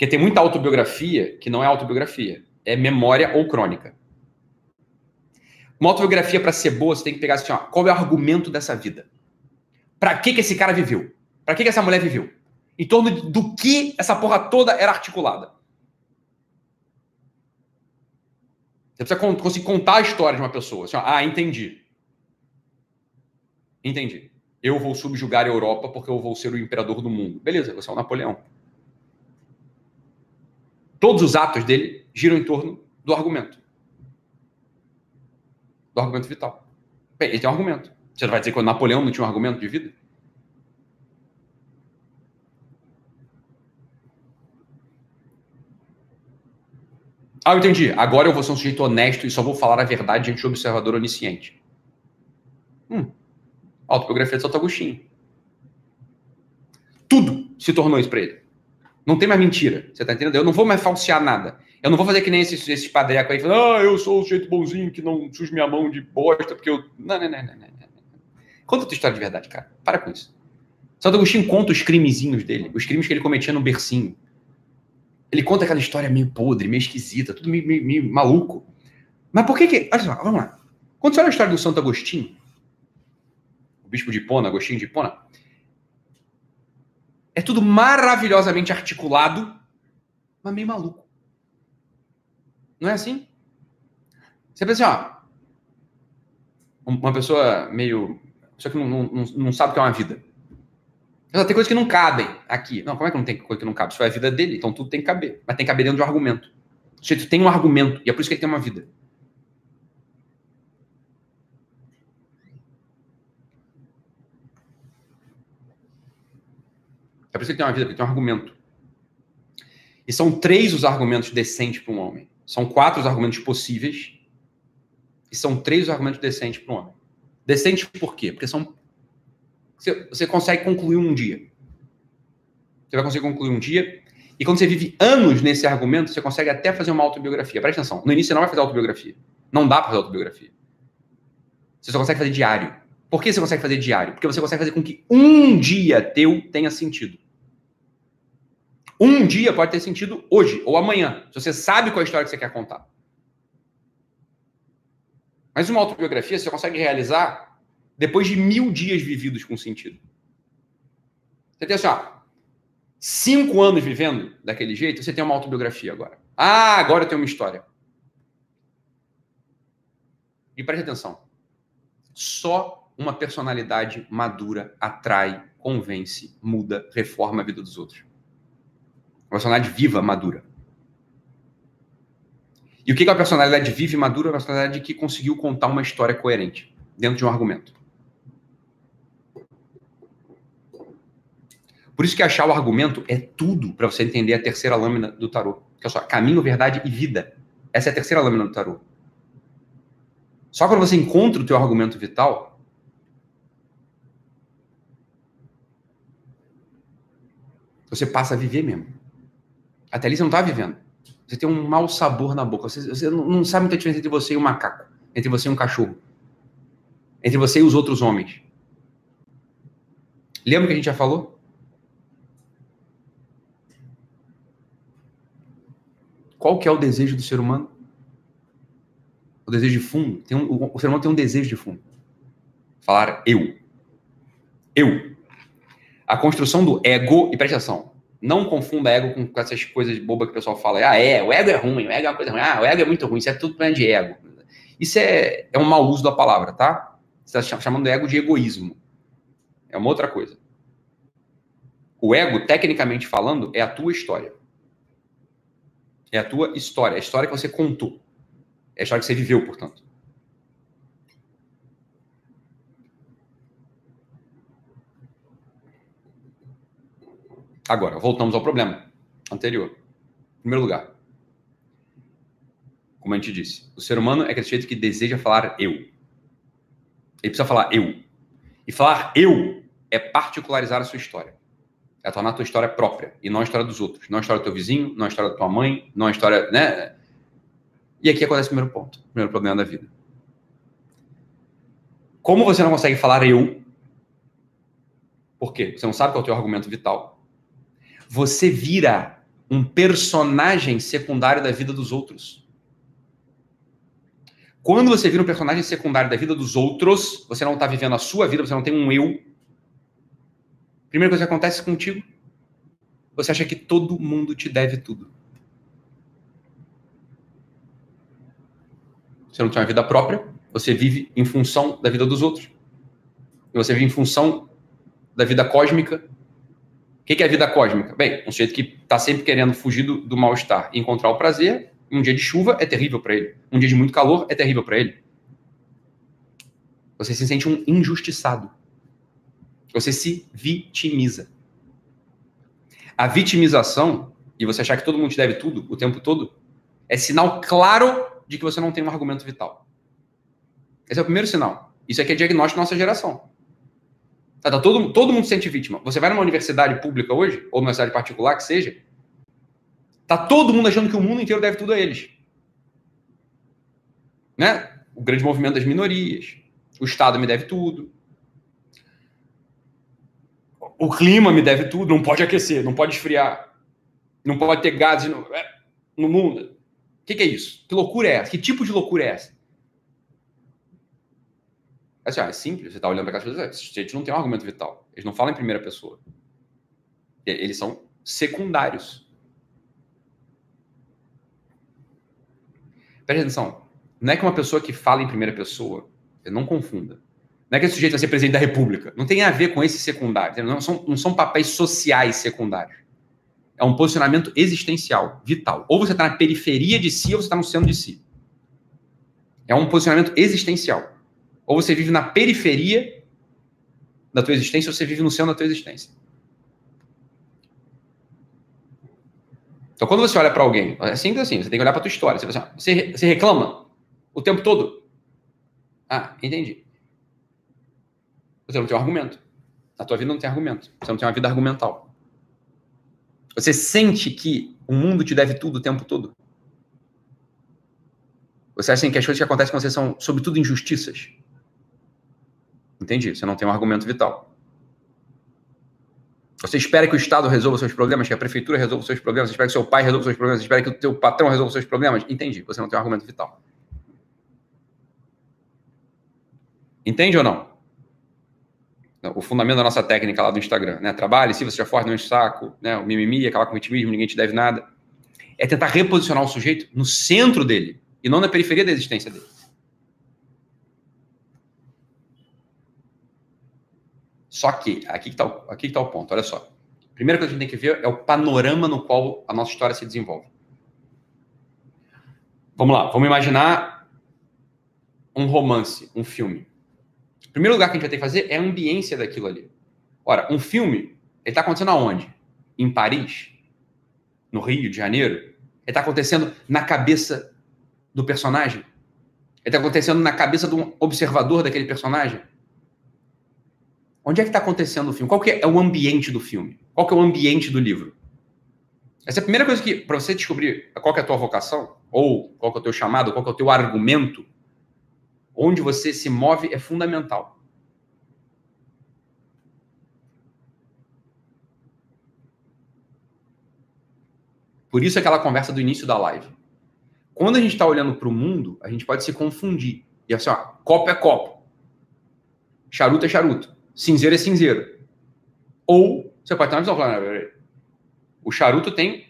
Porque tem muita autobiografia que não é autobiografia, é memória ou crônica. Uma autobiografia, para ser boa, você tem que pegar assim, ó, qual é o argumento dessa vida? Para que, que esse cara viveu? Para que, que essa mulher viveu? Em torno do que essa porra toda era articulada? Você precisa conseguir contar a história de uma pessoa. Assim, ó, ah, entendi. Entendi eu vou subjugar a Europa porque eu vou ser o imperador do mundo. Beleza, você é o Napoleão. Todos os atos dele giram em torno do argumento. Do argumento vital. Bem, ele tem um argumento. Você vai dizer que o Napoleão não tinha um argumento de vida? Ah, eu entendi. Agora eu vou ser um sujeito honesto e só vou falar a verdade diante do observador onisciente. Hum, autobiografia de Santo Agostinho. Tudo se tornou isso para ele. Não tem mais mentira. Você tá entendendo? Eu não vou mais falsear nada. Eu não vou fazer que nem esses, esses padrecos aí falando, ah, eu sou o jeito bonzinho que não sujo minha mão de bosta, porque eu. Não, não, não, não, não. Conta a tua história de verdade, cara. Para com isso. Santo Agostinho conta os crimezinhos dele, os crimes que ele cometia no bercinho. Ele conta aquela história meio podre, meio esquisita, tudo meio, meio, meio maluco. Mas por que que. Olha só, vamos lá. Quando você olha a história do Santo Agostinho, bispo de Hipona, Agostinho de Hipona. É tudo maravilhosamente articulado, mas meio maluco. Não é assim? Você pensa assim, ó, uma pessoa meio. Pessoa que não, não, não sabe o que é uma vida. Tem coisas que não cabem aqui. Não, como é que não tem coisa que não cabe? Isso é a vida dele, então tudo tem que caber. Mas tem que caber dentro de um argumento. O tem um argumento, e é por isso que ele tem uma vida. É por isso que tem uma vida, porque tem um argumento. E são três os argumentos decentes para um homem. São quatro os argumentos possíveis. E são três os argumentos decentes para um homem. Decentes por quê? Porque são. Você, você consegue concluir um dia. Você vai conseguir concluir um dia. E quando você vive anos nesse argumento, você consegue até fazer uma autobiografia. Presta atenção. No início você não vai fazer autobiografia. Não dá para fazer autobiografia. Você só consegue fazer diário. Por que você consegue fazer diário? Porque você consegue fazer com que um dia teu tenha sentido. Um dia pode ter sentido hoje ou amanhã, se você sabe qual é a história que você quer contar. Mas uma autobiografia você consegue realizar depois de mil dias vividos com sentido. Você tem assim, ó, cinco anos vivendo daquele jeito, você tem uma autobiografia agora. Ah, agora eu tenho uma história. E preste atenção. Só uma personalidade madura atrai, convence, muda, reforma a vida dos outros. Uma personalidade viva, madura. E o que é uma personalidade viva e madura? Uma personalidade que conseguiu contar uma história coerente dentro de um argumento. Por isso que achar o argumento é tudo para você entender a terceira lâmina do tarô. Que é só caminho, verdade e vida. Essa é a terceira lâmina do tarô. Só quando você encontra o teu argumento vital, você passa a viver mesmo. Até ali você não está vivendo. Você tem um mau sabor na boca. Você, você não sabe muita diferença entre você e um macaco, entre você e um cachorro, entre você e os outros homens. Lembra que a gente já falou? que é o desejo do ser humano? O desejo de fundo. Tem um, o, ser humano tem um desejo de fundo. Falar eu. Eu. A construção do ego, e presta atenção, não confunda ego com, essas coisas bobas que o pessoal fala. Ah, é, o ego é ruim, o ego é uma coisa ruim. Ah, o ego é muito ruim, isso é tudo problema de ego. Isso é, é um mau uso da palavra, tá? Você está chamando ego de egoísmo. É uma outra coisa. O ego, tecnicamente falando, é a tua história. É a tua história, é a história que você contou. É a história que você viveu, portanto. Agora, voltamos ao problema anterior. Em primeiro lugar, como a gente disse, o ser humano é aquele sujeito que deseja falar eu. Ele precisa falar eu. E falar eu é particularizar a sua história. É tornar a tua história própria e não a história dos outros. Não a história do teu vizinho, não a história da tua mãe, não a história. Né? E aqui acontece o primeiro ponto, o primeiro problema da vida. Como você não consegue falar eu, por quê? Você não sabe qual é o teu argumento vital você vira um personagem secundário da vida dos outros. Quando você vira um personagem secundário da vida dos outros, você não está vivendo a sua vida, você não tem um eu. Primeira coisa que acontece contigo, você acha que todo mundo te deve tudo. Você não tem uma vida própria, você vive em função da vida dos outros. E você vive em função da vida cósmica o que é a vida cósmica? Bem, um sujeito que está sempre querendo fugir do, do mal-estar e encontrar o prazer, um dia de chuva é terrível para ele. Um dia de muito calor é terrível para ele. Você se sente um injustiçado. Você se vitimiza. A vitimização, e você achar que todo mundo te deve tudo o tempo todo, é sinal claro de que você não tem um argumento vital. Esse é o primeiro sinal. Isso aqui é diagnóstico da nossa geração. Tá, tá todo, todo mundo se sente vítima. Você vai numa universidade pública hoje, ou numa universidade particular que seja, tá todo mundo achando que o mundo inteiro deve tudo a eles. Né? O grande movimento das minorias. O Estado me deve tudo. O clima me deve tudo. Não pode aquecer, não pode esfriar. Não pode ter gases no, é, no mundo. O que, que é isso? Que loucura é essa? Que tipo de loucura é essa? Assim, ah, é simples, você está olhando para e fala, esses sujeitos não tem um argumento vital. Eles não falam em primeira pessoa. Eles são secundários. Presta atenção. Não é que uma pessoa que fala em primeira pessoa, não confunda. Não é que esse sujeito vai ser presidente da República. Não tem a ver com esse secundário. Não são, não são papéis sociais secundários. É um posicionamento existencial, vital. Ou você está na periferia de si, ou você está no centro de si. É um posicionamento existencial. Ou você vive na periferia da tua existência, ou você vive no centro da tua existência. Então, quando você olha para alguém, é simples assim, você tem que olhar para tua história. Você, assim, você, você reclama o tempo todo? Ah, entendi. Você não tem um argumento. Na tua vida não tem argumento. Você não tem uma vida argumental. Você sente que o mundo te deve tudo o tempo todo? Você acha que as coisas que acontecem com você são, sobretudo, injustiças? Entendi. Você não tem um argumento vital. Você espera que o Estado resolva seus problemas, que a prefeitura resolva seus problemas, você espera que seu pai resolva seus problemas, você espera que o teu patrão resolva seus problemas? Entendi. Você não tem um argumento vital. Entende ou não? O fundamento da nossa técnica lá do Instagram, né? Trabalhe, se você já não enche saco, né? O mimimi, aquela com vitimismo, ninguém te deve nada. É tentar reposicionar o sujeito no centro dele e não na periferia da existência dele. Só que, aqui está o, aqui tá o ponto, olha só. Primeira coisa que a gente tem que ver é o panorama no qual a nossa história se desenvolve. Vamos lá, vamos imaginar um romance, um filme. O primeiro lugar que a gente vai ter que fazer é a ambiência daquilo ali. Ora, um filme, ele está acontecendo aonde? Em Paris? No Rio de Janeiro? Ele está acontecendo na cabeça do personagem? Ele está acontecendo na cabeça do observador daquele personagem? Onde é que está acontecendo o filme? Qual que é o ambiente do filme? Qual que é o ambiente do livro? Essa é a primeira coisa que, para você descobrir qual é a tua vocação, ou qual é o teu chamado, qual é o teu argumento, onde você se move é fundamental. Por isso aquela conversa do início da live. quando a gente está olhando para o mundo, a gente pode se confundir. E assim, ó, copo é copo. Charuto é charuto. Cinzeiro é cinzeiro. Ou você pode ter uma visão falando, o charuto tem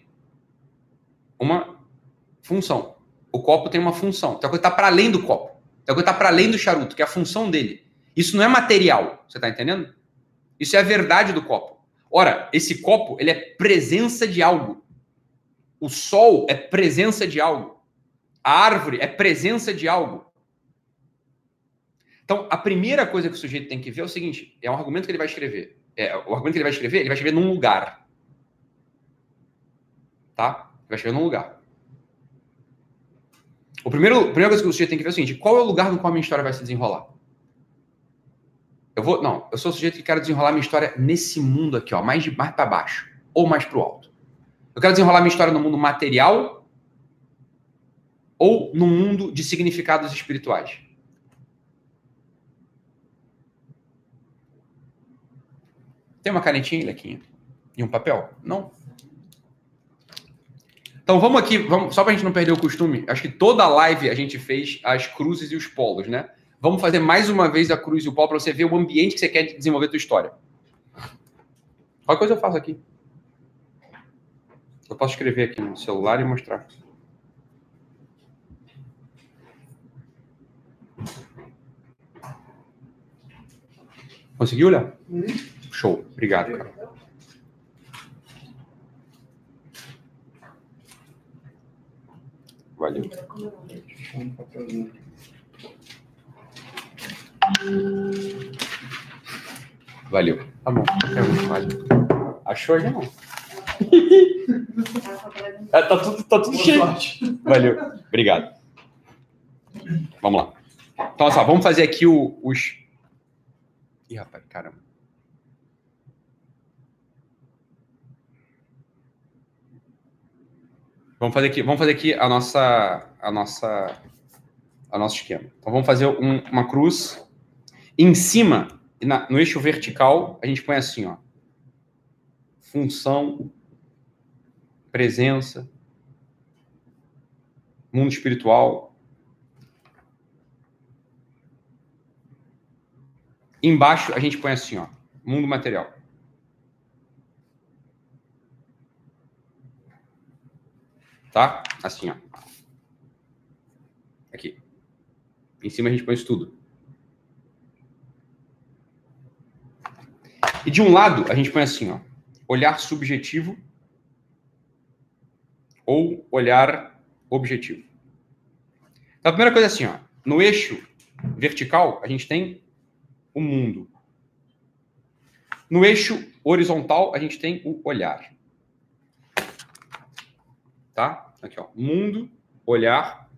uma função. O copo tem uma função. Tem coisa que está para além do copo. Tem coisa que está para além do charuto, que é a função dele. Isso não é material. Você está entendendo? Isso é a verdade do copo. Ora, esse copo, ele é presença de algo. O sol é presença de algo. A árvore é presença de algo. Então, a primeira coisa que o sujeito tem que ver é o seguinte: é um argumento que ele vai escrever. É, o argumento que ele vai escrever, ele vai escrever num lugar. Tá? Ele vai escrever num lugar. O primeiro, a primeira coisa que o sujeito tem que ver é o seguinte: qual é o lugar no qual a minha história vai se desenrolar? Eu vou, não, eu sou o sujeito que quero desenrolar minha história nesse mundo aqui, ó, mais de mais para baixo ou mais para o alto. Eu quero desenrolar minha história no mundo material ou no mundo de significados espirituais. Tem uma canetinha, Lequinha? E um papel? Não. Então vamos aqui, vamos, só para a gente não perder o costume, acho que toda live a gente fez as cruzes e os polos, né? Vamos fazer mais uma vez a cruz e o polo para você ver o ambiente que você quer desenvolver a tua história. Qual coisa eu faço aqui? Eu posso escrever aqui no celular e mostrar. Conseguiu, Léo? Uhum. Show. Obrigado, cara. Valeu. Valeu. Tá bom. Achou aí não? é, tá tudo, tá tudo cheio. Valeu. Obrigado. Vamos lá. Então, só, vamos fazer aqui o, os. Ih, rapaz, caramba. Vamos fazer aqui, vamos fazer aqui a nossa, a nossa, a nosso esquema. Então vamos fazer um, uma cruz em cima, na, no eixo vertical, a gente põe assim, ó, função, presença, mundo espiritual. Embaixo a gente põe assim, ó, mundo material. Tá? Assim, ó. Aqui. Em cima a gente põe isso tudo. E de um lado a gente põe assim, ó. Olhar subjetivo ou olhar objetivo. Então, a primeira coisa é assim, ó. No eixo vertical, a gente tem o mundo. No eixo horizontal, a gente tem o olhar tá? Aqui, ó. Mundo, olhar,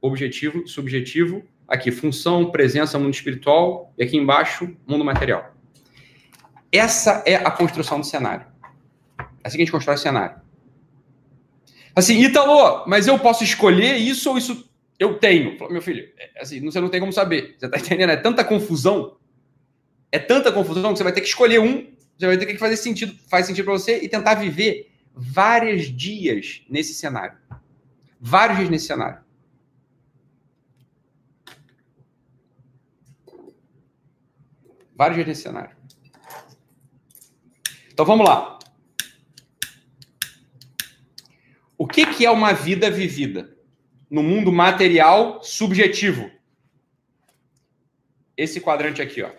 objetivo, subjetivo. Aqui, função, presença, mundo espiritual. E aqui embaixo, mundo material. Essa é a construção do cenário. É assim que a gente constrói o cenário. Assim, Ítalo, mas eu posso escolher isso ou isso eu tenho? Meu filho, é, assim, você não tem como saber. Você tá entendendo? É tanta confusão. É tanta confusão que você vai ter que escolher um. Você vai ter que fazer sentido, faz sentido para você e tentar viver vários dias nesse cenário. Vários dias nesse cenário. Vários dias nesse cenário. Então vamos lá. O que, que é uma vida vivida? No mundo material subjetivo. Esse quadrante aqui, ó.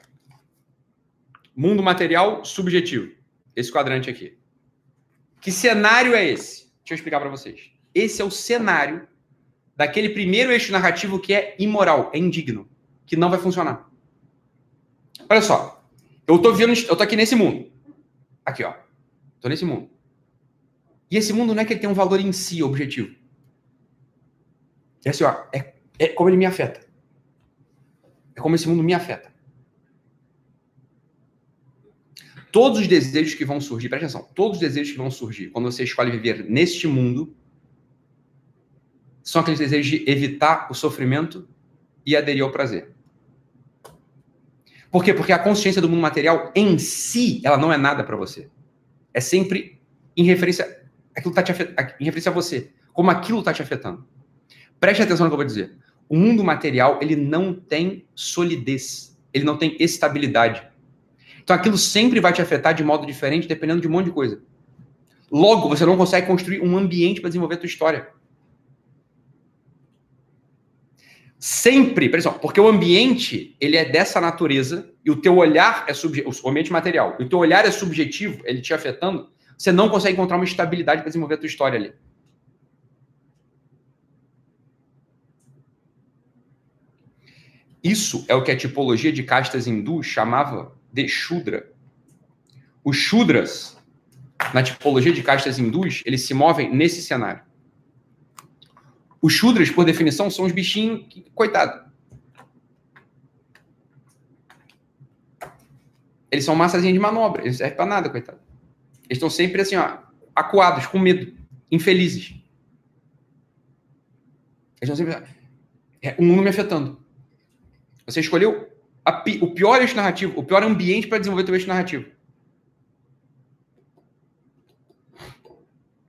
Mundo material subjetivo. Esse quadrante aqui. Que cenário é esse? Deixa eu explicar para vocês. Esse é o cenário daquele primeiro eixo narrativo que é imoral, é indigno, que não vai funcionar. Olha só. Eu tô eu tô aqui nesse mundo. Aqui, ó. Tô nesse mundo. E esse mundo não é que ele tem um valor em si objetivo. É assim, ó, é, é como ele me afeta. É como esse mundo me afeta. Todos os desejos que vão surgir, presta atenção, todos os desejos que vão surgir quando você escolhe viver neste mundo são aqueles desejos de evitar o sofrimento e aderir ao prazer. Por quê? Porque a consciência do mundo material em si, ela não é nada para você. É sempre em referência aquilo tá te afet... em referência a você, como aquilo está te afetando. Preste atenção no que eu vou dizer. O mundo material, ele não tem solidez. Ele não tem estabilidade. Então aquilo sempre vai te afetar de modo diferente, dependendo de um monte de coisa. Logo, você não consegue construir um ambiente para desenvolver a tua história. Sempre, pessoal, porque o ambiente, ele é dessa natureza e o teu olhar é subjetivo, o ambiente material, e o teu olhar é subjetivo, ele te afetando, você não consegue encontrar uma estabilidade para desenvolver a tua história ali. Isso é o que a tipologia de castas hindus chamava de Shudra. Os Shudras, na tipologia de castas hindus, eles se movem nesse cenário. Os Shudras, por definição, são os bichinhos que, coitado. Eles são massazinha de manobra, eles não servem pra nada, coitado. Eles estão sempre assim, ó, acuados, com medo, infelizes. Eles estão sempre. É, o mundo me afetando. Você escolheu a, o pior eixo narrativo, o pior ambiente para desenvolver o eixo narrativo.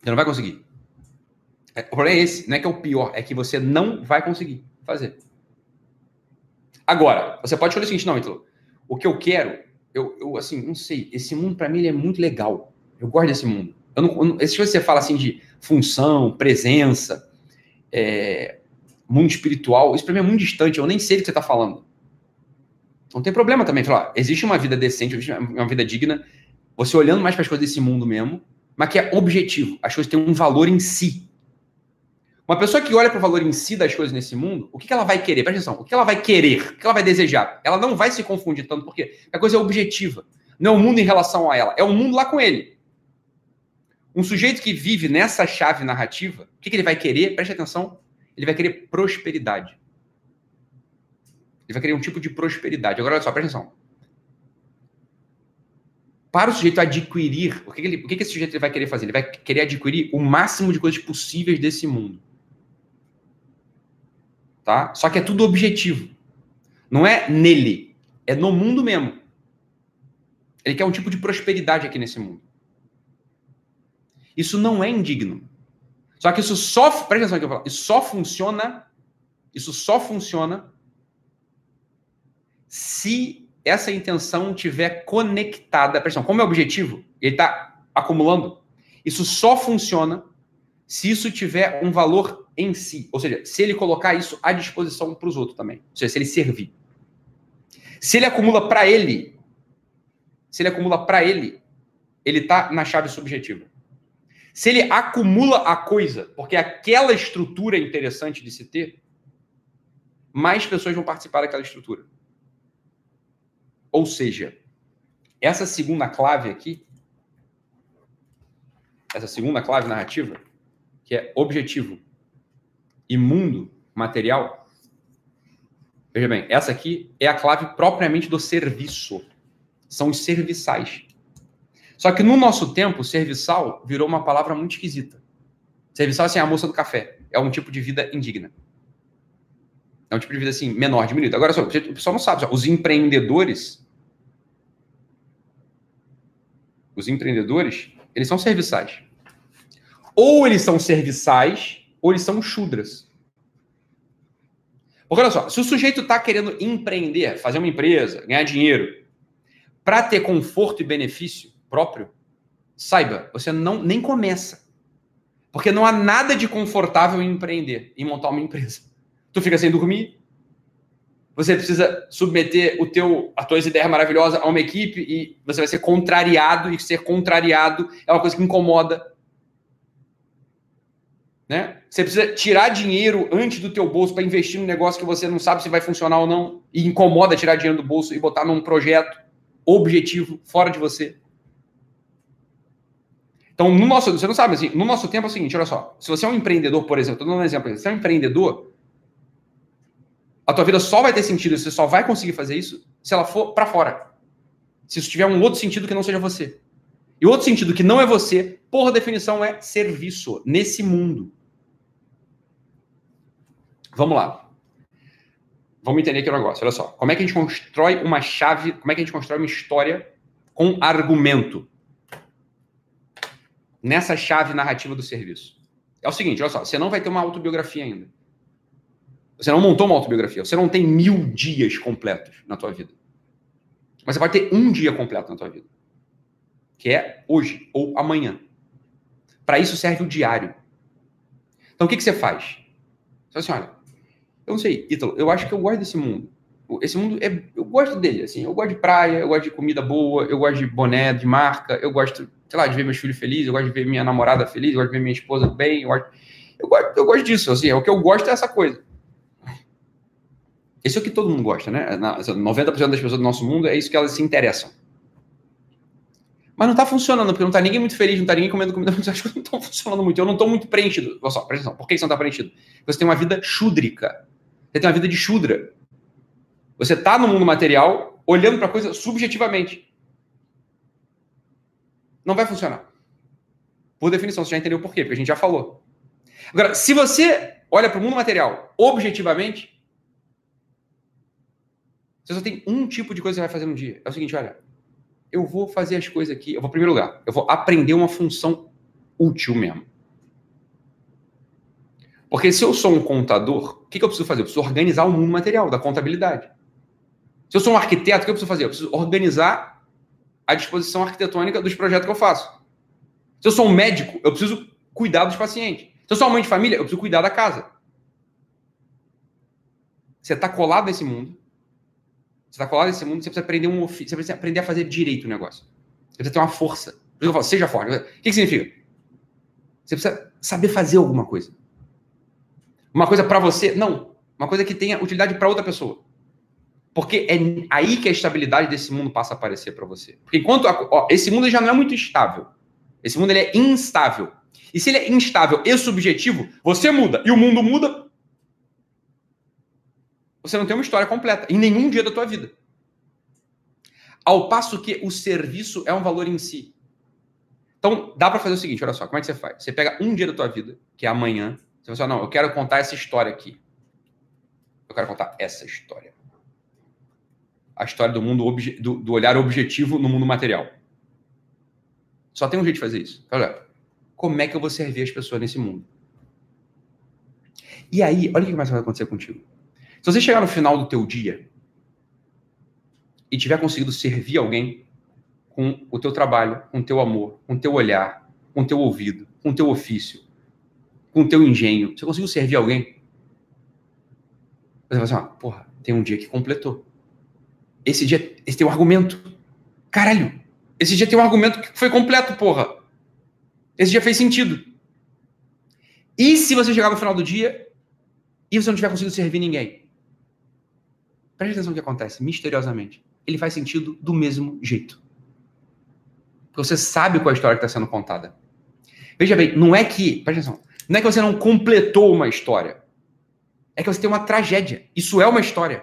Você não vai conseguir. É, o problema é esse, não é que é o pior, é que você não vai conseguir fazer. Agora, você pode escolher o seguinte, não, Ítalo, o que eu quero, eu, eu assim, não sei, esse mundo para mim é muito legal. Eu gosto desse mundo. Eu não, eu não, se você fala assim de função, presença, é, mundo espiritual, isso para mim é muito distante, eu nem sei do que você está falando. Não tem problema também. Falar, existe uma vida decente, uma vida digna, você olhando mais para as coisas desse mundo mesmo, mas que é objetivo. As coisas têm um valor em si. Uma pessoa que olha para o valor em si das coisas nesse mundo, o que, que ela vai querer? Presta atenção. O que ela vai querer? O que ela vai desejar? Ela não vai se confundir tanto, porque a coisa é objetiva. Não é o mundo em relação a ela, é o mundo lá com ele. Um sujeito que vive nessa chave narrativa, o que, que ele vai querer? Preste atenção. Ele vai querer prosperidade. Ele vai querer um tipo de prosperidade. Agora, olha só, presta atenção. Para o sujeito adquirir, o que, ele, o que esse sujeito vai querer fazer? Ele vai querer adquirir o máximo de coisas possíveis desse mundo. Tá? Só que é tudo objetivo. Não é nele, é no mundo mesmo. Ele quer um tipo de prosperidade aqui nesse mundo. Isso não é indigno. Só que isso só, presta atenção que eu falo, isso só funciona, isso só funciona se essa intenção tiver conectada, pressão, como é o objetivo, ele está acumulando, isso só funciona se isso tiver um valor em si, ou seja, se ele colocar isso à disposição para os outros também, ou seja, se ele servir. Se ele acumula para ele, se ele acumula para ele, ele está na chave subjetiva. Se ele acumula a coisa, porque aquela estrutura é interessante de se ter, mais pessoas vão participar daquela estrutura. Ou seja, essa segunda clave aqui, essa segunda clave narrativa, que é objetivo e mundo material, veja bem, essa aqui é a clave propriamente do serviço. São os serviçais. Só que no nosso tempo, serviçal virou uma palavra muito esquisita. Serviçal assim, é a moça do café. É um tipo de vida indigna. É um tipo de vida assim, menor, diminuído. Agora, só, o pessoal não sabe, os empreendedores, os empreendedores, eles são serviçais. Ou eles são serviçais, ou eles são chudras. Porque olha só, se o sujeito está querendo empreender, fazer uma empresa, ganhar dinheiro, para ter conforto e benefício próprio, saiba, você não nem começa. Porque não há nada de confortável em empreender, em montar uma empresa. Tu fica sem dormir, você precisa submeter o teu, as tuas ideias maravilhosas a uma equipe e você vai ser contrariado, e ser contrariado é uma coisa que incomoda. Né? Você precisa tirar dinheiro antes do teu bolso para investir num negócio que você não sabe se vai funcionar ou não, e incomoda tirar dinheiro do bolso e botar num projeto objetivo fora de você. Então, no nosso, você não sabe, assim, no nosso tempo é o seguinte, olha só, se você é um empreendedor, por exemplo, estou dando um exemplo, se você é um empreendedor, a tua vida só vai ter sentido, você só vai conseguir fazer isso se ela for para fora. Se isso tiver um outro sentido que não seja você. E outro sentido que não é você, por definição, é serviço nesse mundo. Vamos lá. Vamos entender aqui o negócio. Olha só. Como é que a gente constrói uma chave, como é que a gente constrói uma história com argumento? Nessa chave narrativa do serviço. É o seguinte, olha só, você não vai ter uma autobiografia ainda. Você não montou uma autobiografia. Você não tem mil dias completos na tua vida. Mas você vai ter um dia completo na tua vida. Que é hoje ou amanhã. Para isso serve o diário. Então o que, que você faz? Você fala assim, olha, eu não sei, Ítalo, eu acho que eu gosto desse mundo. Esse mundo, é, eu gosto dele, assim, eu gosto de praia, eu gosto de comida boa, eu gosto de boné, de marca, eu gosto, sei lá, de ver meus filhos felizes, eu gosto de ver minha namorada feliz, eu gosto de ver minha esposa bem, eu gosto, eu gosto, eu gosto disso, assim, é o que eu gosto é essa coisa. Esse é o que todo mundo gosta, né? 90% das pessoas do nosso mundo é isso que elas se interessam. Mas não está funcionando, porque não está ninguém muito feliz, não está ninguém comendo comida, as coisas não estão funcionando muito. Eu não estou muito preenchido. Olha só, presta atenção. Por que você não está preenchido? Você tem uma vida chúdrica. Você tem uma vida de chudra. Você está no mundo material olhando para coisa subjetivamente. Não vai funcionar. Por definição, você já entendeu por quê? Porque a gente já falou. Agora, se você olha para o mundo material objetivamente, você só tem um tipo de coisa que você vai fazer no dia. É o seguinte, olha, eu vou fazer as coisas aqui. Eu vou, em primeiro lugar, eu vou aprender uma função útil mesmo. Porque se eu sou um contador, o que, que eu preciso fazer? Eu preciso organizar o mundo material da contabilidade. Se eu sou um arquiteto, o que eu preciso fazer? Eu preciso organizar a disposição arquitetônica dos projetos que eu faço. Se eu sou um médico, eu preciso cuidar dos pacientes. Se eu sou uma mãe de família, eu preciso cuidar da casa. Você está colado nesse mundo. Você está colado nesse mundo, você precisa aprender um ofício, você precisa aprender a fazer direito o negócio. Você precisa ter uma força. Por eu falo, seja forte. O que, que significa? Você precisa saber fazer alguma coisa. Uma coisa para você? Não. Uma coisa que tenha utilidade para outra pessoa. Porque é aí que a estabilidade desse mundo passa a aparecer para você. Porque enquanto a, ó, esse mundo já não é muito estável. Esse mundo ele é instável. E se ele é instável e subjetivo, você muda e o mundo muda, você não tem uma história completa em nenhum dia da tua vida. Ao passo que o serviço é um valor em si. Então, dá para fazer o seguinte, olha só, como é que você faz? Você pega um dia da tua vida, que é amanhã, você fala assim, não, eu quero contar essa história aqui. Eu quero contar essa história. A história do mundo do, do olhar objetivo no mundo material. Só tem um jeito de fazer isso. Olha, como é que eu vou servir as pessoas nesse mundo? E aí, olha o que mais vai acontecer contigo. Se você chegar no final do teu dia e tiver conseguido servir alguém com o teu trabalho, com o teu amor, com o teu olhar, com o teu ouvido, com o teu ofício, com o teu engenho, você conseguiu servir alguém? Você vai assim, ah, porra, tem um dia que completou. Esse dia, esse tem um argumento. Caralho, esse dia tem um argumento que foi completo, porra. Esse dia fez sentido. E se você chegar no final do dia e você não tiver conseguido servir ninguém? Preste atenção no que acontece, misteriosamente. Ele faz sentido do mesmo jeito. Porque você sabe qual é a história que está sendo contada. Veja bem, não é que. Preste atenção. Não é que você não completou uma história. É que você tem uma tragédia. Isso é uma história.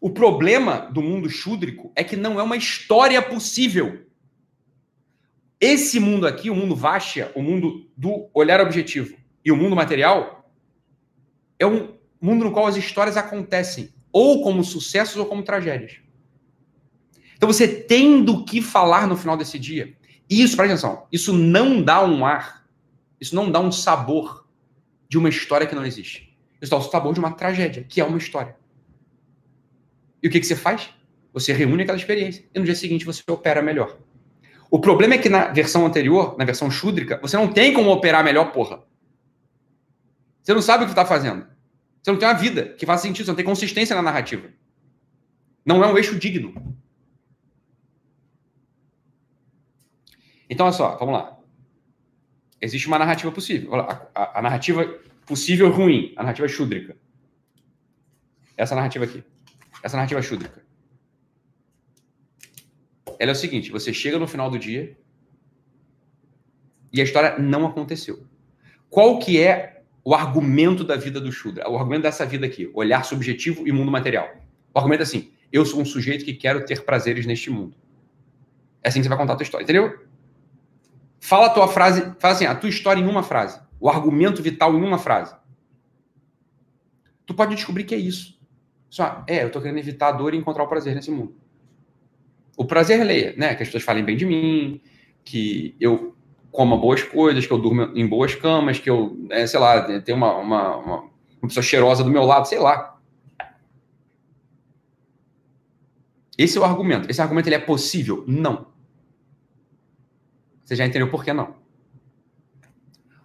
O problema do mundo chúdrico é que não é uma história possível. Esse mundo aqui, o mundo Vastia, o mundo do olhar objetivo e o mundo material, é um mundo no qual as histórias acontecem, ou como sucessos ou como tragédias. Então você tem do que falar no final desse dia. E isso, presta atenção, isso não dá um ar, isso não dá um sabor de uma história que não existe. Isso dá o sabor de uma tragédia, que é uma história. E o que, que você faz? Você reúne aquela experiência e no dia seguinte você opera melhor. O problema é que na versão anterior, na versão chúdrica, você não tem como operar melhor, porra. Você não sabe o que está fazendo. Você não tem uma vida que faz sentido, você não tem consistência na narrativa. Não é um eixo digno. Então, olha só, vamos lá. Existe uma narrativa possível. A, a, a narrativa possível ruim, a narrativa chúdrica. Essa narrativa aqui. Essa narrativa chúdrica. Ela é o seguinte: você chega no final do dia e a história não aconteceu. Qual que é o argumento da vida do Shudra, o argumento dessa vida aqui, olhar subjetivo e mundo material. O argumento é assim: eu sou um sujeito que quero ter prazeres neste mundo. É assim que você vai contar a tua história, entendeu? Fala a tua frase, fala assim, a tua história em uma frase, o argumento vital em uma frase. Tu pode descobrir que é isso. Só, é, eu tô querendo evitar a dor e encontrar o prazer nesse mundo. O prazer leia, né? Que as pessoas falem bem de mim, que eu coma boas coisas, que eu durmo em boas camas, que eu, é, sei lá, uma, uma, uma, uma pessoa cheirosa do meu lado, sei lá. Esse é o argumento. Esse argumento ele é possível? Não. Você já entendeu por que não.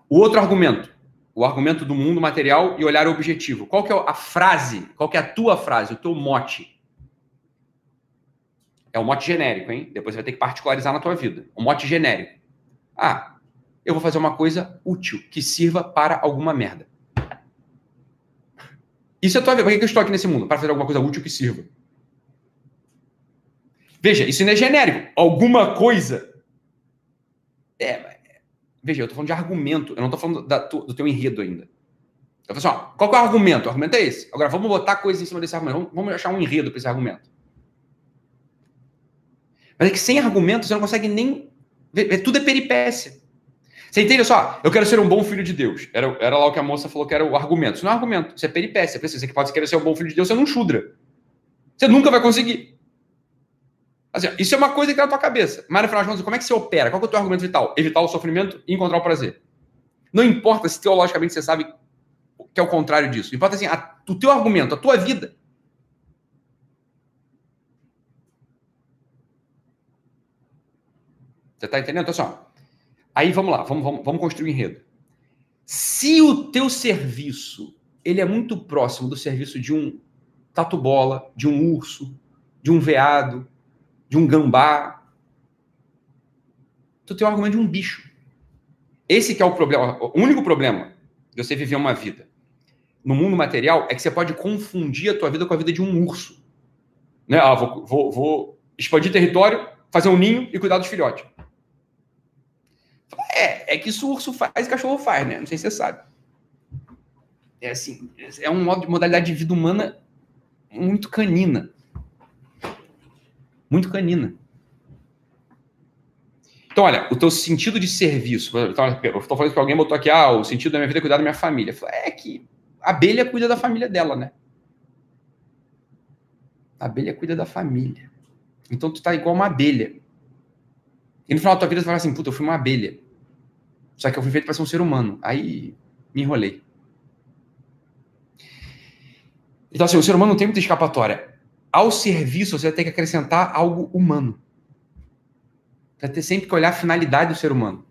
O outro argumento, o argumento do mundo material e olhar objetivo. Qual que é a frase? Qual que é a tua frase, o teu mote? É um mote genérico, hein? Depois você vai ter que particularizar na tua vida. Um mote genérico. Ah, eu vou fazer uma coisa útil, que sirva para alguma merda. Isso é tua vida. Por que eu estou aqui nesse mundo? Para fazer alguma coisa útil que sirva. Veja, isso não é genérico. Alguma coisa é, veja, eu tô falando de argumento, eu não tô falando da, do teu enredo ainda. Eu falo assim, qual é o argumento? O argumento é esse. Agora, vamos botar coisas em cima desse argumento. Vamos, vamos achar um enredo para esse argumento. Mas é que sem argumento você não consegue nem. Tudo é peripécia. Você entende só? Eu quero ser um bom filho de Deus. Era, era lá o que a moça falou que era o argumento. Isso não é argumento, isso é peripécia. Você pode querer ser um bom filho de Deus, você não chudra. Você nunca vai conseguir. Assim, isso é uma coisa que tá na tua cabeça. Mas no final de contas, como é que você opera? Qual é o teu argumento vital? Evitar o sofrimento e encontrar o prazer. Não importa se teologicamente você sabe que é o contrário disso. Importa assim, a, o teu argumento, a tua vida. Você está entendendo? Então, assim, ó, aí vamos lá, vamos, vamos, vamos construir um enredo. Se o teu serviço ele é muito próximo do serviço de um tatu-bola, de um urso, de um veado, de um gambá. Tu tem o argumento de um bicho. Esse que é o problema. O único problema de você viver uma vida no mundo material é que você pode confundir a tua vida com a vida de um urso. Né? Ah, vou, vou, vou expandir território, fazer um ninho e cuidar dos filhotes. É, é que isso o urso faz e cachorro faz, né? Não sei se você sabe. É assim, é um modo de modalidade de vida humana muito canina muito canina. Então, olha, o teu sentido de serviço. Eu estou falando que alguém botou aqui, ah, o sentido da minha vida é cuidar da minha família. é que a abelha cuida da família dela, né? A abelha cuida da família. Então, tu tá igual uma abelha. E no final da tua vida, você fala assim, puta, eu fui uma abelha. Só que eu fui feito para ser um ser humano. Aí, me enrolei. Então, assim, o ser humano não tem muita escapatória ao serviço, você ter que acrescentar algo humano. Você ter sempre que olhar a finalidade do ser humano.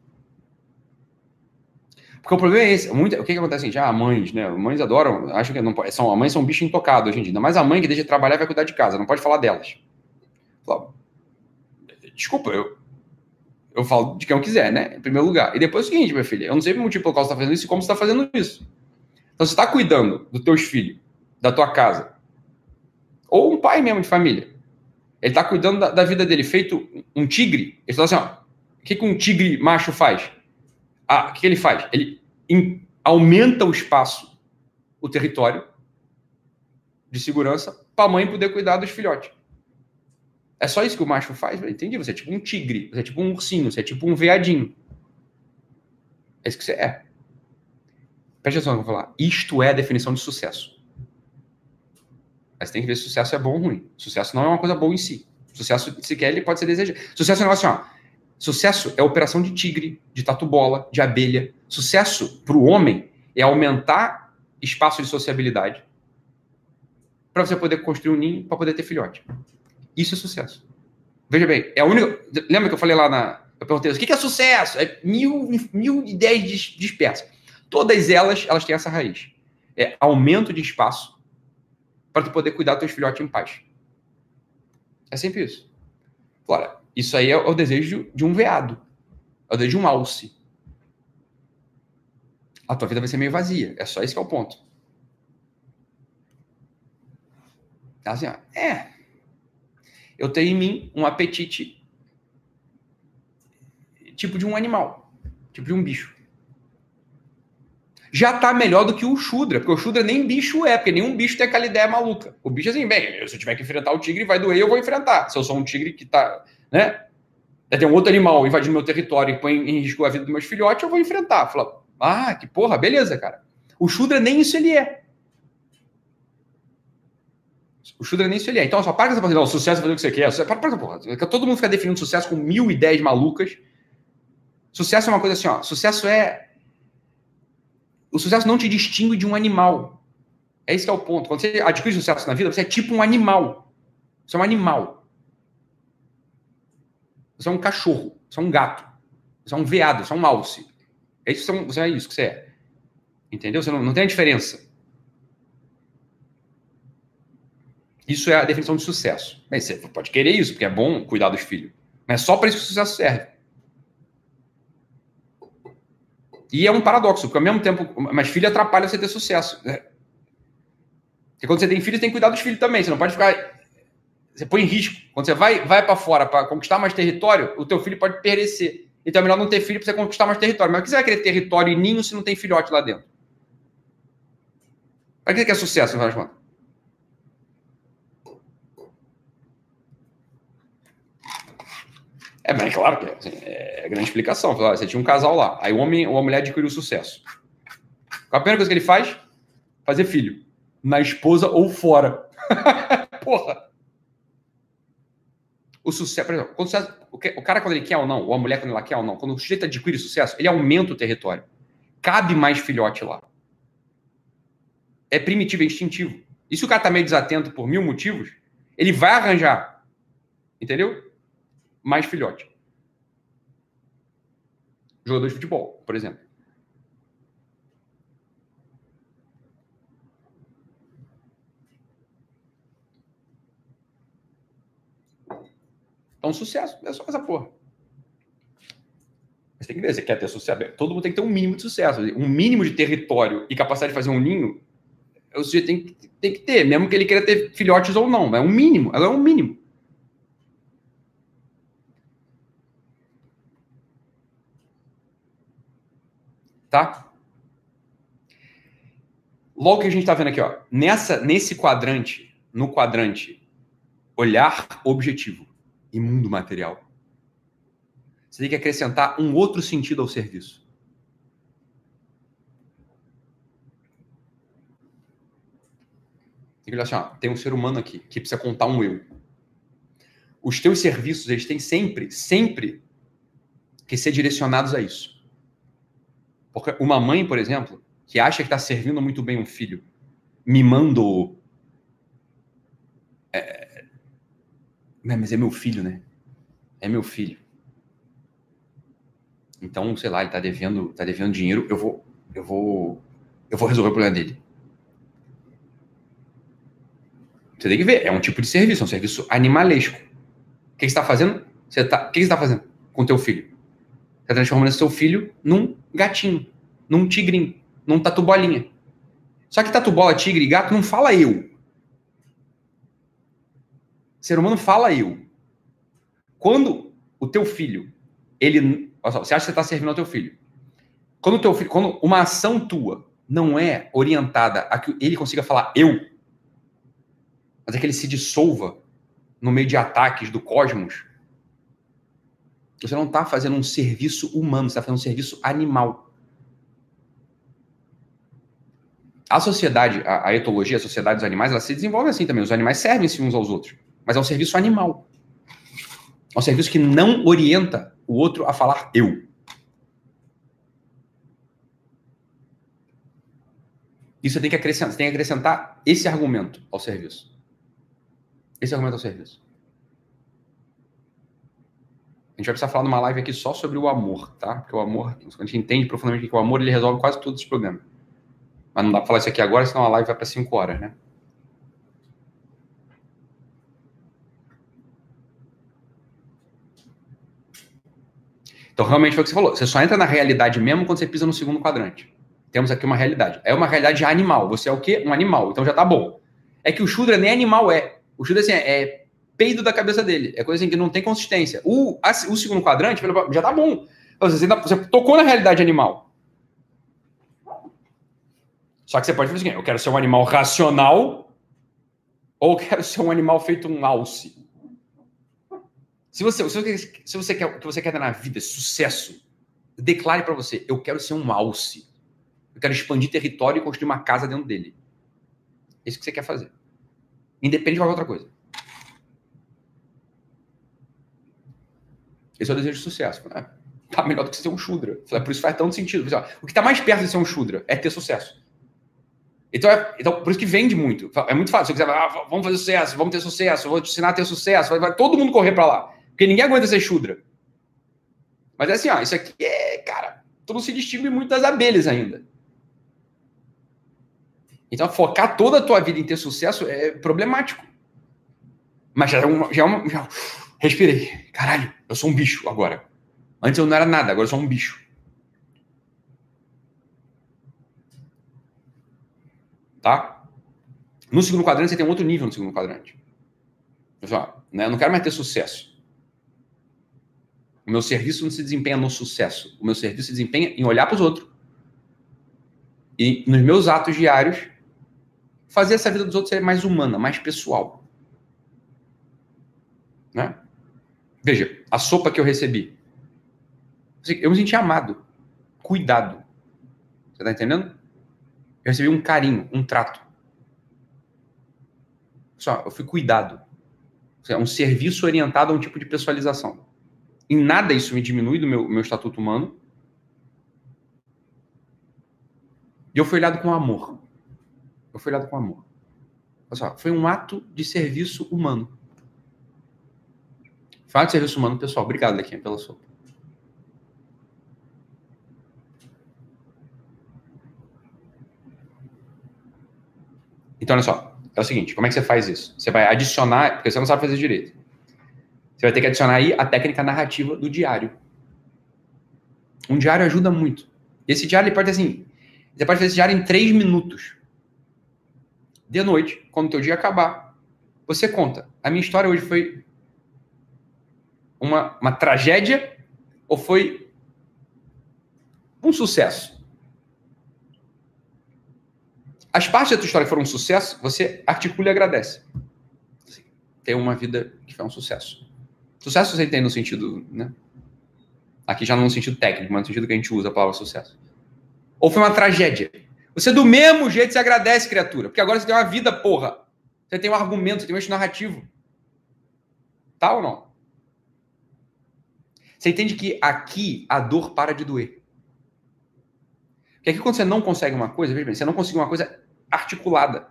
Porque o problema é esse. Muito, o que, que acontece? Gente, ah, mães, né? Mães adoram, acham que não. São, mães são um bicho intocado hoje em dia. Mais a mãe que deixa de trabalhar vai cuidar de casa. Não pode falar delas. Desculpa, eu, eu falo de quem eu quiser, né? Em primeiro lugar. E depois é o seguinte, minha filha, eu não sei o motivo pelo qual você está fazendo isso e como você está fazendo isso. Então, você está cuidando dos teus filhos, da tua casa, ou um pai mesmo de família. Ele está cuidando da, da, vida dele, feito um tigre. Ele fala assim: ó, o que, que um tigre macho faz? Ah, o que, que ele faz? Ele in, aumenta o espaço, o território de segurança para a mãe poder cuidar dos filhotes. É só isso que o macho faz? Entendi. Você é tipo um tigre, você é tipo um ursinho, você é tipo um veadinho. É isso que você é. Presta atenção no que eu vou falar. Isto é a definição de sucesso. Mas tem que ver se sucesso é bom ou ruim. Sucesso não é uma coisa boa em si. Sucesso, se quer, ele pode ser desejado. Sucesso é um negócio assim, ó. Sucesso é operação de tigre, de tatu-bola, de abelha. Sucesso para o homem é aumentar espaço de sociabilidade para você poder construir um ninho para poder ter filhote. Isso é sucesso. Veja bem, é a única. Lembra que eu falei lá na. Eu perguntei o que é sucesso? É mil, mil ideias dispersas. Todas elas, elas têm essa raiz. É aumento de espaço para tu poder cuidar dos teus filhotes em paz. É sempre isso. Olha, isso aí é o desejo de um veado. É o desejo de um alce. A tua vida vai ser meio vazia. É só esse que é o ponto. É assim, ó, é. Eu tenho em mim um apetite tipo de um animal, tipo de um bicho já tá melhor do que o Shudra, porque o Shudra nem bicho é, porque nenhum bicho tem aquela ideia maluca. O bicho é assim, bem, se eu tiver que enfrentar o tigre, vai doer, eu vou enfrentar. Se eu sou um tigre que tá, né? Tem um outro animal invadindo meu território e põe em risco a vida dos meus filhotes, eu vou enfrentar. Fala, ah, que porra, beleza, cara. O Shudra nem isso ele é. O Shudra nem ele é. Então, só para com essa coisa, não, sucesso é fazer o que você quer. Para, porra. Todo mundo fica definindo sucesso com mil ideias malucas. Sucesso é uma coisa assim, ó. Sucesso é o sucesso não te distingue de um animal. É esse que é o ponto. Quando você adquire sucesso na vida, você é tipo um animal. Você é um animal. Você é um cachorro. Você é um gato. Você é um veado. Você é um alce. É isso, você é isso que você é. Entendeu? Você não, não tem a diferença. Isso é a definição de sucesso. Mas você pode querer isso, porque é bom cuidar dos filhos. Mas é só para isso que o sucesso serve. E é um paradoxo, porque ao mesmo tempo, mas filho atrapalha você ter sucesso. Né? Porque quando você tem filho, você tem que cuidar dos filhos também. Você não pode ficar. Você põe em risco. Quando você vai, vai para fora para conquistar mais território, o teu filho pode perecer. Então é melhor não ter filho para você conquistar mais território. Mas o que você vai querer território e ninho se não tem filhote lá dentro? Para que você quer sucesso, no final das contas? É, mas é claro que é, assim, é grande explicação. Você tinha um casal lá, aí o homem ou a mulher adquiriu sucesso. Qual a primeira coisa que ele faz? Fazer filho. Na esposa ou fora. Porra. O sucesso, por exemplo, sucesso, o, cara quando ele quer ou não, ou a mulher quando ela quer ou não, quando o sujeito adquire sucesso, ele aumenta o território. Cabe mais filhote lá. É primitivo, é instintivo. E se o cara tá meio desatento por mil motivos, ele vai arranjar. Entendeu? Mais filhote. Jogador de futebol, por exemplo. Então, sucesso é só essa porra. Você tem que ver, você quer ter sucesso. Todo mundo tem que ter um mínimo de sucesso. Um mínimo de território e capacidade de fazer um ninho, o sujeito tem, tem que ter, mesmo que ele queira ter filhotes ou não. É um mínimo. Ela é um mínimo. Tá? Logo que a gente está vendo aqui, ó, nessa, nesse quadrante, no quadrante olhar objetivo e mundo material, você tem que acrescentar um outro sentido ao serviço. Tem que olhar assim, ó, tem um ser humano aqui que precisa contar um eu. Os teus serviços, eles têm sempre, sempre que ser direcionados a isso. Porque uma mãe, por exemplo, que acha que está servindo muito bem um filho, mimando. É... Mas é meu filho, né? É meu filho. Então, sei lá, ele está devendo, tá devendo dinheiro, eu vou, eu vou, eu vou resolver o problema dele. Você tem que ver, é um tipo de serviço, é um serviço animalesco. O que você está fazendo? Você tá, o que você está fazendo com o teu filho? Está transformando seu filho num gatinho, num tigrinho, num tatu bolinha. Só que tatu bola, tigre e gato não fala eu. O ser humano fala eu. Quando o teu filho, ele, olha só, você acha que você está servindo ao teu filho. Quando o teu filho, quando uma ação tua não é orientada a que ele consiga falar eu, mas é que ele se dissolva no meio de ataques do cosmos, você não está fazendo um serviço humano, você está fazendo um serviço animal. A sociedade, a, a, etologia, a sociedade dos animais, ela se desenvolve assim também. Os animais servem-se uns aos outros. Mas é um serviço animal. É um serviço que não orienta o outro a falar eu. Isso tem que acrescentar, tem que acrescentar esse argumento ao serviço. Esse argumento ao serviço. A gente vai precisar falar numa live aqui só sobre o amor, tá? Porque o amor, quando a gente entende profundamente que o amor ele resolve quase todos os problemas. Mas não dá para falar isso aqui agora, senão a live vai para 5 horas, né? Então, realmente foi o que você falou. Você só entra na realidade mesmo quando você pisa no segundo quadrante. Temos aqui uma realidade. É uma realidade animal. Você é o quê? Um animal. Então já tá bom. É que o Shudra nem animal é. O Shudra assim, é peido da cabeça dele. É coisa assim que não tem consistência. O, a, o segundo quadrante já tá bom. Você, ainda, você tocou na realidade animal. Só que você pode fazer assim, eu quero ser um animal racional ou quero ser um animal feito um alce. Se você, se você, se você quer o que você quer na vida, sucesso, declare para você, eu quero ser um alce. Eu quero expandir território e construir uma casa dentro dele. É isso que você quer fazer. Independente de qualquer outra coisa. Esse é o desejo de sucesso. Né? Tá melhor do que ser um Shudra. Por isso faz tanto sentido. O que está mais perto de ser um Shudra é ter sucesso. Então, é, então, por isso que vende muito. É muito fácil. Se você quiser, ah, vamos fazer sucesso, vamos ter sucesso, vou te ensinar a ter sucesso, vai, vai todo mundo correr para lá. Porque ninguém aguenta ser chudra. Mas é assim, ó, isso aqui é, cara, tu não se distingue muito das abelhas ainda. Então, focar toda a tua vida em ter sucesso é problemático. Mas já é uma. Já é uma já... Respirei. Caralho, eu sou um bicho agora. Antes eu não era nada, agora eu sou um bicho. Tá? No segundo quadrante, você tem um outro nível no segundo quadrante. Pessoal, né? Eu não quero mais ter sucesso. O meu serviço não se desempenha no sucesso. O meu serviço se desempenha em olhar para os outros. E nos meus atos diários, fazer essa vida dos outros ser mais humana, mais pessoal. Né? Veja, a sopa que eu recebi. Assim, eu me senti amado, cuidado. Você tá entendendo? Eu recebi um carinho, um trato. Só, eu fui cuidado. É um serviço orientado a um tipo de pessoalização. Em nada isso me diminui do meu, meu estatuto humano. E eu fui olhado com amor. Eu fui olhado com amor. Olha só, foi um ato de serviço humano. Foi um ato de serviço humano, pessoal. Obrigado, Lequinha, pela sopa. Então, olha só. É o seguinte, como é que você faz isso? Você vai adicionar, porque você não sabe fazer direito. Você vai ter que adicionar aí a técnica narrativa do diário. Um diário ajuda muito. Esse diário ele pode assim, você pode fazer esse diário em três minutos. De noite, quando o teu dia acabar, você conta. A minha história hoje foi uma, uma tragédia ou foi um sucesso? As partes da tua história que foram um sucesso, você articula e agradece. Tem uma vida que foi um sucesso. Sucesso você tem no sentido, né? Aqui já não no sentido técnico, mas no sentido que a gente usa a palavra sucesso. Ou foi uma tragédia. Você do mesmo jeito se agradece, criatura, porque agora você tem uma vida, porra. Você tem um argumento, você tem um eixo narrativo. Tá ou não? Você entende que aqui a dor para de doer. Porque aqui quando você não consegue uma coisa, veja bem, você não consegue uma coisa articulada.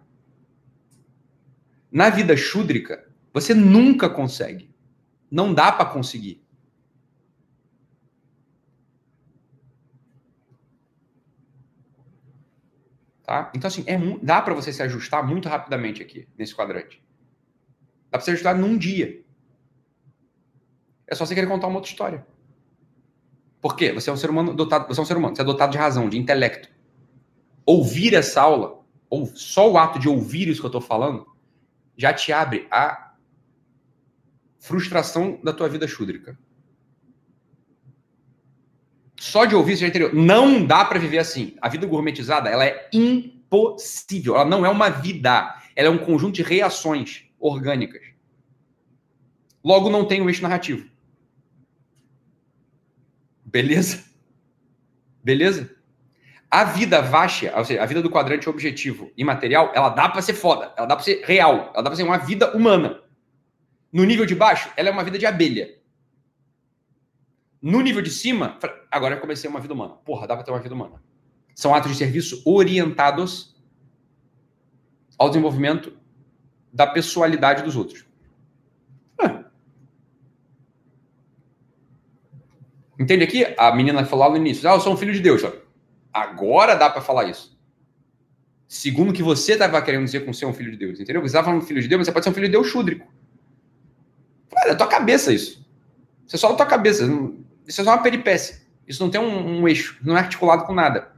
Na vida chúdrica, você nunca consegue. Não dá para conseguir. Tá? Então, assim, é, dá para você se ajustar muito rapidamente aqui, nesse quadrante. Dá para se ajustar num dia. É só você querer contar uma outra história. Por quê? Você é um ser humano dotado, você é um ser humano, você é dotado de razão, de intelecto. Ouvir essa aula ou só o ato de ouvir isso que eu estou falando, já te abre a frustração da tua vida chúdrica. Só de ouvir isso já entendeu. Não dá para viver assim. A vida gourmetizada, ela é impossível. Ela não é uma vida. Ela é um conjunto de reações orgânicas. Logo, não tem um eixo narrativo. Beleza? Beleza? A vida vástia, ou seja, a vida do quadrante objetivo e material, ela dá para ser foda, ela dá para ser real, ela dá para ser uma vida humana. No nível de baixo, ela é uma vida de abelha. No nível de cima, agora eu comecei uma vida humana. Porra, dá para ter uma vida humana. São atos de serviço orientados ao desenvolvimento da pessoalidade dos outros. Entende aqui? A menina falou lá no início: Ah, eu sou um filho de Deus. Agora dá para falar isso. Segundo o que você estava querendo dizer com ser um filho de Deus, entendeu? Você estava falando filho de Deus, mas você pode ser um filho de Deus chúdrico. É da tua cabeça isso. Isso é só da tua cabeça. Isso é só uma peripécia. Isso não tem um, um eixo, não é articulado com nada.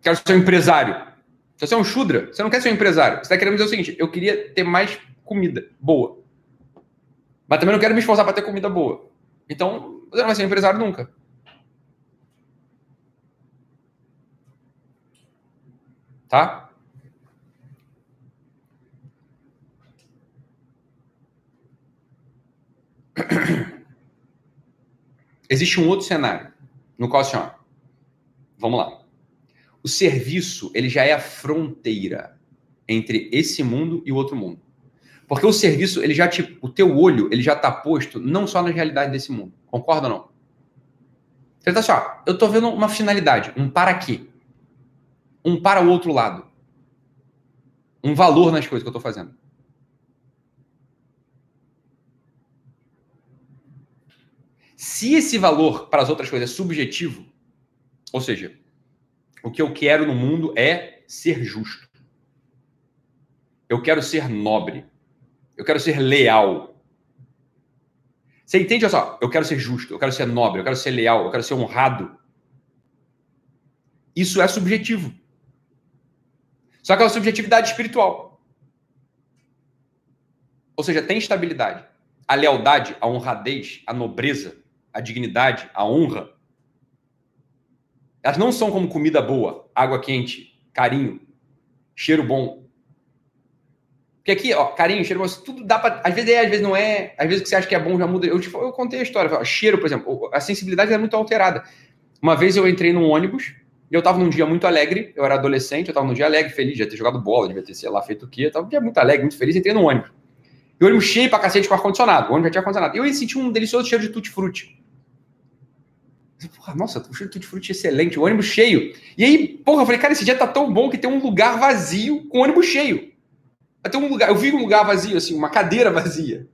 Quero ser um empresário. Você é um chudra, você não quer ser um empresário. Você está querendo dizer o seguinte: eu queria ter mais comida boa. Mas também não quero me esforçar para ter comida boa. Então, você não vai ser empresário nunca. Tá? Existe um outro cenário no qual, assim, ó, vamos lá. O serviço, ele já é a fronteira entre esse mundo e o outro mundo. Porque o serviço, ele já te, o teu olho, ele já está posto não só na realidade desse mundo. Concorda ou não? Ele tá assim, ó, eu tô vendo uma finalidade, um para quê? Um para o outro lado. Um valor nas coisas que eu tô fazendo. Se esse valor para as outras coisas é subjetivo, ou seja, o que eu quero no mundo é ser justo. Eu quero ser nobre. Eu quero ser leal. Você entende? Olha só, eu quero ser justo, eu quero ser nobre, eu quero ser leal, eu quero ser honrado. Isso é subjetivo. Só que é uma subjetividade espiritual. Ou seja, tem estabilidade. A lealdade, a honradez, a nobreza, a dignidade, a honra, elas não são como comida boa, água quente, carinho, cheiro bom. Porque aqui, ó, carinho, cheiro tudo dá para. Às vezes é, às vezes não é. Às vezes o que você acha que é bom já muda. Eu, tipo, eu contei a história. Ó, cheiro, por exemplo, a sensibilidade é muito alterada. Uma vez eu entrei num ônibus e eu tava num dia muito alegre. Eu era adolescente, eu tava num dia alegre, feliz, já ter jogado bola, devia ter, sei lá, feito o quê. Eu tava um dia muito alegre, muito feliz, entrei num ônibus. E o ônibus cheio pra cacete com ar-condicionado. O ônibus já tinha ar-condicionado. E eu senti um delicioso cheiro de tutti-frutti. Porra, nossa, o cheiro de tutti-frutti excelente, o ônibus cheio. E aí, porra, eu falei, cara, esse dia tá tão bom que tem um lugar vazio com ônibus cheio. Ter um lugar, eu vi um lugar vazio, assim, uma cadeira vazia.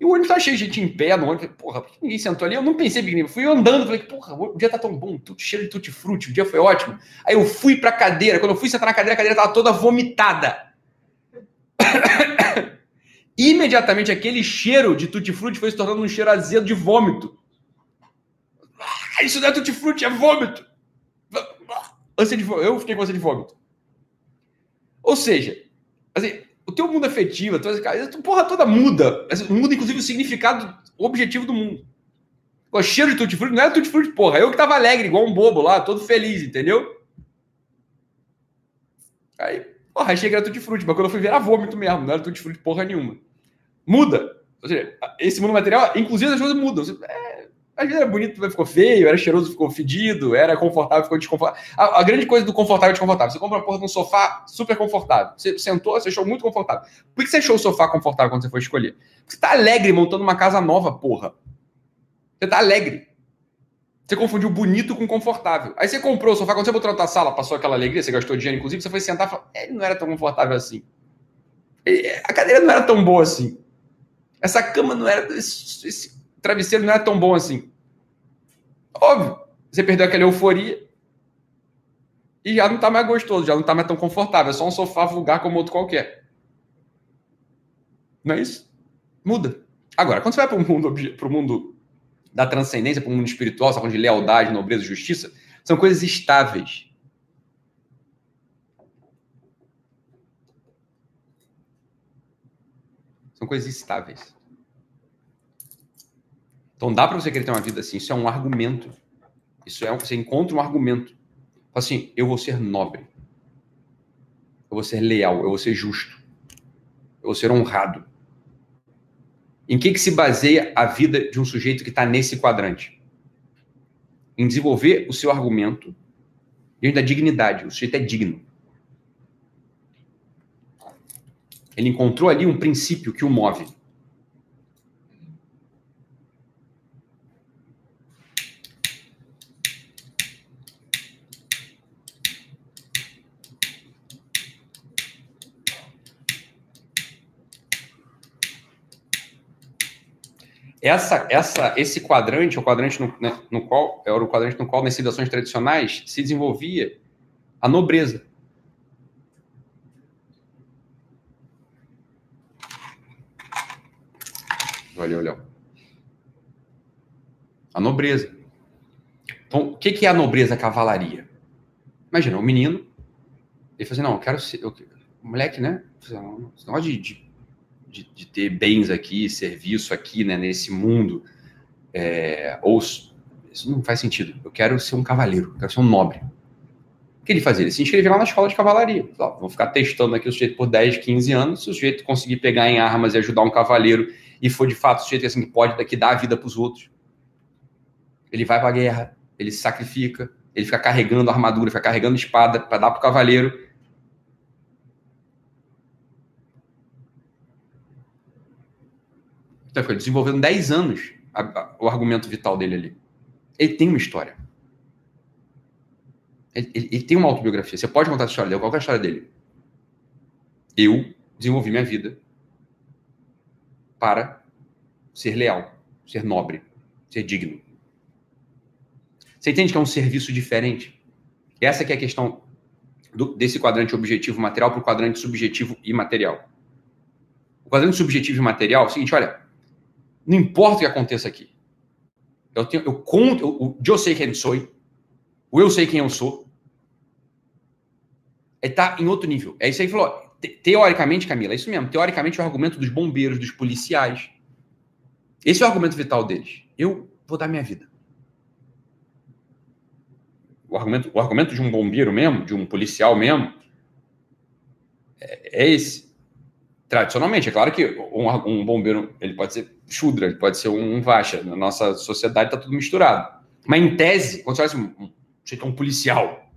E o ônibus tava cheio de gente em pé no ônibus. Porra, por que ninguém sentou ali? Eu não pensei pequenininho. Fui andando, falei, porra, o dia tá tão bom, tudo cheiro de tutti-frutti, o dia foi ótimo. Aí eu fui pra cadeira, quando eu fui sentar na cadeira, a cadeira tava toda vomitada. Imediatamente aquele cheiro de tutti-frutti foi se tornando um cheiro azedo de vômito. Ah, isso não é tutti-frutti, é vômito. Vômito. Eu fiquei com ânsia de vômito. Ou seja, assim, o teu mundo afetivo, a tua porra toda muda. Muda, inclusive, o significado, o objetivo do mundo. O cheiro de tutti-frutti não era tutti-frutti, porra. Eu que tava alegre, igual um bobo lá, todo feliz, entendeu? Aí, porra, achei que era tutti-frutti, mas quando eu fui ver era vômito mesmo, não era tutti-frutti porra nenhuma. Muda. Ou seja, esse mundo material, inclusive as coisas mudam. É, às vezes era bonito, ficou feio, era cheiroso, ficou fedido, era confortável, ficou desconfortável. A, a grande coisa do confortável e desconfortável, você compra uma porra de um sofá super confortável. Você sentou, você achou muito confortável. Por que você achou o sofá confortável quando você foi escolher? Porque você tá alegre montando uma casa nova, porra. Você tá alegre. Você confundiu bonito com confortável. Aí você comprou o sofá, quando você botou na tua sala, passou aquela alegria, você gastou dinheiro, inclusive, você foi sentar e falou, ele não era tão confortável assim. A cadeira não era tão boa assim. Essa cama não era. Esse, esse travesseiro não era tão bom assim. Óbvio, você perdeu aquela euforia e já não está mais gostoso, já não está mais tão confortável. É só um sofá vulgar como outro qualquer. Não é isso? Muda. Agora, quando você vai para o mundo, pro mundo da transcendência, para o mundo espiritual, falando de lealdade, nobreza justiça, são coisas estáveis. São coisas estáveis. Então dá para você querer ter uma vida assim. Isso é um argumento. Isso é você encontra um argumento. Assim, eu vou ser nobre. Eu vou ser leal. Eu vou ser justo. Eu vou ser honrado. Em que, que se baseia a vida de um sujeito que está nesse quadrante? Em desenvolver o seu argumento diante da dignidade. O sujeito é digno. Ele encontrou ali um princípio que o move. Essa, essa, esse quadrante, o quadrante no, né, no qual era o quadrante no qual nas civilizações tradicionais se desenvolvia a nobreza. Olha, olha. A nobreza. Então, o que, que é a nobreza cavalaria? Imagina, um menino, ele fala assim, não, eu quero ser, eu, moleque, né? Esse negócio de, de de, de, ter bens aqui, serviço aqui, né, nesse mundo, é, ou isso não faz sentido. Eu quero ser um cavaleiro, eu quero ser um nobre. O que ele fazia? Ele se inscrevia lá na escola de cavalaria. Vou ficar testando aqui o sujeito por 10, 15 anos. Se o sujeito conseguir pegar em armas e ajudar um cavaleiro e for de fato o sujeito que assim, pode daqui dar a vida para os outros, ele vai para a guerra, ele se sacrifica, ele fica carregando armadura, fica carregando espada para dar para o cavaleiro Então, foi desenvolvendo 10 anos a, a, o argumento vital dele ali. Ele tem uma história. Ele, ele, ele, tem uma autobiografia. Você pode contar a história dele. Qual é a história dele? Eu desenvolvi minha vida para ser leal, ser nobre, ser digno. Você entende que é um serviço diferente? Essa que é a questão do, desse quadrante objetivo material para o quadrante subjetivo e material. O quadrante subjetivo e material é o seguinte, olha, não importa o que aconteça aqui. Eu, tenho, eu conto, eu, eu sei quem sou, o eu sei quem eu sou. Está em outro nível. É isso aí que falou. Teoricamente, Camila, é isso mesmo. Teoricamente, é o argumento dos bombeiros, dos policiais. Esse é o argumento vital deles. Eu vou dar minha vida. O argumento, o argumento de um bombeiro mesmo, de um policial mesmo, é, é esse. Tradicionalmente, é claro que um, um, bombeiro ele pode ser Shudra, ele pode ser um, um Vasha. Na nossa sociedade está tudo misturado. Mas em tese, quando você olha assim, um, um, policial,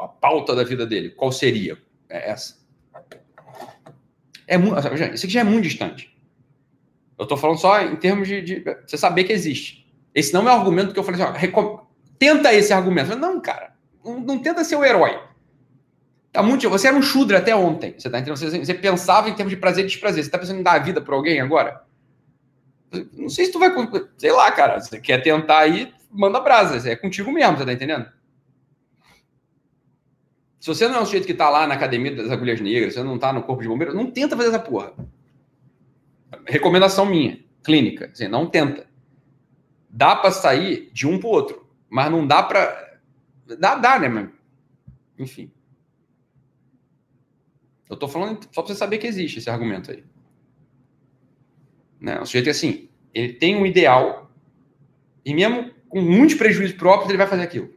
a pauta da vida dele, qual seria? É essa. É, isso aqui já é muito distante. Eu estou falando só em termos de, de, você saber que existe. Esse não é o argumento que eu falei assim, ó, tenta esse argumento. Não, cara, não, não, tenta ser o herói. Tá muito, você era um Shudra até ontem. Você, tá? Você, você pensava em termos de prazer e desprazer. Você está pensando em dar a vida para alguém agora? Não sei se tu vai. Sei lá, cara. Você quer tentar aí, manda brasa. É contigo mesmo, você tá entendendo? Se você não é o sujeito que tá lá na academia das agulhas negras, você não tá no corpo de bombeiro, não tenta fazer essa porra. Recomendação minha, clínica. Assim, não tenta. Dá para sair de um para outro, mas não dá para. Dá, dá, né, mano? Enfim. Eu tô falando só para você saber que existe esse argumento aí. Né? O sujeito é assim, ele tem um ideal e mesmo com muitos prejuízos próprios, ele vai fazer aquilo.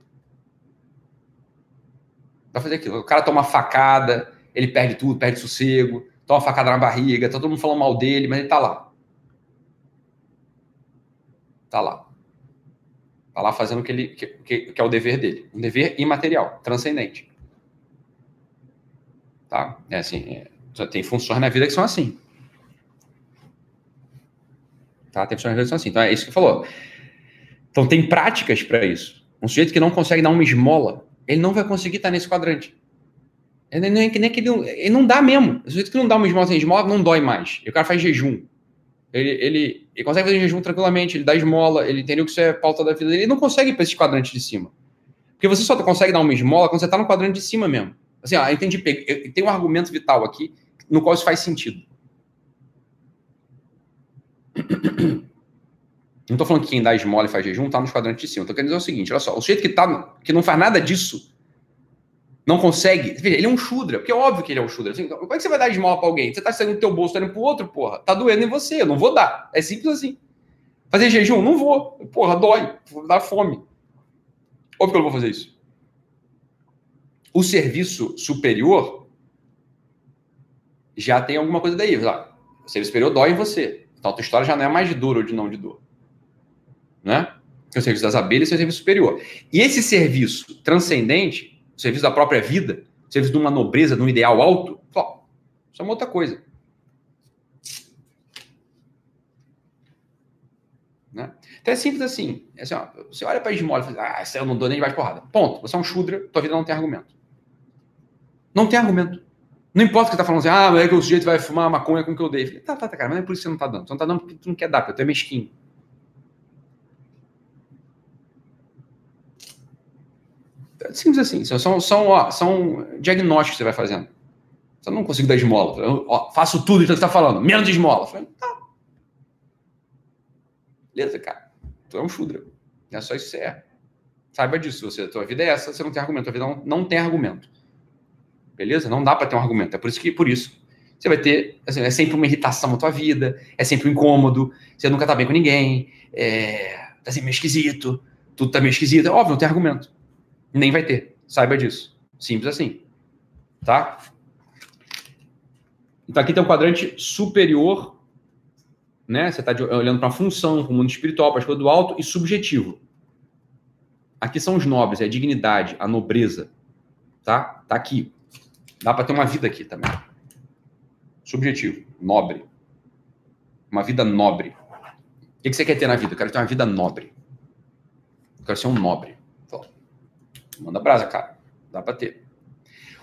Vai fazer aquilo. O cara toma facada, ele perde tudo, perde sossego, toma facada na barriga, tá todo mundo falando mal dele, mas ele tá lá. Tá lá. Tá lá fazendo o que, ele, que, que é o dever dele. Um dever imaterial, transcendente. Tá? É assim, é, tem funções na vida que são assim. Tá? Tem funções na vida que são assim. Então é isso que falou. Então tem práticas para isso. Um sujeito que não consegue dar uma esmola, ele não vai conseguir estar nesse quadrante. Ele, nem, nem que ele, ele não dá mesmo. O sujeito que não dá uma esmola sem esmola não dói mais. E o cara faz jejum. Ele, ele, ele consegue fazer jejum tranquilamente, ele dá esmola, ele entendeu que isso é pauta da vida dele. Ele não consegue ir para esse quadrante de cima. Porque você só consegue dar uma esmola quando você está no quadrante de cima mesmo. Assim, ó, entendi. Tem um argumento vital aqui no qual isso faz sentido. Não estou falando que quem dá esmola e faz jejum está nos quadrantes de cima. Estou querendo dizer o seguinte: olha só, o sujeito que, tá, que não faz nada disso não consegue. Veja, ele é um chudra, porque é óbvio que ele é um chudra. Assim, como é que você vai dar esmola pra alguém? Você tá saindo do teu bolso, tá indo pro outro, porra. Tá doendo em você, eu não vou dar. É simples assim. Fazer jejum? Não vou. Porra, dói. Vou dar fome. Óbvio que eu não vou fazer isso. O serviço superior já tem alguma coisa daí. Lá. O serviço superior dói em você. Então a tua história já não é mais de dor ou de não de dor. Né? O serviço das abelhas é o serviço superior. E esse serviço transcendente serviço da própria vida, serviço de uma nobreza, de um ideal alto, só, isso é uma outra coisa. Né? Então é simples assim. É assim ó, você olha para esmola e fala, ah, eu não dou nem mais porrada. Ponto. Você é um chudra, tua vida não tem argumento. Não tem argumento. Não importa o que você tá falando assim, ah, é que o sujeito vai fumar maconha com o que eu dei. Tá, tá, tá, cara, mas não é por isso que você não tá dando. Você não tá dando porque tu não quer dar, porque tu é mesquinho. Simples assim. São, são, ó, são diagnósticos que você vai fazendo. Você não consigo dar esmola. Eu, ó, faço tudo que você está falando. Menos de esmola. falei, tá. Beleza, cara. Tu é um chudra. É só isso que você é. Saiba disso. Você, tua vida é essa, você não tem argumento. Tua vida não, não tem argumento. Beleza? Não dá para ter um argumento. É por isso que, por isso, você vai ter, assim, é sempre uma irritação na tua vida, é sempre um incômodo, você nunca tá bem com ninguém, é, tá assim, meio esquisito, tudo tá meio esquisito. É óbvio, não tem argumento. Nem vai ter. Saiba disso. Simples assim. Tá? Então aqui tem um quadrante superior, né? Você está olhando para a função, para o mundo espiritual, para as coisas do alto e subjetivo. Aqui são os nobres, é a dignidade, a nobreza. Tá? Tá aqui. Dá para ter uma vida aqui também. Subjetivo, nobre. Uma vida nobre. O que você quer ter na vida? Eu quero ter uma vida nobre. Eu quero ser um nobre. Então, manda brasa, cara. Dá pra ter.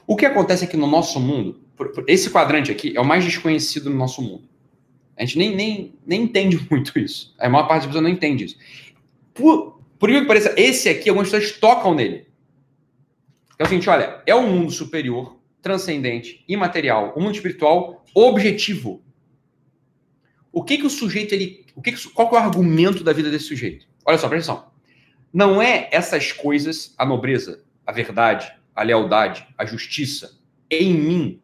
O que acontece aqui no nosso mundo, esse quadrante aqui é o mais desconhecido no nosso mundo. A gente nem, nem, nem entende muito isso. A maior parte das pessoas não entende isso. Por, por que pareça, esse aqui, algumas pessoas tocam nele. É o seguinte, olha, é um mundo superior, transcendente, imaterial, um mundo espiritual objetivo. O que que o sujeito ele, o que, que qual que é o argumento da vida desse sujeito? Olha só, presta atenção. Não é essas coisas, a nobreza, a verdade, a lealdade, a justiça em mim,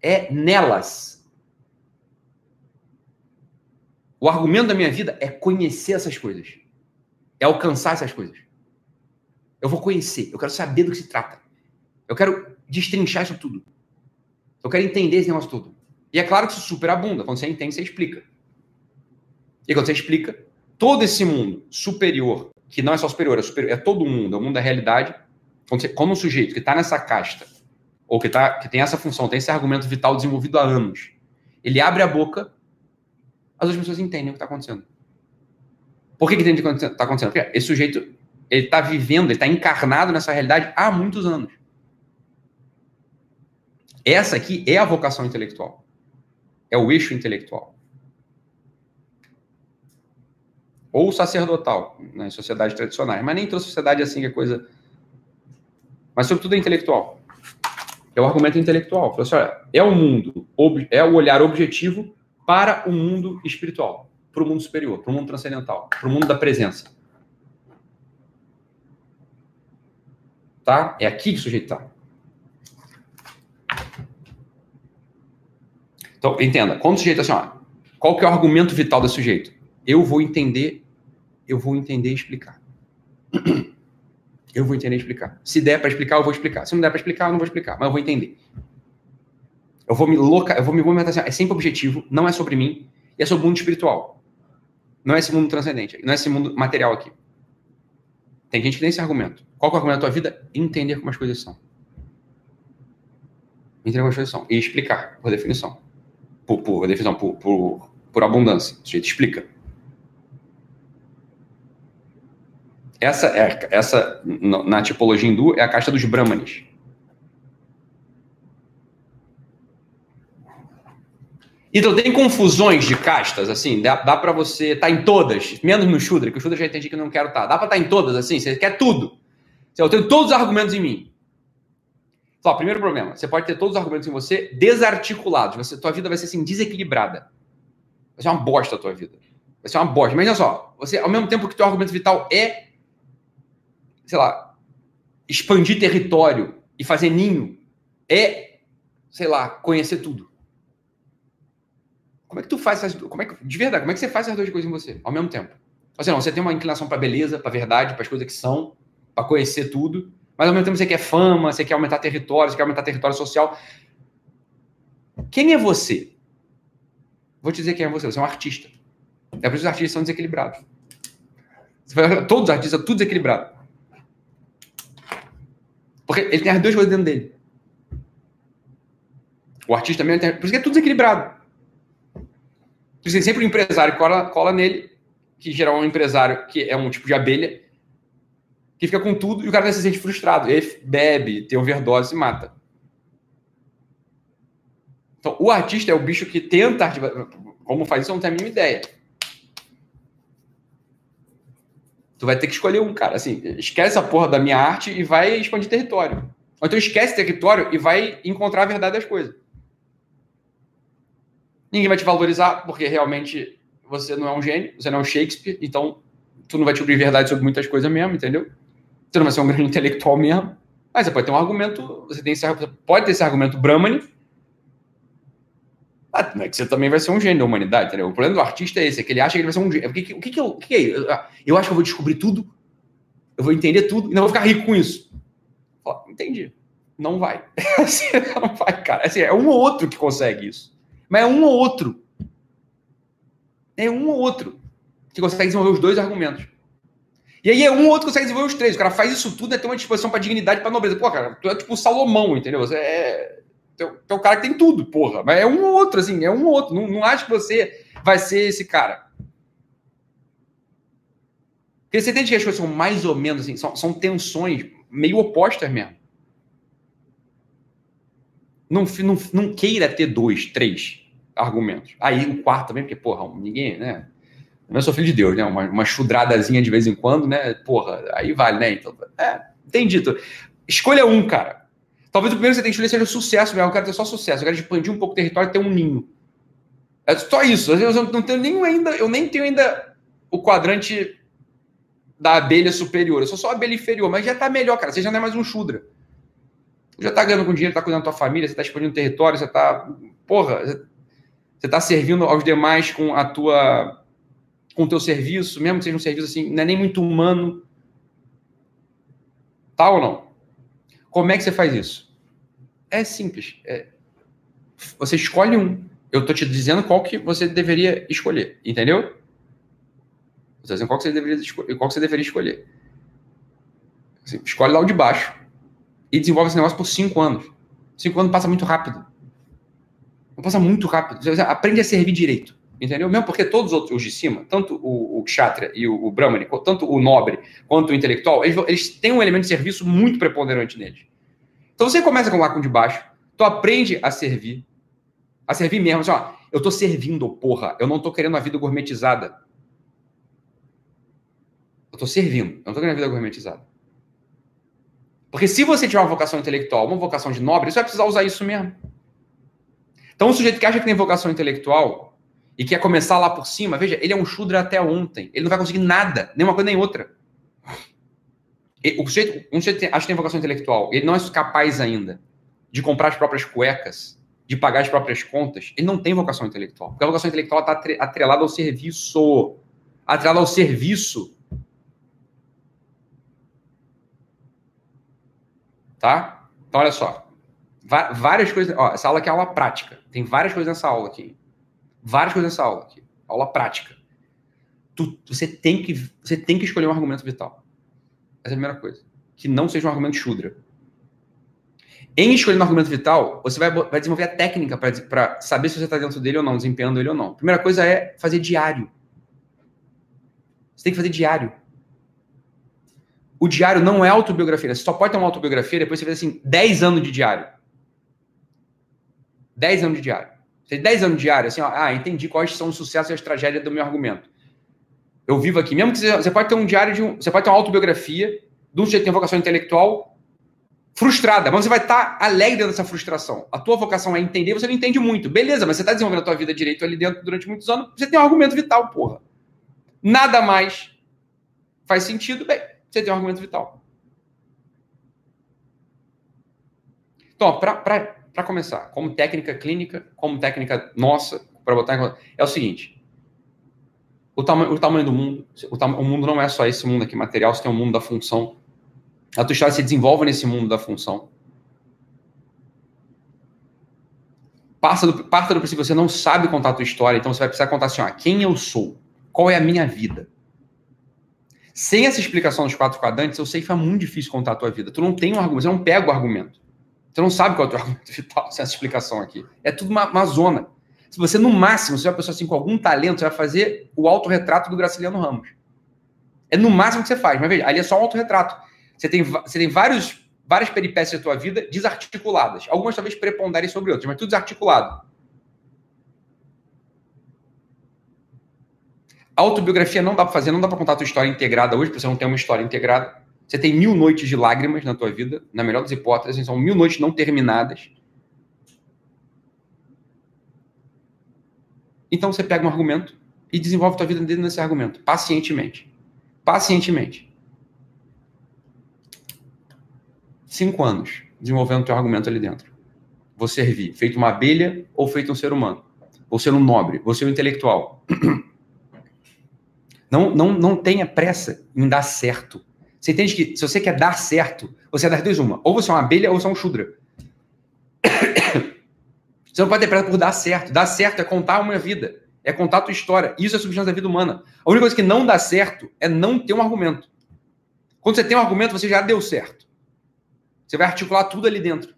é nelas. O argumento da minha vida é conhecer essas coisas, é alcançar essas coisas. Eu vou conhecer, eu quero saber do que se trata. Eu quero destrinchar isso tudo. Eu quero entender esse negócio tudo. E é claro que isso superabunda. Quando você entende, você explica. E quando você explica, todo esse mundo superior, que não é só superior, é, superior, é todo mundo, é o mundo da realidade, você, como um sujeito que está nessa casta, ou que, tá, que tem essa função, tem esse argumento vital desenvolvido há anos, ele abre a boca, as outras pessoas entendem o que está acontecendo. Por que, que entende o que está acontecendo? Porque esse sujeito ele está vivendo, ele está encarnado nessa realidade há muitos anos. Essa aqui é a vocação intelectual. É o eixo intelectual. Ou sacerdotal, né, sociedades tradicionais. Mas nem toda sociedade é assim que é coisa mas sobretudo é intelectual. É o argumento intelectual. Olha, é o mundo, é o olhar objetivo para o mundo espiritual, para o mundo superior, para o mundo transcendental, para o mundo da presença. Tá? É aqui que o sujeito está. Então, entenda, quando o sujeito assim, ó, qual que é o argumento vital desse sujeito? Eu vou entender, eu vou entender e explicar. Eu vou entender e explicar. Se der para explicar, eu vou explicar. Se não der para explicar, eu não vou explicar, mas eu vou entender. Eu vou me loca, eu vou me movimentar assim, é sempre objetivo, não é sobre mim, e é sobre o mundo espiritual. Não é esse mundo transcendente, não é esse mundo material aqui. Tem gente que tem esse argumento. Qual é o argumento da tua vida? Entender como as coisas são. Entender como as coisas são. E explicar, por definição. Por, por definição, por, por, por abundância. O jeito explica. Essa, é, essa na tipologia hindu, é a caixa dos Brahmanes. Então, tem confusões de castas, assim, dá, dá para você estar tá em todas, menos no Shudra, que o Shudra já entendi que não quero estar. Tá. Dá para estar tá em todas, assim, você quer tudo. Eu tenho todos os argumentos em mim. Só, primeiro problema, você pode ter todos os argumentos em você desarticulados. Você, tua vida vai ser assim, desequilibrada. Vai ser uma bosta a tua vida. Vai ser uma bosta. Olha só, você, ao mesmo tempo que teu argumento vital é sei lá, expandir território e fazer ninho é, sei lá, conhecer tudo. Como é que tu faz essas como é que, de verdade, como é que você faz essas duas coisas em você ao mesmo tempo? Ou seja, não, você tem uma inclinação para beleza, para verdade, para as coisas que são, para conhecer tudo, mas ao mesmo tempo você quer fama, você quer aumentar território, você quer aumentar território social. Quem é você? Vou te dizer quem é você. Você é um artista. É por isso que os artistas são desequilibrados. Todos os artistas são tudo desequilibrado. Porque ele tem as duas coisas dentro dele. O artista também tem. Por isso que é tudo desequilibrado. Por isso que sempre um empresário cola, cola nele, que geral é um empresário que é um tipo de abelha, que fica com tudo e o cara se sente frustrado. Ele bebe, tem overdose e mata. Então, o artista é o bicho que tenta. Como faz isso, eu não tenho a mínima ideia. Tu vai ter que escolher um, cara. Assim, esquece a porra da minha arte e vai expandir território. Ou então esquece território e vai encontrar a verdade das coisas. Ninguém vai te valorizar porque realmente você não é um gênio, você não é um Shakespeare, então tu não vai descobrir verdade sobre muitas coisas mesmo, entendeu? Tu não vai ser um grande intelectual mesmo. Mas você pode ter um argumento, você, tem esse, você pode ter esse argumento Brahmani, ah, não é que você também vai ser um gênio da humanidade, entendeu? O problema do artista é esse, é que ele acha que ele vai ser um gênio. O que, o que, o que é isso? Eu acho que eu vou descobrir tudo, eu vou entender tudo e não vou ficar rico com isso. Fala, entendi. Não vai. Assim, não vai, cara. Assim, é um ou outro que consegue isso. Mas é um ou outro. É um ou outro que consegue desenvolver os dois argumentos. E aí é um ou outro que consegue desenvolver os três. O cara faz isso tudo, é ter uma disposição para dignidade, para nobreza. Pô, cara, tu é tipo Salomão, entendeu? Você é tem, tem um cara que tem tudo, porra. Mas é um ou outro, assim, é um ou outro. Não, não acho que você vai ser esse cara. Porque você entende que as coisas são mais ou menos assim, são, são tensões meio opostas mesmo. Não, não, não queira ter dois, três argumentos. Aí o quarto também, porque, porra, ninguém, né? Eu sou filho de Deus, né? Uma, uma chudradazinha de vez em quando, né? Porra, aí vale, né? Então, é, dito. Escolha um, cara. Talvez o primeiro que você tem que escolher seja o sucesso mesmo. Eu quero ter só sucesso. Eu quero expandir um pouco o território e ter um ninho. É só isso. Eu não tenho nem ainda, eu nem tenho ainda o quadrante da abelha superior. Eu sou só abelha inferior, mas já tá melhor, cara. Você já não é mais um chudra. Já tá ganhando com dinheiro, tá cuidando da tua família, você tá expandindo o território, você tá. Porra, você tá servindo aos demais com a tua. Com o teu serviço, mesmo que seja um serviço assim, não é nem muito humano. Tá ou não? Como é que você faz isso? É simples. É... Você escolhe um. Eu tô te dizendo qual que você deveria escolher, entendeu? Estou dizendo qual que você deveria escolher. Qual que você deveria escolher. Assim, escolhe lá o de baixo e desenvolve esse negócio por cinco anos. Cinco anos passa muito rápido. Passa muito rápido. Você aprende a servir direito. Entendeu? Mesmo porque todos os outros os de cima, tanto o, o Kshatriya e o, o Brahmani, tanto o nobre quanto o intelectual, eles, eles têm um elemento de serviço muito preponderante neles. Então você começa com lá com de baixo, tu aprende a servir, a servir mesmo, assim, ó, eu tô servindo, porra, eu não tô querendo a vida gourmetizada. Eu tô servindo, eu não tô querendo a vida gourmetizada. Porque se você tiver uma vocação intelectual, uma vocação de nobre, você vai precisar usar isso mesmo. Então o sujeito que acha que tem vocação intelectual e quer começar lá por cima, veja, ele é um Shudra até ontem. Ele não vai conseguir nada, nem uma coisa nem outra. O sujeito, um sujeito acha que tem vocação intelectual, ele não é capaz ainda de comprar as próprias cuecas, de pagar as próprias contas, ele não tem vocação intelectual. Porque a vocação intelectual está atrelada ao serviço. Atrelada ao serviço. Tá? Então, olha só. Várias coisas. Ó, essa aula aqui é aula prática. Tem várias coisas nessa aula aqui. Várias coisas nessa aula aqui. Aula prática. Tu, você, tem que, você tem que escolher um argumento vital. Essa é a primeira coisa. Que não seja um argumento chudra. Em escolher um argumento vital, você vai, vai desenvolver a técnica para saber se você está dentro dele ou não, desempenhando ele ou não. Primeira coisa é fazer diário. Você tem que fazer diário. O diário não é autobiografia. Você só pode ter uma autobiografia depois você faz assim 10 anos de diário. 10 anos de diário. Tem 10 anos diário, assim, ó, ah, entendi quais são os sucessos e as tragédias do meu argumento. Eu vivo aqui. Mesmo que você, você pode ter um diário de um. Você pode ter uma autobiografia de um sujeito que tem vocação intelectual frustrada, mas você vai estar alegre dessa frustração. A tua vocação é entender, você não entende muito. Beleza, mas você está desenvolvendo a tua vida direito ali dentro durante muitos anos, você tem um argumento vital, porra. Nada mais faz sentido, bem, você tem um argumento vital. Então, para começar, como técnica clínica, como técnica nossa, para botar em é o seguinte: o, tamanho, o tamanho do mundo, o, o mundo não é só esse mundo aqui material, você tem o um mundo da função a tua história se desenvolve nesse mundo da função. Passa do, parta do princípio, você não sabe contar a tua história, então você vai precisar contar assim, ó, quem eu sou, qual é a minha vida. Sem essa explicação dos quatro quadrantes, eu sei que é muito difícil contar a tua vida. Tu não tem um argumento, você não pega o argumento. Você não sabe qual é o teu argumento vital sem essa explicação aqui. É tudo uma, uma zona. Se você, no máximo, se é uma pessoa assim com algum talento, você vai fazer o autorretrato do Graciliano Ramos. É no máximo que você faz. Mas veja, ali é só um autorretrato. Você tem, você tem vários, várias peripécias da tua vida desarticuladas. Algumas talvez preponderem sobre outras, mas tudo desarticulado. Autobiografia não dá para fazer, não dá para contar a tua história integrada hoje, porque você não tem uma história integrada. Você tem mil noites de lágrimas na tua vida, na melhor das hipóteses, são mil noites não terminadas. Então você pega um argumento e desenvolve tua vida dentro desse argumento, pacientemente. Pacientemente. cinco anos desenvolvendo teu argumento ali dentro. Vou servir, feito uma abelha ou feito um ser humano. Vou ser um nobre, vou ser um intelectual. Não, não, não tenha pressa em dar certo. Você entende que se você quer dar certo, você é das duas uma. Ou você é uma abelha ou você é um chudra. Você não pode ter pressa por dar certo. Dar certo é contar uma vida. É contar a tua história. Isso é substância da vida humana. A única coisa que não dá certo é não ter um argumento. Quando você tem um argumento, você já deu certo. Você vai articular tudo ali dentro.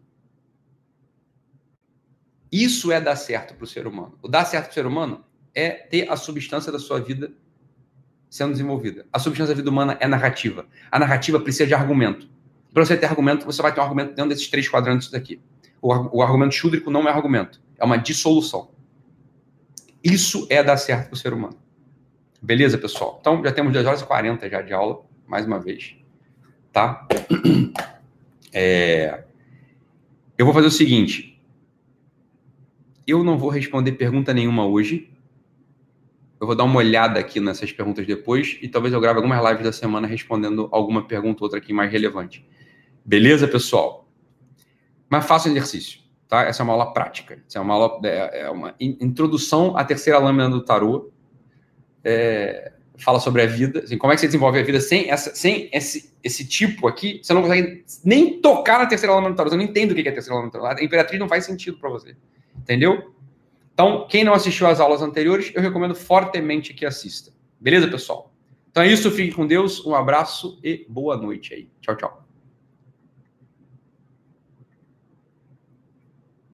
Isso é dar certo para o ser humano. O dar certo para o ser humano é ter a substância da sua vida sendo desenvolvida. A substância da vida humana é narrativa. A narrativa precisa de argumento. Para você ter argumento, você vai ter um argumento dentro desses três quadrantes daqui. O, o argumento chúdrico não é argumento, é uma dissolução. Isso é dar certo para o ser humano. Beleza, pessoal? Então, já temos 2 horas e 40 já de aula, mais uma vez. Tá? É... Eu vou fazer o seguinte. Eu não vou responder pergunta nenhuma hoje. Eu vou dar uma olhada aqui nessas perguntas depois e talvez eu grave algumas lives da semana respondendo alguma pergunta ou outra aqui mais relevante. Beleza, pessoal? Mas faça um exercício, tá? Essa é uma aula prática. Essa é uma aula, é, é uma introdução à terceira lâmina do tarô. É, fala sobre a vida, assim, como é que você desenvolve a vida sem, essa, sem esse, esse tipo aqui, você não consegue nem tocar na terceira lâmina do tarô, você não entende o que é a terceira lâmina do tarô. A Imperatriz não faz sentido para você, entendeu? Então, quem não assistiu às aulas anteriores, eu recomendo fortemente que assista. Beleza, pessoal? Então é isso, fique com Deus, um abraço e boa noite aí. Tchau, tchau.